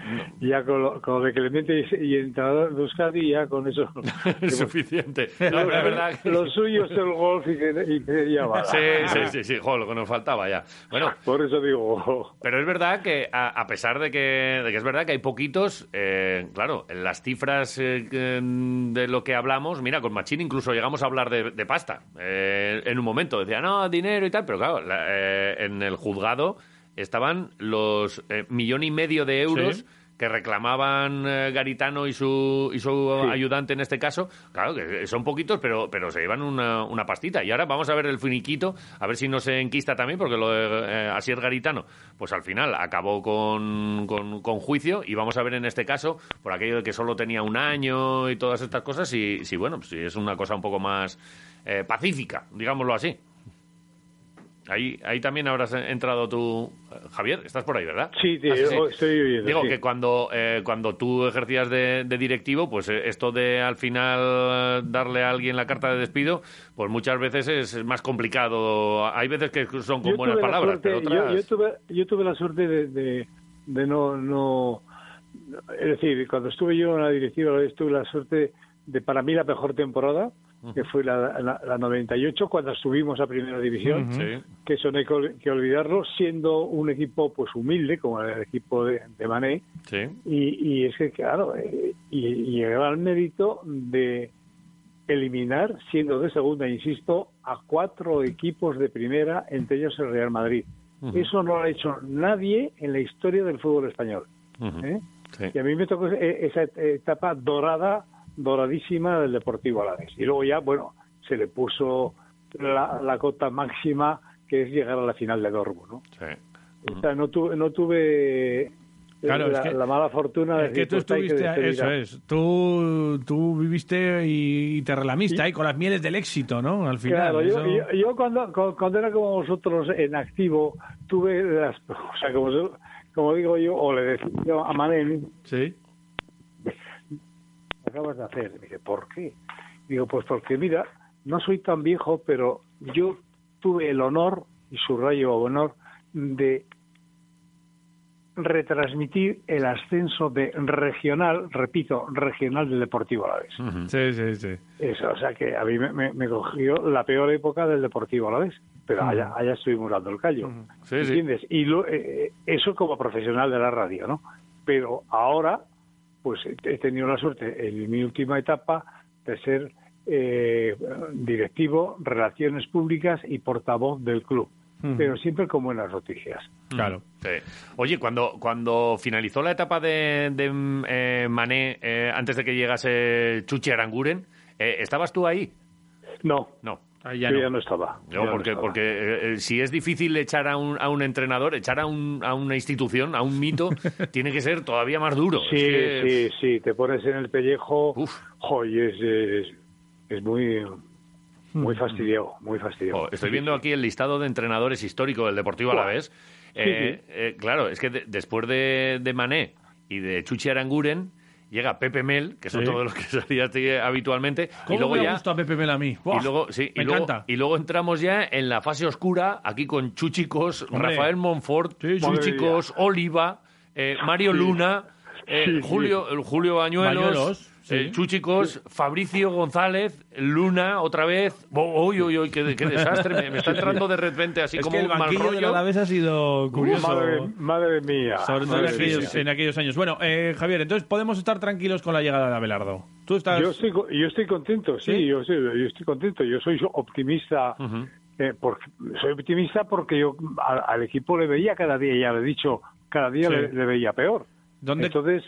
Ya con lo, con lo de Clemente y, y entrenador de Euskadi, ya con eso. Es suficiente. No, es verdad que- lo suyo es el golf y que, y que ya va. Sí, sí, sí, sí, jo, lo que nos faltaba ya. Bueno, por eso digo. Pero es verdad que, a, a pesar de que, de que es verdad que hay poquitos, eh, claro, en las cifras eh, de lo que hablamos, mira, con Machín incluso llegamos a hablar de, de pasta. Eh, en un momento decía, no, dinero y tal, pero claro, la- eh, en el juzgado estaban los eh, millón y medio de euros. Sí. que reclamaban eh, Garitano y su, y su Sí. ayudante en este caso, claro que son poquitos, pero, pero se llevan una, una pastita. Y ahora vamos a ver el finiquito, a ver si no se enquista también, porque lo de eh, Asier Garitano, pues al final acabó con, con, con juicio y vamos a ver en este caso, por aquello de que solo tenía un año y todas estas cosas, si, si bueno, si es una cosa un poco más eh, pacífica, digámoslo así. Ahí, ahí también habrás entrado tú, eh, Javier, estás por ahí, ¿verdad? Sí, Ah, estoy oyendo, Digo sí. que cuando, eh, cuando tú ejercías de, de directivo, pues eh, esto de al final darle a alguien la carta de despido, pues muchas veces es más complicado. Hay veces que son con Yo buenas palabras, suerte- pero otras... yo, yo tuve, yo tuve la suerte de, de, de no, no... Es decir, cuando estuve yo en la directiva, tuve la suerte de, para mí, la mejor temporada, que fue la, la, la 98, cuando subimos a Primera División, que eso no hay que ol- que olvidarlo, siendo un equipo pues humilde, como el equipo de, de Mané, Sí. y, y es que, claro, eh, y, y llegaba al mérito de eliminar, siendo de segunda, insisto, a cuatro equipos de primera, entre ellos el Real Madrid. Eso no lo ha hecho nadie en la historia del fútbol español. ¿eh? Sí. Y a mí me tocó e- esa etapa dorada, doradísima del Deportivo Alavés. Y luego ya, bueno, se le puso la, la cota máxima, que es llegar a la final de Dortmund, ¿no? Sí. O sea, no tuve, no tuve Claro, la, es que- la mala fortuna de Es que tú pues, que estuviste, eso es, tú, tú viviste y te relamiste ahí con las mieles del éxito, ¿no? Al final. Claro, yo, eso- yo, yo cuando, cu- cuando era como vosotros en activo, tuve las, o sea, como, como digo yo, o le decía a Manel, Sí. Acabas de hacer? Me dice, ¿por qué? Digo, pues porque mira, no soy tan viejo, pero yo tuve el honor, y subrayo honor, de retransmitir el ascenso de regional, repito, regional del Deportivo Alavés. Sí, sí, sí. Eso, o sea que a mí me, me- me cogió la peor época del Deportivo Alavés, pero Ujú. allá, allá estuvimos dando el callo. Sí. ¿Entiendes? Y lo- eh, eso como profesional de la radio, ¿no? Pero ahora, pues he tenido la suerte en mi última etapa de ser eh, directivo, relaciones públicas y portavoz del club, pero siempre con buenas noticias. Claro. Sí. Oye, cuando, cuando finalizó la etapa de, de, eh, Mané, eh, antes de que llegase Chuchi Aranguren, eh, ¿estabas tú ahí? No. No. Ahí Yo ya no estaba. No, Ya no porque, estaba. porque eh, eh, si es difícil echar a un, a un entrenador, echar a, un, a una institución, a un mito, tiene que ser todavía más duro. Sí, Es que- sí, sí, te pones en el pellejo, joy, es, es, es muy, muy fastidiado, muy fastidiado. Estoy viendo aquí el listado de entrenadores histórico del Deportivo Buah. Alavés. Sí, Eh, eh, claro, es que de- después de, de Mané y de Chuchi Aranguren, llega Pepe Mel, que es Sí. otro de los que salía habitualmente, ¿Cómo y luego me ya gusta Pepe Mel a mí? Buah, y luego, sí, y me luego, encanta. y luego entramos ya en la fase oscura, aquí con Chuchicos, Hombre. Rafael Monfort, sí. Chuchicos, Oliva, eh, Mario. Luna, eh. Julio, Julio Bañuelos, Bañuelos, sí. eh, Chúchicos, Fabricio González, Luna otra vez. Uy, uy, uy, qué, qué desastre. Me, me está entrando de repente así Es como que el un mal banquillo del rollo. Alavés ha sido curioso. Madre, madre mía. Sobre todo en aquellos, mía. en aquellos años. Bueno, eh, Javier, entonces podemos estar tranquilos con la llegada de Abelardo. Tú estás... Yo estoy, yo estoy contento, sí, ¿Sí? Yo, sí, yo estoy contento. Yo soy optimista. eh, porque, soy optimista porque yo al, al equipo le veía cada día, ya lo he dicho, cada día Sí. le, le veía peor. ¿Dónde- Entonces,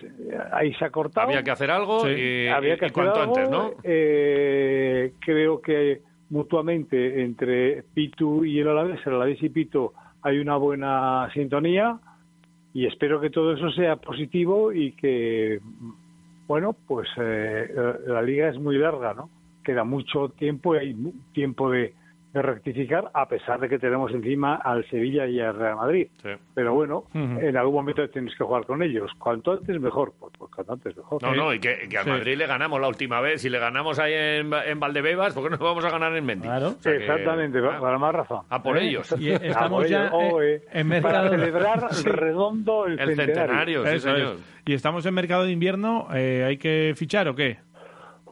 ahí se ha cortado. Había que hacer algo Sí. y, Había que y hacer cuanto algo, antes, ¿no? eh, creo que mutuamente entre Pitu y el Alavés, el Alavés y Pitu, hay una buena sintonía y espero que todo eso sea positivo y que, bueno, pues eh, la liga es muy larga, ¿no? Queda mucho tiempo y hay tiempo de, de rectificar, a pesar de que tenemos encima al Sevilla y al Real Madrid. Pero bueno, en algún momento tienes que jugar con ellos. Cuanto antes mejor, pues, pues cuanto antes mejor. No, no, y que, que al Sí. Madrid le ganamos la última vez. Si le ganamos ahí en, en Valdebebas, ¿por qué no vamos a ganar en Mendy? O sea que- Exactamente, para más razón. A por ¿Eh? ellos. Y estamos ya. Oh, eh, en Para mercado- celebrar Sí. redondo el, El centenario, Eso es. Y estamos en mercado de invierno. eh, ¿Hay que fichar o qué?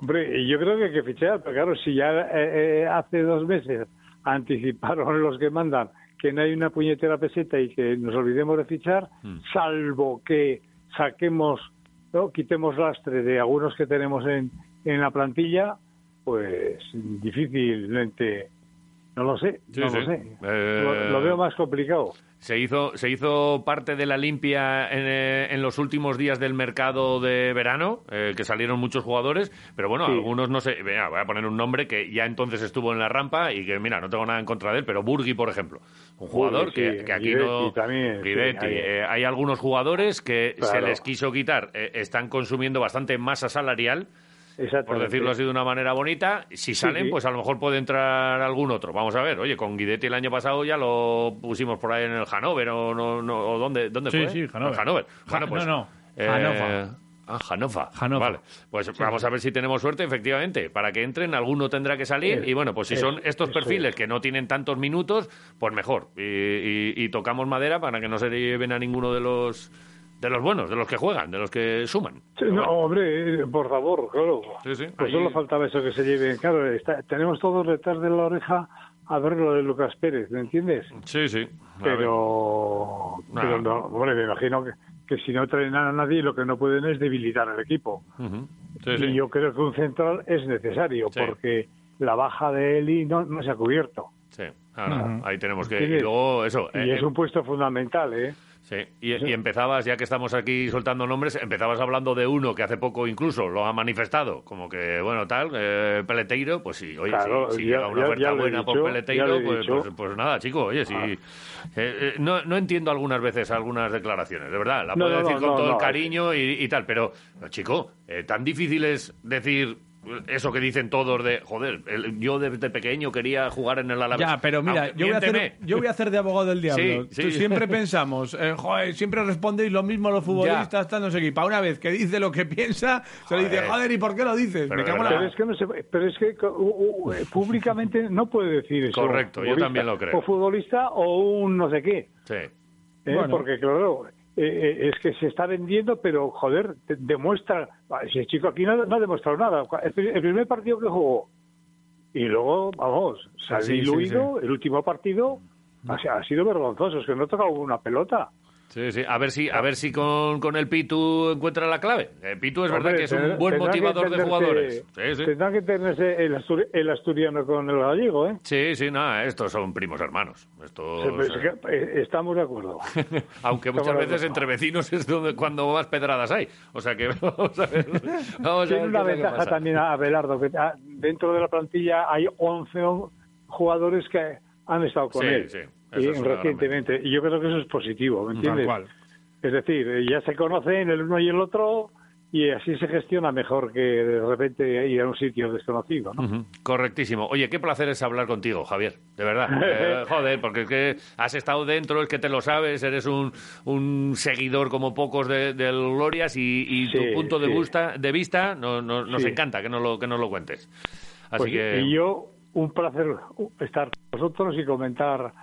Hombre, yo creo que hay que fichar, pero claro, si ya eh, eh, hace dos meses anticiparon los que mandan que no hay una puñetera peseta y que nos olvidemos de fichar, Hmm. salvo que saquemos, ¿no? quitemos lastre de algunos que tenemos en, en la plantilla, pues difícilmente, no lo sé, Sí, no sí. lo sé. Eh, Lo, lo veo más complicado. Se hizo, se hizo parte de la limpia en, eh, en los últimos días del mercado de verano, eh, que salieron muchos jugadores, pero bueno, Sí. algunos no sé, voy a poner un nombre que ya entonces estuvo en la rampa y que, mira, no tengo nada en contra de él, pero Burgui, por ejemplo, un jugador que, aquí no... también, eh, hay algunos jugadores que se les quiso quitar, están consumiendo bastante masa salarial, por decirlo así de una manera bonita. Si salen, sí. pues a lo mejor puede entrar algún otro. Vamos a ver. Oye, con Guidetti el año pasado ya lo pusimos por ahí en el Hannover o, no, no, o dónde, dónde Sí, fue. sí, Hannover. Ja- Bueno, pues, no, no, eh. Ah. Vale. Pues vamos a ver si tenemos suerte, efectivamente. Para que entren, alguno tendrá que salir. Eh, y bueno, pues si eh, son estos eso perfiles es. que no tienen tantos minutos, pues mejor. Y, y- y tocamos madera para que no se lleven a ninguno de los de los buenos, de los que juegan, de los que suman. Sí, no, hombre, eh, por favor, claro. Sí, sí. Pues Ahí- solo faltaba eso que se lleven. Claro, está- tenemos todos detrás de la oreja a ver lo de Lucas Pérez, ¿me entiendes? Sí, sí. Pero, no, hombre, me imagino que, que si no traen a nadie, lo que no pueden es debilitar el equipo. Sí, sí. Y yo creo que un central es necesario, Sí. porque la baja de Eli no, no se ha cubierto. Sí, Ujú. ahí tenemos que... Y luego eso... Y eh, es un puesto fundamental, ¿eh? Sí, y, y empezabas, ya que estamos aquí soltando nombres, empezabas hablando de uno que hace poco incluso lo ha manifestado, como que, bueno, tal, eh, Peleteiro, pues sí, oye, Claro, si, si ya- llega una ya- oferta ya buena por Peleteiro, pues, pues, pues nada, chico, oye, sí. Ah. Eh, eh, no, no entiendo algunas veces algunas declaraciones, de verdad, la No, puedo no, decir con todo el cariño y, y tal, pero, chico, eh, tan difícil es decir eso que dicen todos de, joder, el- yo desde pequeño quería jugar en el Alavés. Ya, pero mira, Aunque- yo voy, a hacer, yo voy a hacer de abogado del diablo. Sí, Tú sí. siempre pensamos, eh, joder, siempre respondéis lo mismo los futbolistas, tal, no sé qué. Para una vez que dice lo que piensa, se le dice, Joder. ¿y por qué lo dices? Pero Me cago en Pero la... es que no se, pero es que co- u- u- eh, públicamente no puede decir eso. Correcto, yo también lo creo. O futbolista o un no sé qué. Sí. ¿eh? Bueno. Porque claro, eh, eh, es que se está vendiendo, pero joder, demuestra. el chico aquí no, no ha demostrado nada. El, pri- el primer partido que jugó y luego, vamos, se ha Sí, sí, diluido. El último partido ha, si- ha sido vergonzoso. Es que no ha tocado una pelota. Sí, sí. A ver si, a ver si con, con el Pitu encuentra la clave. Eh, Pitu es verdad que es un buen motivador de jugadores. Sí, sí. Tendrá que tenerse el, asturi- el asturiano con el gallego, ¿eh? Sí, sí, nada, estos son primos hermanos. Estos, Sí, es que, eh, estamos de acuerdo. aunque muchas estamos veces entre vecinos es donde, cuando más pedradas hay. O sea que vamos a ver. Vamos a Tiene ver una ventaja pasa. también a Abelardo, que ah, dentro de la plantilla hay 11 o- jugadores que han estado con Sí, él sí, y recientemente. Y yo creo que eso es positivo, ¿me entiendes? cual. Es decir, eh, ya se conocen el uno y el otro y así se gestiona mejor que de repente ir a un sitio desconocido. ¿no? Correctísimo. Oye, qué placer es hablar contigo, Javier. De verdad. Eh, joder, porque es que has estado dentro, es que te lo sabes, eres un, un seguidor como pocos de- del Glorias y, y Sí, tu punto de, sí. vista, de vista no- no- nos Sí. encanta que nos lo, que nos lo cuentes. Así Pues, que... Y yo, un placer estar con vosotros y comentar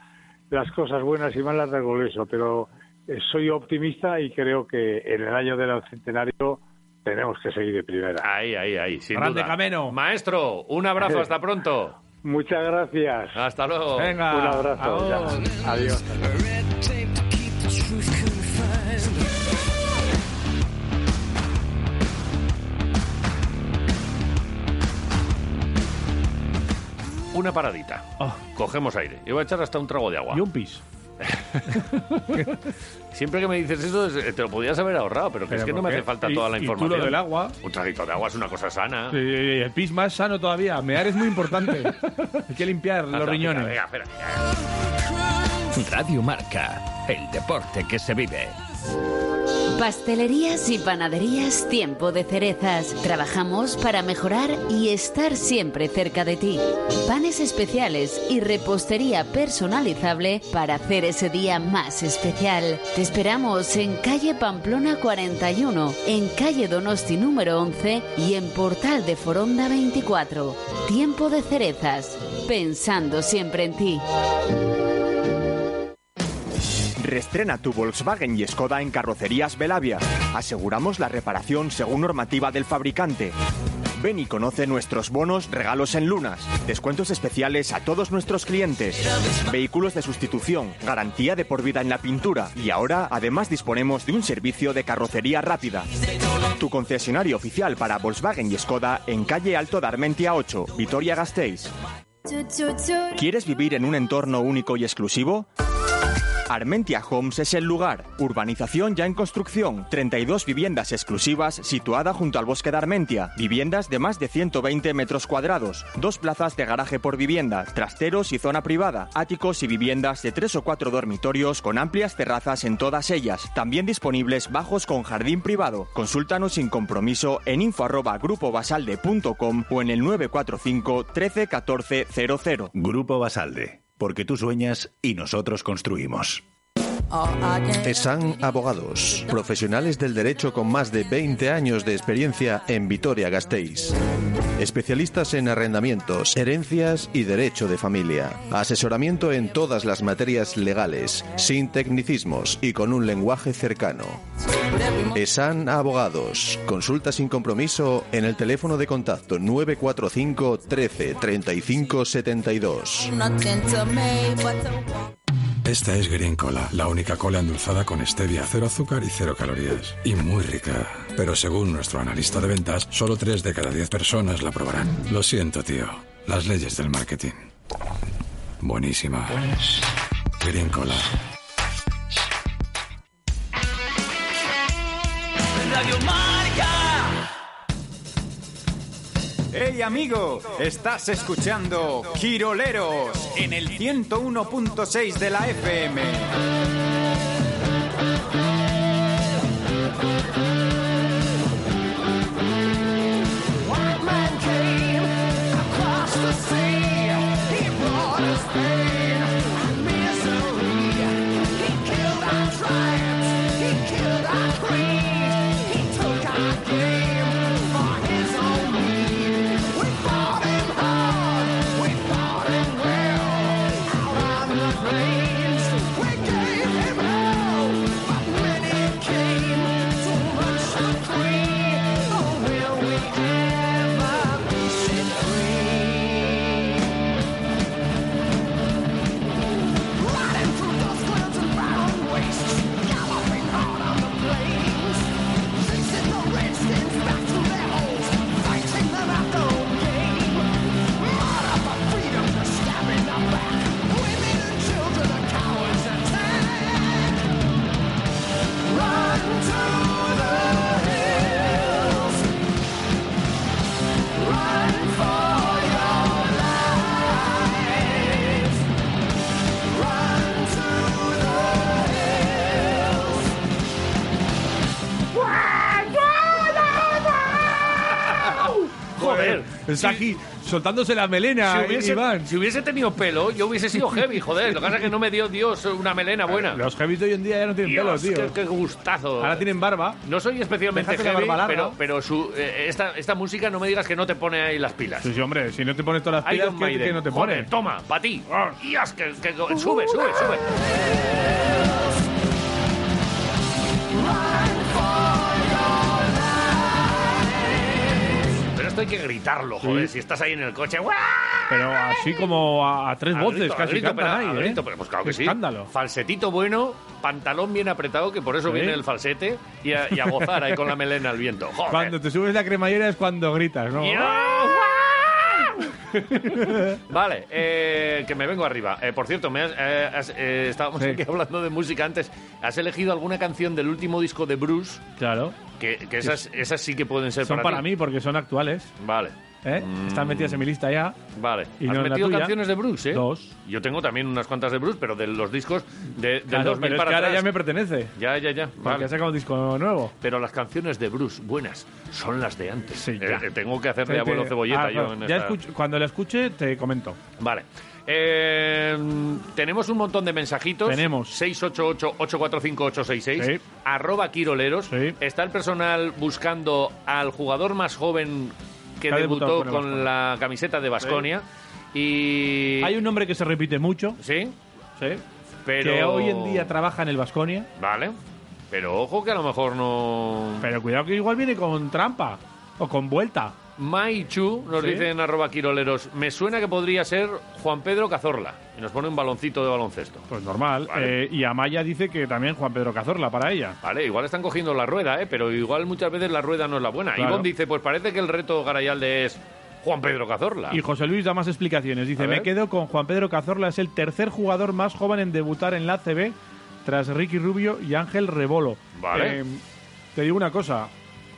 las cosas buenas y malas del Goleso, pero eh, soy optimista y creo que en el año del centenario tenemos que seguir de primera. Ahí, ahí, ahí, sin Grande duda. Cameno. Maestro, un abrazo, hasta pronto. Muchas gracias. Hasta luego. Venga. Un abrazo. Adiós. Una paradita. Cogemos aire. Yo voy a echar hasta un trago de agua. Y un pis. Siempre que me dices eso, es- te lo podías haber ahorrado, pero que es ¿Pero que no me hace falta toda la y tú lo información. del agua. Un traguito de agua es una cosa sana. Y el pis más sano todavía. Mear es muy importante. Hay que limpiar los riñones. venga, espera. Radio Marca, el deporte que se vive. Pastelerías y panaderías Tiempo de Cerezas. Trabajamos para mejorar y estar siempre cerca de ti. Panes especiales y repostería personalizable para hacer ese día más especial. Te esperamos en calle Pamplona 41, en calle Donosti número 11 y en Portal de Foronda 24. Tiempo de Cerezas. Pensando siempre en ti. Restrena tu Volkswagen y Skoda en Carrocerías Belavia. Aseguramos la reparación según normativa del fabricante. Ven y conoce nuestros bonos regalos en lunas, descuentos especiales a todos nuestros clientes, vehículos de sustitución, garantía de por vida en la pintura y ahora además disponemos de un servicio de carrocería rápida. Tu concesionario oficial para Volkswagen y Skoda en calle Alto de Armentia 8, Vitoria-Gasteiz. ¿Quieres vivir en un entorno único y exclusivo? Armentia Homes es el lugar. Urbanización ya en construcción. 32 viviendas exclusivas situada junto al bosque de Armentia. Viviendas de más de 120 metros cuadrados. Dos plazas de garaje por vivienda. Trasteros y zona privada. Áticos y viviendas de tres o cuatro dormitorios con amplias terrazas en todas ellas. También disponibles bajos con jardín privado. Consúltanos sin compromiso en info arroba grupobasalde.com o en el 945 13 14 00. Grupo Basalde, porque tú sueñas y nosotros construimos. ESAN Abogados, profesionales del derecho con más de 20 años de experiencia en Vitoria-Gasteiz. Especialistas en arrendamientos, herencias y derecho de familia. Asesoramiento en todas las materias legales, sin tecnicismos y con un lenguaje cercano. ESAN Abogados. Consulta sin compromiso en el teléfono de contacto 945 13 35 72. Esta es Green Cola, la única cola endulzada con stevia, cero azúcar y cero calorías. Y muy rica. Pero según nuestro analista de ventas, solo 3 de cada 10 personas la probarán. Lo siento, tío. Las leyes del marketing. Buenísima. Green Cola. Radio Hey amigo, estás escuchando Quiroleros en el 101.6 de la FM. Está aquí soltándose la melena, Si hubiese, Iván. si hubiese tenido pelo, yo hubiese sido heavy, joder. Lo que pasa es que no me dio Dios una melena buena. Los heavy de hoy en día ya no tienen Dios, pelo, tío. Qué, qué gustazo. Ahora tienen barba. No soy especialmente heavy, pero, pero su, eh, esta, esta música no me digas que no te pone ahí las pilas. Sí, sí, hombre, si no te pones todas las pilas, ¿qué, qué no te Joder, pone? toma, para ti. Dios, que, que- que- sube, sube, sube. Esto hay que gritarlo, joder. Sí. Si estás ahí en el coche, ¡guau! Pero así como a, a tres A voces grito, casi grito, cantan pero, ahí, a ¿eh? grito, pero pues claro que sí. escándalo. Falsetito bueno, pantalón bien apretado, que por eso viene el falsete, y a, y a gozar ahí con la melena al viento. Joder. Cuando te subes la cremallera es cuando gritas, ¿no? Vale, eh, que me vengo arriba. Eh, por cierto, me has- eh, has- eh, estábamos aquí hablando de música antes. ¿Has elegido alguna canción del último disco de Bruce? Claro. Que, que esas, esas sí que pueden ser Son para, mí porque son actuales. Vale. ¿eh? Mm. Están metidas en mi lista ya. Vale. Y ¿Has no metido tuya. canciones de Bruce, eh? Dos. Yo tengo también unas cuantas de Bruce, pero de los discos de, del Claro, 2000 pero es para que ahora atrás. ya me pertenece. Ya, ya, ya. Porque Vale. ha sacado un disco nuevo. Pero las canciones de Bruce buenas son las de antes. Sí, Eh, ya. eh, tengo que hacer de abuelo cebolleta ah, yo en ya esta- escucho- Cuando la escuche te comento. Vale. Eh, tenemos un montón de mensajitos. Tenemos. 688-845-866. Sí. Arroba Quiroleros. Está el personal buscando al jugador más joven que debutó con la camiseta de Basconia. Y. Hay un nombre que se repite mucho. Sí. Sí. Pero. Que hoy en día trabaja en el Vasconia. Vale. Pero ojo que a lo mejor no. Pero cuidado que igual viene con trampa. O con vuelta. Maichu nos Sí. dice en arroba Quiroleros, me suena que podría ser Juan Pedro Cazorla. Y nos pone un baloncito de baloncesto. Pues normal. Vale. Eh, y Amaya dice que también Juan Pedro Cazorla para ella. Vale, igual están cogiendo la rueda, ¿eh? pero igual muchas veces la rueda no es la buena. Claro. Ivonne dice, pues parece que el reto Garayalde es Juan Pedro Cazorla. Y José Luis da más explicaciones. Dice, me quedo con Juan Pedro Cazorla. Es el tercer jugador más joven en debutar en la CB tras Ricky Rubio y Ángel Rebolo. Vale. Eh, te digo una cosa.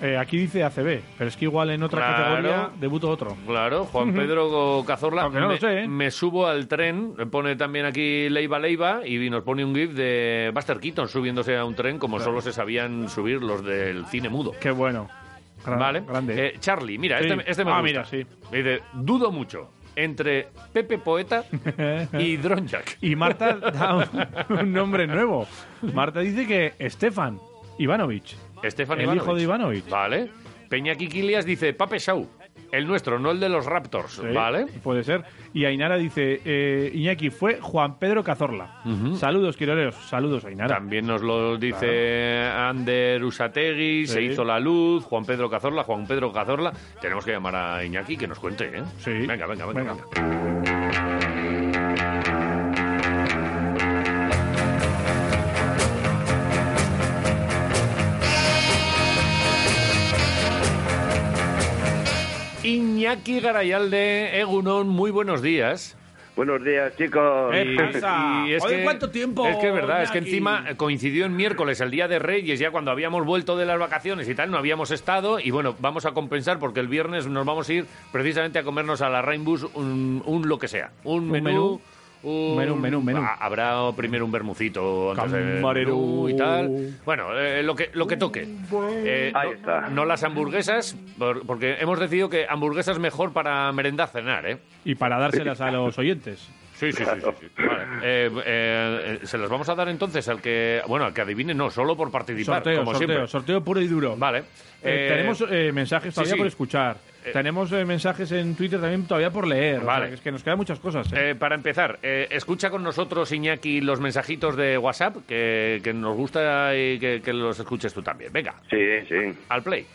Eh, aquí dice ACB, pero es que igual en otra Claro. categoría debuto otro. Claro, Juan. Pedro Cazorla. Aunque no me, lo sé, ¿eh? me subo al tren, me pone también aquí Leiva Leiva y nos pone un gif de Buster Keaton subiéndose a un tren como Claro. solo se sabían subir los del cine mudo. Qué bueno. Gran- vale. grande. Eh, Charlie, mira, Sí. este, este me Ah, gusta. mira, sí. Dice, dudo mucho entre Pepe Poeta y Dronjak. Y Marta da un, un nombre nuevo. Marta dice que Stefan Ivanovic. Estefan el Ivanovic. hijo de Ivanovic. Vale. Peña Kikilias dice Pape Shaw. El nuestro, no el de los Raptors. Sí, Vale. Puede ser. Y Ainara dice, eh, Iñaki, fue Juan Pedro Cazorla. Saludos, Quiroleros. Saludos, Ainara. También nos lo dice Ander Usategui, se Sí. hizo la luz, Juan Pedro Cazorla, Juan Pedro Cazorla. Tenemos que llamar a Iñaki que nos cuente, ¿eh? Sí. Venga, venga, venga. Venga. venga. Iñaki Garayalde, Egunon, muy buenos días. Buenos días, chicos. Y- y es Oye, que- ¿cuánto tiempo, Es que es verdad, es que encima coincidió en miércoles, el día de Reyes, ya cuando habíamos vuelto de las vacaciones y tal, no habíamos estado. Y bueno, vamos a compensar porque el viernes nos vamos a ir precisamente a comernos a la Rainbus un, un lo que sea. Un, Un menú. menú. Un- Menú, menú, menú. Ah, Habrá primero un bermucito antes Camarero. y tal. Bueno, eh, lo que lo que toque. Eh, Ahí no, está. no las hamburguesas, por- porque hemos decidido que hamburguesas mejor para merendar, cenar, ¿eh? Y para dárselas a los oyentes. Sí, sí, sí. sí, sí. Vale. Eh, eh, eh, se las vamos a dar entonces al que, bueno, al que adivine, no, solo por participar, Sorteo, como sorteo, siempre. sorteo puro y duro. Vale. Eh, Eh, tenemos eh, mensajes todavía sí. por escuchar. Eh, tenemos eh, mensajes en Twitter también todavía por leer. O Vale. sea, es que nos quedan muchas cosas. ¿eh? Eh, para empezar, eh, escucha con nosotros, Iñaki, los mensajitos de WhatsApp, que, que nos gusta y que, que los escuches tú también. Venga, Sí, sí. al play.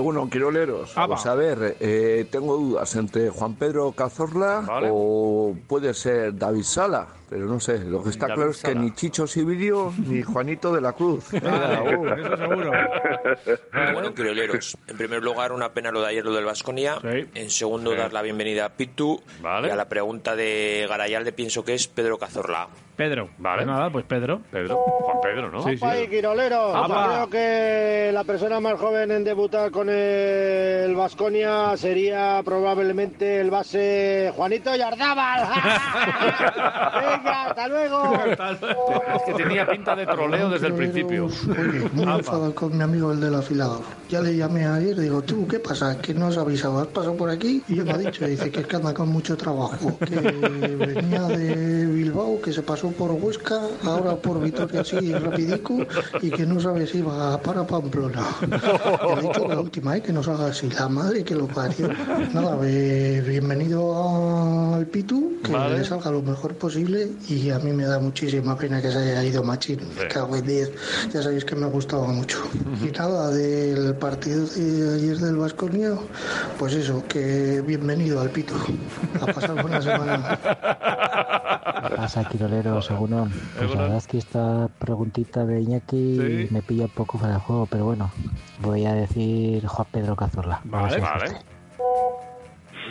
Bueno, Quiroleros, Ah, vamos va. a ver, eh, tengo dudas entre Juan Pedro Cazorla Vale. o puede ser David Sala, pero no sé, lo que está David claro es que ni Chicho Sibilio ni Juanito de la Cruz. Venga, uh. Eso seguro. Bueno, Quirioleros, en primer lugar, una pena lo de ayer, lo del Vasconia. Sí. En segundo, Sí. dar la bienvenida a Pitu. Vale. Y a la pregunta de Garayalde pienso que es Pedro Cazorla. Pedro. Vale. Pues nada, pues Pedro. Pedro. Juan Pedro, ¿no? Sí, sí. Y Apa. yo creo que la persona más joven en debutar con el Vasconia sería probablemente el base Juanito Yardábal. Venga, hasta luego. Es que tenía pinta de troleo desde el principio. Oye, muy enfadado con mi amigo el del afilador. Ya le llamé ayer, digo, tú, ¿qué pasa? Que no has avisado, ¿has pasado por aquí? Y yo me ha dicho, dice que es que anda con mucho trabajo, que venía de Bilbao, que se pasó por Huesca, ahora por Vitoria así rapidico, y que no sabe si va para Pamplona. Le he dicho que la última, ¿eh? que nos haga así, la madre que lo parió. Nada, bienvenido al Pitu, que Vale. le salga lo mejor posible, y a mí me da muchísima pena que se haya ido Machín. Me cago en 10. Ya sabéis que me gustaba mucho. Y nada, del partido de ayer del Vasconia, pues eso, que bienvenido al Pito. A pasar buena semana. ¿Qué pasa, Quirolero? Seguro. Pues la verdad es que esta preguntita de Iñaki me pilla un poco fuera de juego, pero bueno, voy a decir Juan Pedro Cazorla. Si hay suerte.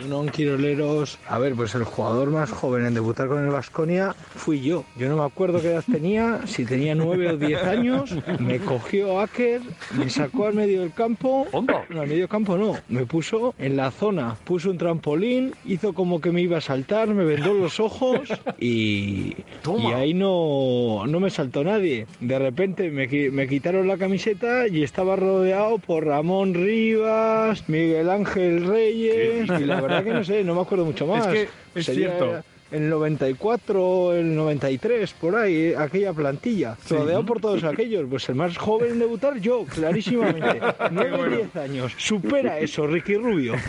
Non Quiroleros. A ver, pues el jugador más joven en debutar con el Vasconia fui yo. Yo no me acuerdo qué edad tenía, si tenía nueve o diez años. Me cogió Aker, me sacó al medio del campo. No, al medio campo no. Me puso en la zona, puso un trampolín, hizo como que me iba a saltar, me vendó los ojos y, y ahí no, no me saltó nadie. De repente me, me quitaron la camiseta y estaba rodeado por Ramón Rivas, Miguel Ángel Reyes y la verdad que no sé, no me acuerdo mucho más. que es Sería cierto. El 94, el 93, por ahí, aquella plantilla. Sí. Rodeado por todos aquellos. Pues el más joven en debutar, yo, clarísimamente. 9 10 años. Supera eso, Ricky Rubio.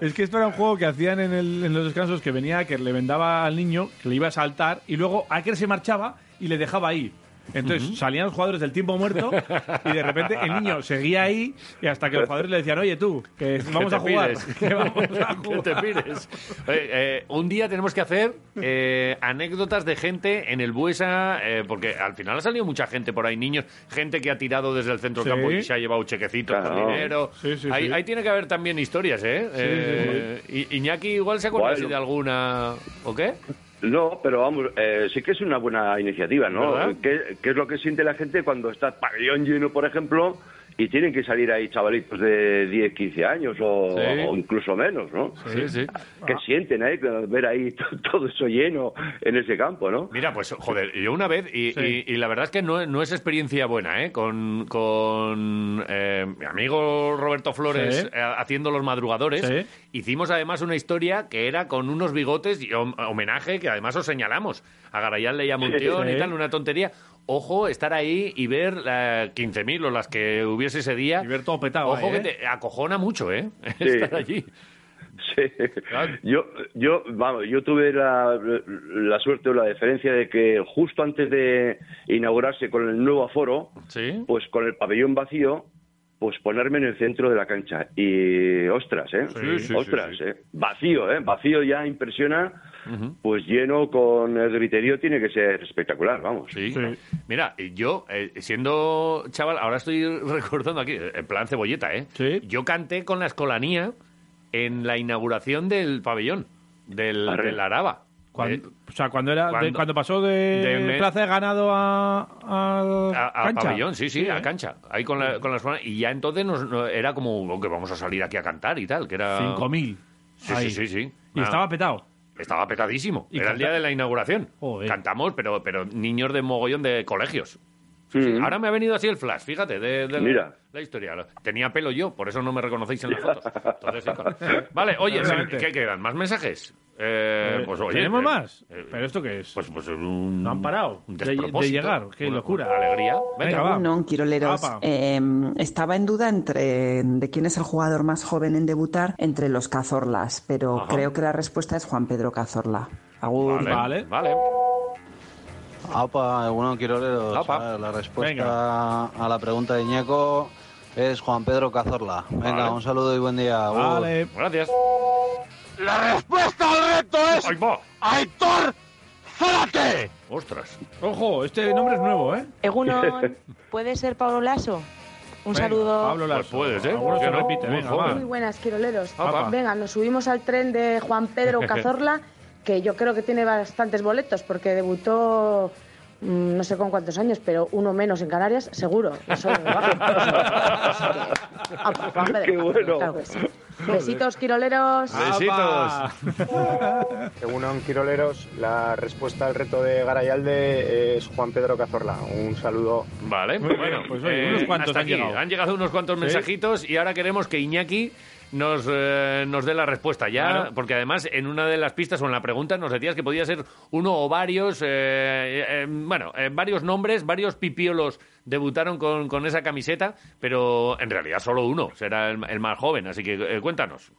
Es que esto era un juego que hacían en, el- en los descansos que venía Aker, le vendaba al niño, que le iba a saltar, y luego Aker se marchaba y le dejaba ahí. Entonces salían los jugadores del tiempo muerto y de repente el niño seguía ahí y hasta que los jugadores le decían, oye tú, que vamos te a jugar. pires? que vamos a Que jugar. te pires. Oye, eh, un día tenemos que hacer eh, anécdotas de gente en el Buesa, eh, porque al final ha salido mucha gente por ahí, niños, gente que ha tirado desde el centro Sí. campo y se ha llevado chequecitos con Claro. dinero. Sí, sí, ahí, sí. ahí tiene que haber también historias, ¿eh? Eh, Iñaki igual se acuerda Bueno. así de alguna... ¿O qué? No, pero vamos, eh, sí que es una buena iniciativa, ¿no? ¿Qué, qué es lo que siente la gente cuando está el pabellón lleno, por ejemplo, y tienen que salir ahí chavalitos de 10, 15 años o, Sí. o incluso menos, ¿no? Sí, sí. ¿Qué sienten, eh? Ver ahí to- todo eso lleno en ese campo, ¿no? Mira, pues joder, yo una vez, y, y- y la verdad es que no, no es experiencia buena, ¿eh? Con, con eh, mi amigo Roberto Flores Sí. eh, haciendo los madrugadores, Sí. hicimos además una historia que era con unos bigotes y hom- homenaje que además os señalamos a Garayán Montión Sí. y tal, una tontería. Ojo, estar ahí y ver eh, 15.000 o las que hubiese ese día. Y ver todo petado Ojo ahí, que ¿eh? te acojona mucho, ¿eh? Sí. estar allí. Sí. Yo, yo, vamos, yo tuve la, la suerte o la diferencia de que justo antes de inaugurarse con el nuevo aforo, pues con el pabellón vacío, pues ponerme en el centro de la cancha. Y ostras, ¿eh? Sí, sí, sí, ostras, sí. ¿eh? Vacío, ¿eh? Vacío ya impresiona. Pues lleno con el griterío tiene que ser espectacular, vamos. Sí. Mira, yo, eh, siendo chaval, ahora estoy recordando aquí, en plan cebolleta, ¿eh? Yo canté con la escolanía en la inauguración del pabellón, del, Arre. del Araba. Cuando- Eh, o sea, cuando, era, de- cuando- pasó de, de me- Plaza de Ganado a, a, a, a cancha. pabellón, sí, sí, a ¿eh? cancha. Ahí con la, con la escuela. Y ya entonces nos, no- era como "Oh, que vamos a salir aquí a cantar y tal, que era... 5.000. Sí, sí, sí, sí. Y Ah. estaba petado. Estaba petadísimo. Y Era el canta- día de la inauguración. Cantamos, pero, pero niños de mogollón de colegios. Sí, sí. Ahora me ha venido así el flash, fíjate, de, de la- Mira. la, historia. Tenía pelo yo, por eso no me reconocéis en las fotos. Entonces, sí, claro. Vale, oye. ¿qué quedan? ¿Más mensajes? Eh, pues oye, ¿Tenemos eh, más? eh, ¿Pero esto qué es? Pues, pues un, No han parado un de, de llegar. Qué Una- locura. una alegría. Venga, va. No, Quiroleros. Apa. eh, estaba en duda entre de quién es el jugador más joven en debutar entre los Cazorlas, pero Ajá. creo que la respuesta es Juan Pedro Cazorla. Agur. Vale, vale. Aupa, bueno, ver, La respuesta a la pregunta de Ñeco es Juan Pedro Cazorla. Venga, Vale. un saludo y buen día. Agur. Gracias. La respuesta al reto es Aitor Zárate. Ostras. Ojo, este nombre es nuevo, ¿eh? Egunon, ¿puede ser Pablo Lasso? Un Venga, saludo. Pablo Lasso. Pues puedes, ¿eh? Alguno ¿Por qué se no? repite, Muy venga. Muy buenas, quiroleros. Apa. Venga, nos subimos al tren de Juan Pedro Cazorla que yo creo que tiene bastantes boletos porque debutó mm, no sé con cuántos años, pero uno menos en Canarias, seguro. Eso Qué bueno. claro que sí. Besitos, quiroleros. Según un Quiroleros, la respuesta al reto de Garayalde es Juan Pedro Cazorla. Un saludo. Vale, Muy bueno, pues oye, unos cuantos han llegado. Han llegado unos cuantos Sí. mensajitos y ahora queremos que Iñaki nos, eh, nos dé la respuesta ya, Claro. porque además en una de las pistas o en la pregunta nos decías que podía ser uno o varios, eh, eh, bueno, eh, varios nombres, varios pipiolos debutaron con, con esa camiseta, pero en realidad solo uno, será el, el más joven, así que eh, cuéntanos.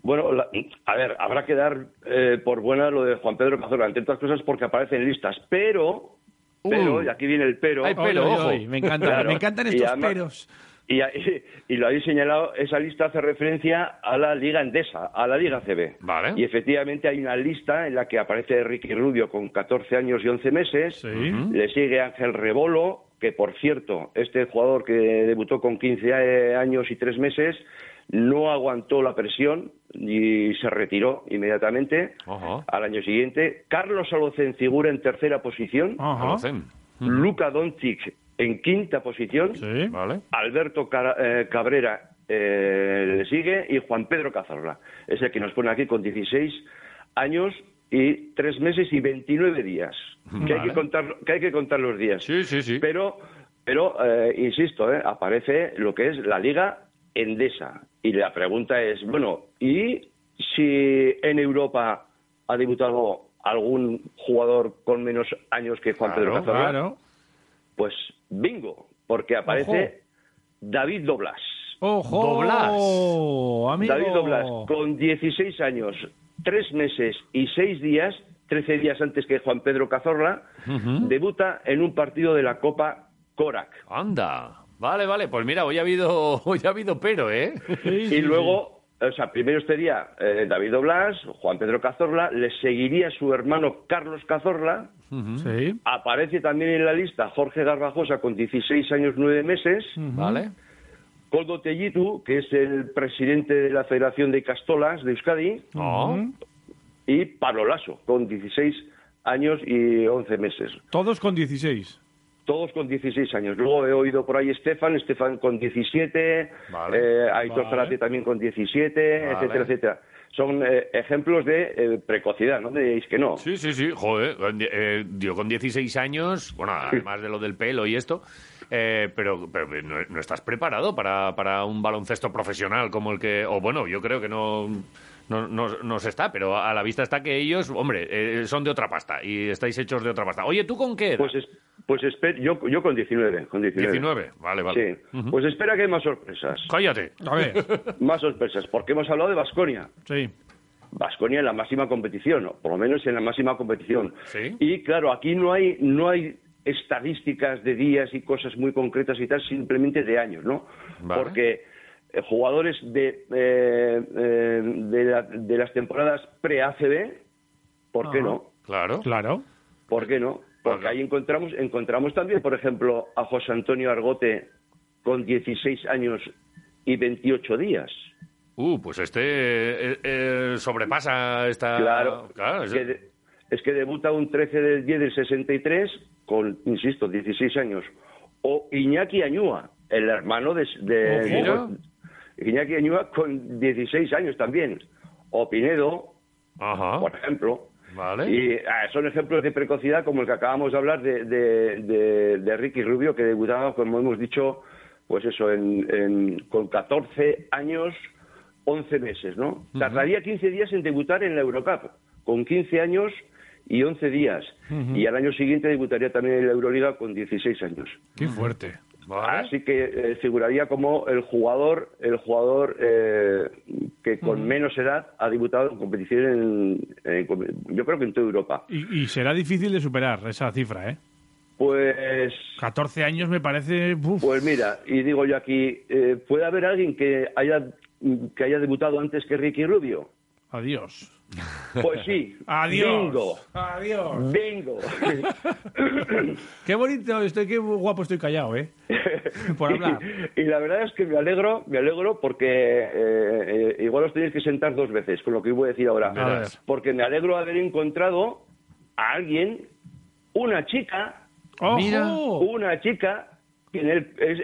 Bueno, la- a ver, habrá que dar eh, por buena lo de Juan Pedro Cazorla, entre otras cosas porque aparece en listas, pero, pero, Uh. y aquí viene el pero. Hay pero, Oy, oy, ojo. oy, me encanta, me encantan estos además- peros. Y, y- y lo habéis señalado, esa lista hace referencia a la Liga Endesa, a la Liga CB. Vale. Y efectivamente hay una lista en la que aparece Ricky Rubio con 14 años y 11 meses. Le sigue Ángel Rebolo, que por cierto, este jugador que debutó con 15 años y 3 meses no aguantó la presión y se retiró inmediatamente al año siguiente. Carlos Alocen figura en tercera posición. Alocen. Luca Doncic en quinta posición. Vale. Alberto eh, Cabrera eh, le sigue y Juan Pedro Cazorla. Es el que nos pone aquí con 16 años y 3 meses y 29 días. Que, hay que, contar, que hay que contar los días. Sí, sí, sí. Pero, pero eh, insisto, eh, aparece lo que es la Liga Endesa. Y la pregunta es, bueno, ¿y si en Europa ha debutado algún jugador con menos años que Juan Pedro Cazorla? claro. Pues bingo, porque aparece David Doblas. ¡Ojo! amigo. David Doblas, con 16 años, 3 meses y 6 días, 13 días antes que Juan Pedro Cazorla, debuta en un partido de la Copa Korak. Anda. Vale, vale, pues mira, hoy ha habido, hoy ha habido pero, ¿eh? y luego, o sea, primero estaría eh, David Doblas, Juan Pedro Cazorla, le seguiría su hermano Carlos Cazorla, Sí. aparece también en la lista Jorge Garbajosa con 16 años 9 meses, Vale. Coldo Tellitu, que es el presidente de la Federación de Castolas de Euskadi, y Pablo Lasso, con 16 años y 11 meses. Todos con 16. Todos con 16 años. Luego he oído por ahí Estefan, Estefan con 17, Vale. eh, Aitor Vale. Zarate también con 17, Vale. etcétera, etcétera. Son eh, ejemplos de eh, precocidad, ¿no? Diréis que no. Sí, sí, sí, joder, eh, yo con 16 años, bueno, además de lo del pelo y esto, eh, pero, pero no, no estás preparado para, para un baloncesto profesional como el que, o bueno, yo creo que no, no, no, no se está, pero a la vista está que ellos, hombre, eh, son de otra pasta y estáis hechos de otra pasta. Oye, ¿tú con qué edad? Pues, es- pues esper- yo, yo con 19, con 19. 19, vale, vale. Sí. Pues espera que hay más sorpresas. Cállate. A ver. Más sorpresas, porque hemos hablado de Basconia. Sí. Basconia en la máxima competición, o por lo menos en la máxima competición. Sí. Y claro, aquí no hay, no hay estadísticas de días y cosas muy concretas y tal, simplemente de años, ¿no? Vale. Porque eh, jugadores de, eh, eh, de, la- de las temporadas pre-ACB, ¿por qué no? Claro. Claro. ¿Por qué no? Porque ahí encontramos, encontramos también, por ejemplo, a José Antonio Argote con 16 años y 28 días. Uh, pues este eh, eh, sobrepasa esta... Claro, claro es- que de- es que debuta un 13 del 10 del 63 con, insisto, 16 años. O Iñaki Añúa, el hermano de... de- Oh, de- Iñaki Añúa con 16 años también. O Pinedo, por ejemplo. Vale. Y ah, son ejemplos de precocidad como el que acabamos de hablar de, de, de- de Ricky Rubio, que debutaba, como hemos dicho, pues eso, en, en- con 14 años, 11 meses, ¿no? Tardaría 15 días en debutar en la Eurocup, con 15 años y 11 días. Y al año siguiente debutaría también en la Euroliga con 16 años. Qué fuerte. Así que eh, figuraría como el jugador, el jugador eh, que con menos edad ha debutado en competición en, yo creo que en toda Europa. Y, y será difícil de superar esa cifra, ¿eh? Pues 14 años me parece... uf. Pues mira, y digo yo aquí, eh, ¿puede haber alguien que haya que haya debutado antes que Ricky Rubio? Adiós. Pues sí. Adiós. Bingo. Adiós. Bingo. Qué bonito estoy, qué guapo estoy callado, ¿eh? Por hablar. Y, la verdad es que me alegro, me alegro porque eh, eh, igual os tenéis que sentar dos veces con lo que voy a decir ahora. A. Porque me alegro de haber encontrado a alguien, una chica, ¡Ojo! una chica en, el- es-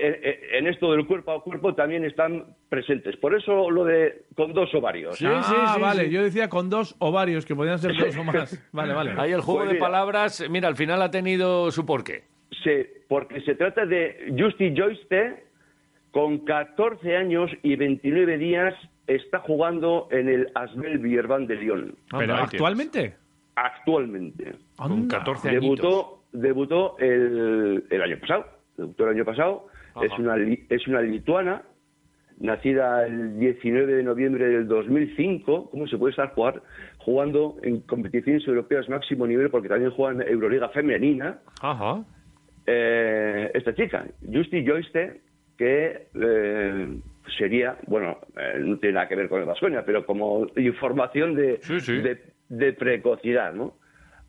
en- esto del cuerpo a cuerpo también están presentes. Por eso lo de con dos ovarios. ah, vale. Yo decía con dos ovarios, que podían ser dos o más. Vale, vale. Ahí el juego Pues de mira. palabras, mira, al final ha tenido su porqué. Sí, porque se trata de Justy Joyce, con 14 años y 29 días, está jugando en el Asbel Bierban de Lyon. Pero actualmente. Actualmente. Con 14 Debutó, debutó el, el año pasado. Debutó el año pasado. Ajá. Es una, li- es una lituana, nacida el 19 de noviembre del 2005. ¿Cómo se puede estar jugar, jugando en competiciones europeas máximo nivel? Porque también juega en Euroliga femenina Ajá. eh, esta chica, Justy Joyce, que eh, sería, bueno, eh, no tiene nada que ver con el Vasconia, pero como información de, de, de precocidad, ¿no?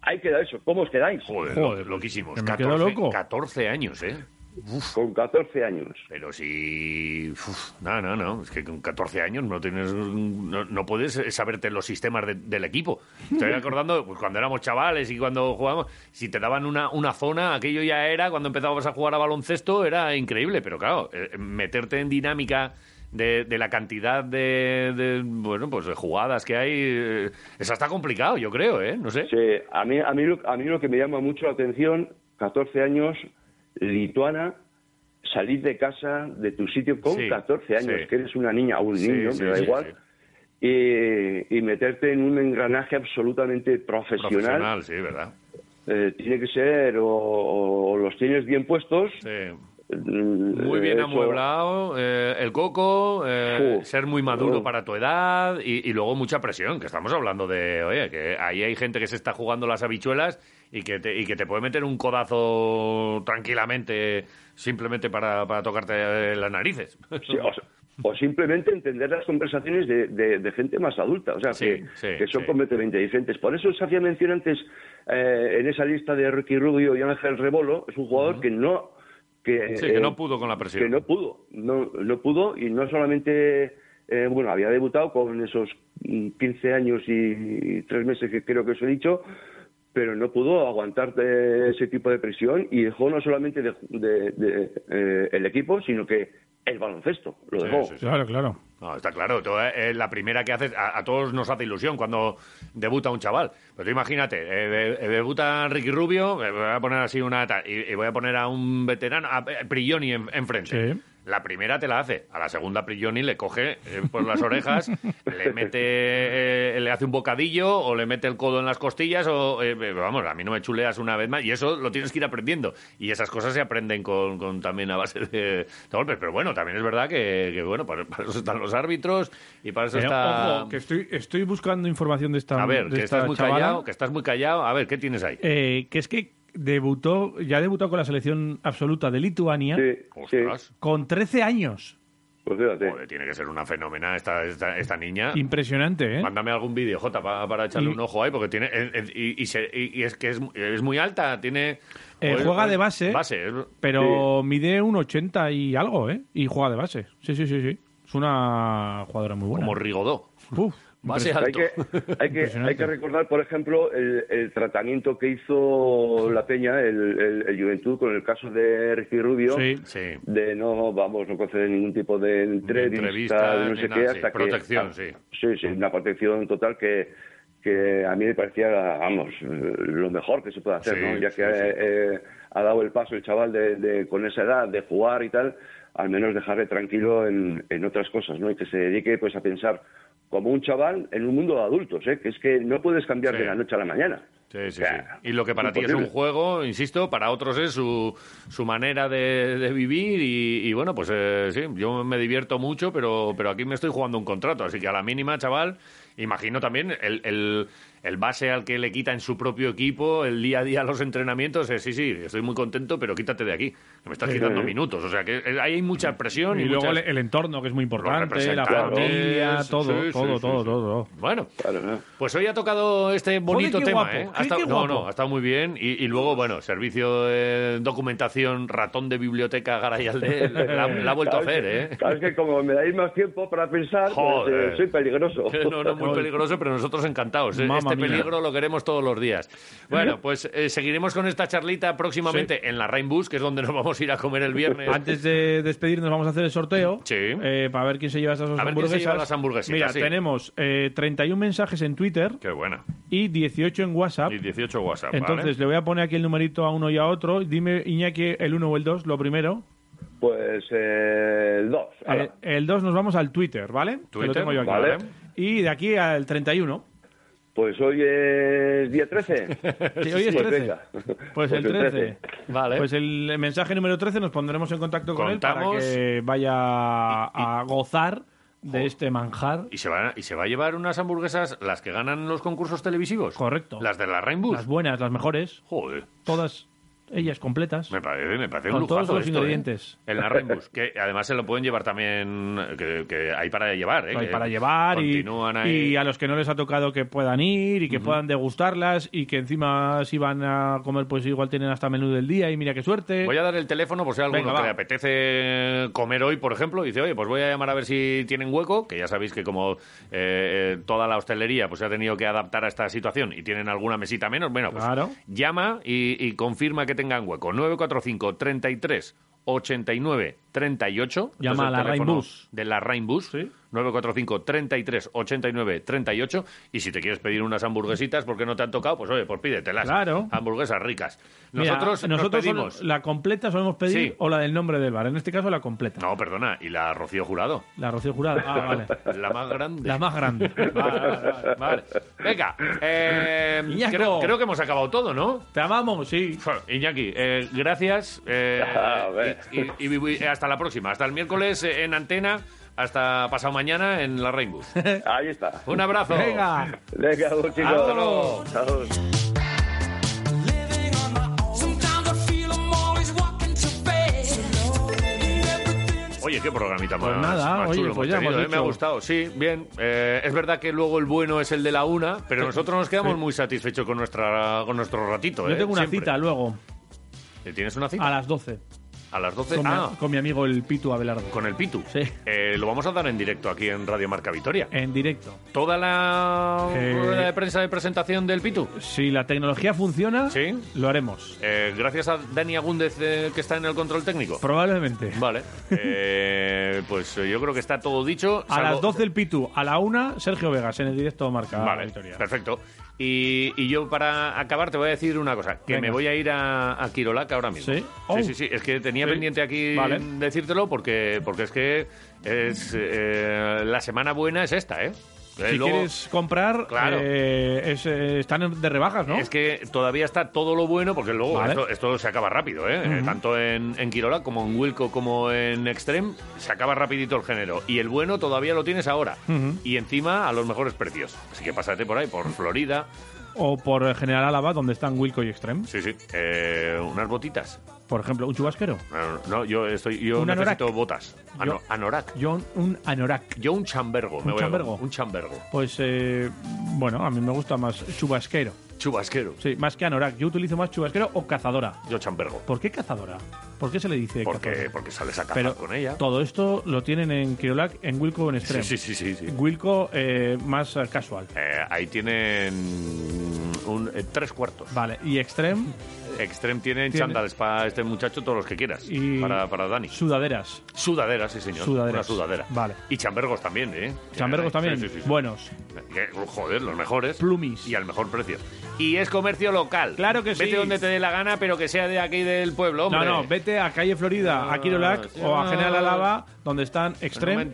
Hay que dar eso. ¿Cómo os quedáis? Joder, lo- loquísimos. que me 14, quedo loco. 14 años, ¿eh? Con 14 años. Pero si... uf, no, no, no. Es que con 14 años no tienes... No, no puedes saberte los sistemas de- del equipo. Estoy acordando pues, cuando éramos chavales y cuando jugábamos... Si te daban una, una zona, aquello ya era... Cuando empezabas a jugar a baloncesto era increíble. Pero claro, eh, meterte en dinámica... De, de la cantidad de, de, bueno pues de jugadas que hay eh, esa está complicado yo creo eh no sé Sí, a mí, a, mí, a mí lo que me llama mucho la atención, 14 años, lituana, salir de casa, de tu sitio con Sí, 14 años, sí. que eres una niña o un Sí, niño, sí, me da sí, igual, sí. Y, y meterte en un engranaje absolutamente profesional. profesional sí verdad Eh, tiene que ser o, o los tienes bien puestos. Muy bien eso- amueblado, eh, el coco, eh, ser muy maduro para tu edad y, y luego mucha presión, que estamos hablando de, oye, que ahí hay gente que se está jugando las habichuelas y que te, y que te puede meter un codazo tranquilamente simplemente para, para tocarte eh, las narices. Sí, o, o simplemente entender las conversaciones de, de- de gente más adulta, o sea, Sí, que, sí, que son sí. completamente diferentes. Por eso se hacía mención antes eh, en esa lista de Ricky Rubio y Ángel Rebolo, es un jugador que no... Que, Sí, que eh, no pudo con la presión. Que no pudo, no, no pudo y no solamente... eh, bueno, había debutado con esos mm, 15 años y, tres meses que creo que os he dicho, pero no pudo aguantar de ese tipo de presión y dejó no solamente de, de- de, eh, el equipo, sino que el baloncesto lo dejó. sí, sí. Claro, claro. No, está claro, tú, eh, la primera que haces, a, a todos nos hace ilusión cuando debuta un chaval. Pero tú imagínate, eh, de- eh, debuta Ricky Rubio, eh, voy a poner así una tal, y, y voy a poner a un veterano, a eh, Prigioni en- enfrente. La primera te la hace, a la segunda Prigioni le coge eh, por las orejas, le mete, eh, le hace un bocadillo o le mete el codo en las costillas o, eh, vamos, a mí no me chuleas una vez más y eso lo tienes que ir aprendiendo. Y esas cosas se aprenden con, con también a base de, de golpes. Pero bueno, también es verdad que, que, bueno, para, para eso están los árbitros y para eso Eh, está... ojo, que estoy, estoy buscando información de esta A ver, de que esta estás muy chavala, callado, que estás muy callado. A ver, ¿qué tienes ahí? eh, que es que debutó, ya debutó con la selección absoluta de Lituania Ostras. con 13 años. Pues fíjate. Joder, tiene que ser una fenómena esta, esta, esta niña. Impresionante, ¿eh? Mándame algún vídeo, Jota, pa- para echarle Y- un ojo ahí, porque tiene. y, y se- y- y es que es, es muy alta, tiene. Eh, joder, juega de base, Base, pero mide un 80 y algo, ¿eh? Y juega de base. Sí, sí, sí, sí. Es una jugadora muy buena. Como Rigodó. Uf, Base Hay que, hay, que, hay que recordar, por ejemplo, el, el tratamiento que hizo la Peña, el, el- el Juventud, con el caso de Ricky Rubio, Sí, sí. de no, vamos, no conceder ningún tipo de entrevista, entrevista, de no sé nada, qué, sí. hasta que... Protección, ah, sí. Sí, sí, una protección total que, que a mí me parecía, vamos, eh, lo mejor que se puede hacer, Sí, ¿no? Ya sí, que sí. eh, ha dado el paso el chaval de, de- con esa edad de jugar y tal, al menos dejarle tranquilo en, en otras cosas, ¿no? Y que se dedique pues a pensar como un chaval en un mundo de adultos, ¿eh? Que es que no puedes cambiar Sí. de la noche a la mañana. Sí, sí, sí. Y lo que para ti es un juego, insisto, para otros es su, su manera de, de vivir y, y bueno, pues eh, sí, yo me divierto mucho, pero, pero aquí me estoy jugando un contrato, así que a la mínima, chaval, imagino también el, el, el base al que le quita en su propio equipo el día a día los entrenamientos, es, sí, sí, estoy muy contento, pero quítate de aquí, que me estás Sí. quitando minutos. O sea, que eh, ahí hay mucha presión y, Y luego muchas- el, entorno, que es muy importante, la familia, todo, sí, sí, todo, sí, todo, sí. todo. Bueno, pues hoy ha tocado este bonito tema, guapo, ¿eh? no, no, ha estado muy bien. Y, y luego, bueno, servicio de documentación, ratón de biblioteca Garayalde, la, la ha vuelto a hacer, es que- ¿eh? Claro, es que como me dais más tiempo para pensar, pues, eh, soy peligroso. No, no, muy peligroso, pero nosotros encantados. ¿eh? Mamma Este peligro lo queremos todos los días. Bueno, pues eh, seguiremos con esta charlita próximamente en la Rainbus, que es donde nos vamos a ir a comer el viernes. Antes de despedirnos vamos a hacer el sorteo eh, para ver quién se lleva estas dos A ver quién se hamburguesas. lleva las hamburguesitas, Mira, sí. tenemos eh, 31 mensajes en Twitter Qué buena. y 18 en WhatsApp. Y 18 WhatsApp, ¿vale? Entonces le voy a poner aquí el numerito a uno y a otro. Dime, Iñaki, el 1 o el 2, lo primero. Pues eh, el 2. Eh, el 2 nos vamos al Twitter, ¿vale? Que lo tengo yo aquí. vale. Y de aquí al 31. Pues hoy es día 13. Sí, hoy es 13. venga. Pues el 13. Vale. Pues el mensaje número 13 nos pondremos en contacto con él para que vaya a gozar de este manjar. ¿Y se, va, ¿Y se va a llevar unas hamburguesas las que ganan los concursos televisivos? Correcto. Las de la Rainbow. Las buenas, las mejores. Joder. Todas ellas completas. Me parece, me parece Con un todos los esto, ¿eh? ingredientes. En la Rainbow, que además se lo pueden llevar también, que, que hay para llevar, ¿eh? Hay para llevar y, a los que no les ha tocado que puedan ir y que puedan degustarlas y que encima si van a comer pues igual tienen hasta menú del día y mira qué suerte. Voy a dar el teléfono por si hay alguno Venga, que le apetece comer hoy, por ejemplo, y dice, oye, pues voy a llamar a ver si tienen hueco, que ya sabéis que como eh, eh, toda la hostelería pues se ha tenido que adaptar a esta situación y tienen alguna mesita menos, bueno, pues Claro. llama y, y confirma que tengan hueco. 945 33 89 38. Llama a la Rainbus. De la Rainbus. 945 33 89 38. Y si te quieres pedir unas hamburguesitas porque no te han tocado, pues oye, pues pídetelas. Claro. Hamburguesas ricas. Mira, Nosotros, nos nosotros pedimos... la completa solemos pedir Sí. o la del nombre del bar. En este caso la completa. No, perdona, y la Rocío Jurado. La Rocío Jurado. Ah, vale. La más grande. La más grande. Vale, vale, vale, vale. Venga, eh, creo, creo que hemos acabado todo, ¿no? Te amamos, sí. Iñaki, eh, gracias. eh, A ver. y, y- y- y hasta la próxima. Hasta el miércoles eh, en antena. Hasta pasado mañana en la Rainbow. Ahí está. Un abrazo. Venga. Venga, chicos. Hasta luego. Oye, qué programita Pues más, nada, más oye, chulo pues hemos ya tenido, hemos ¿eh? Me ha gustado, sí, bien. Eh, es verdad que luego el bueno es el de la una, pero nosotros nos quedamos Sí. muy satisfechos con nuestra con nuestro ratito. Yo ¿eh? tengo una Siempre. cita luego, ¿Eh, ¿Tienes una cita? a las 12, A las 12. con, ah, mi, con mi amigo el Pitu Abelardo. con el Pitu. Sí. Eh, lo vamos a dar en directo aquí en Radio Marca Vitoria. En directo. ¿Toda la Eh, de prensa de presentación del Pitu? Si la tecnología funciona, Sí. lo haremos. Eh, gracias a Dani Agúndez, eh, que está en el control técnico. Probablemente. Vale. Eh, pues yo creo que está todo dicho. A las 12 el Pitu, a la 1 Sergio Vegas en el directo marca Vale, Victoria. perfecto. Y, y yo para acabar te voy a decir una cosa, que Venga. me voy a ir a, a Quirolac ahora mismo. ¿Sí? sí, Oh. sí, sí, es que tenía Sí. pendiente aquí Vale. decírtelo porque, porque es que es, eh, la semana buena es esta, ¿eh? Eh, Si luego- quieres comprar, Claro. eh, es, eh, están de rebajas, ¿no? Es que todavía está todo lo bueno, porque luego Vale. esto, esto se acaba rápido, ¿eh? Eh. Tanto en, en Quirolac como en Wilco como en Extreme, se acaba rapidito el género. Y el bueno todavía lo tienes ahora. Y encima a los mejores precios. Así que pásate por ahí, por Florida. O por General Álava, donde están Wilco y Extreme. Sí, sí. Eh, unas botitas. Por ejemplo, un chubasquero. No, no, yo estoy, yo Un necesito anorak. botas. Ano- Yo- anorak. Yo un anorak. Yo un chambergo. ¿Un me voy a- chambergo? un chambergo. Pues, eh, bueno, a mí me gusta más chubasquero. Chubasquero. Sí, más que anorak. Yo utilizo más chubasquero o cazadora. Yo chambergo. ¿Por qué cazadora? ¿Por qué se le dice Porque, cazadora? porque sales a cazar Pero con ella. todo esto lo tienen en Kirolac, en Wilco o en Sí, Extreme. sí, sí, sí, sí. Wilco eh, más eh, casual. Eh, ahí tienen un, eh, tres cuartos. Vale, y Extreme, Extreme tienen Tiene- chándales para este muchacho, todos los que quieras. Y- Para, para Dani. sudaderas. Sudaderas, sí, señor. Sudaderas. Una sudadera. Vale. Y chambergos también, ¿eh? Chambergos también, sí, sí, sí. buenos. Joder, los mejores. Plumis. Y al mejor precio. Y es comercio local. Claro que Vete sí. donde te dé la gana, pero que sea de aquí del pueblo, hombre. No, no, vete a Calle Florida, a Kirolac sí, o a. General Álava, donde están me Extreme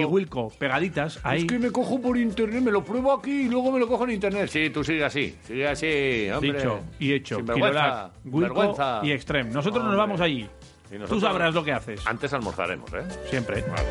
y Wilco, pegaditas ahí. Es que me cojo por internet, me lo pruebo aquí y luego me lo cojo en internet. Sí, tú sigue así, sigue así, hombre. Dicho y hecho. Sinvergüenza, Kirolac, Wilco vergüenza. y Extreme. Nosotros nos vamos allí. Tú sabrás lo que haces. Antes almorzaremos, ¿eh? Siempre. Vale.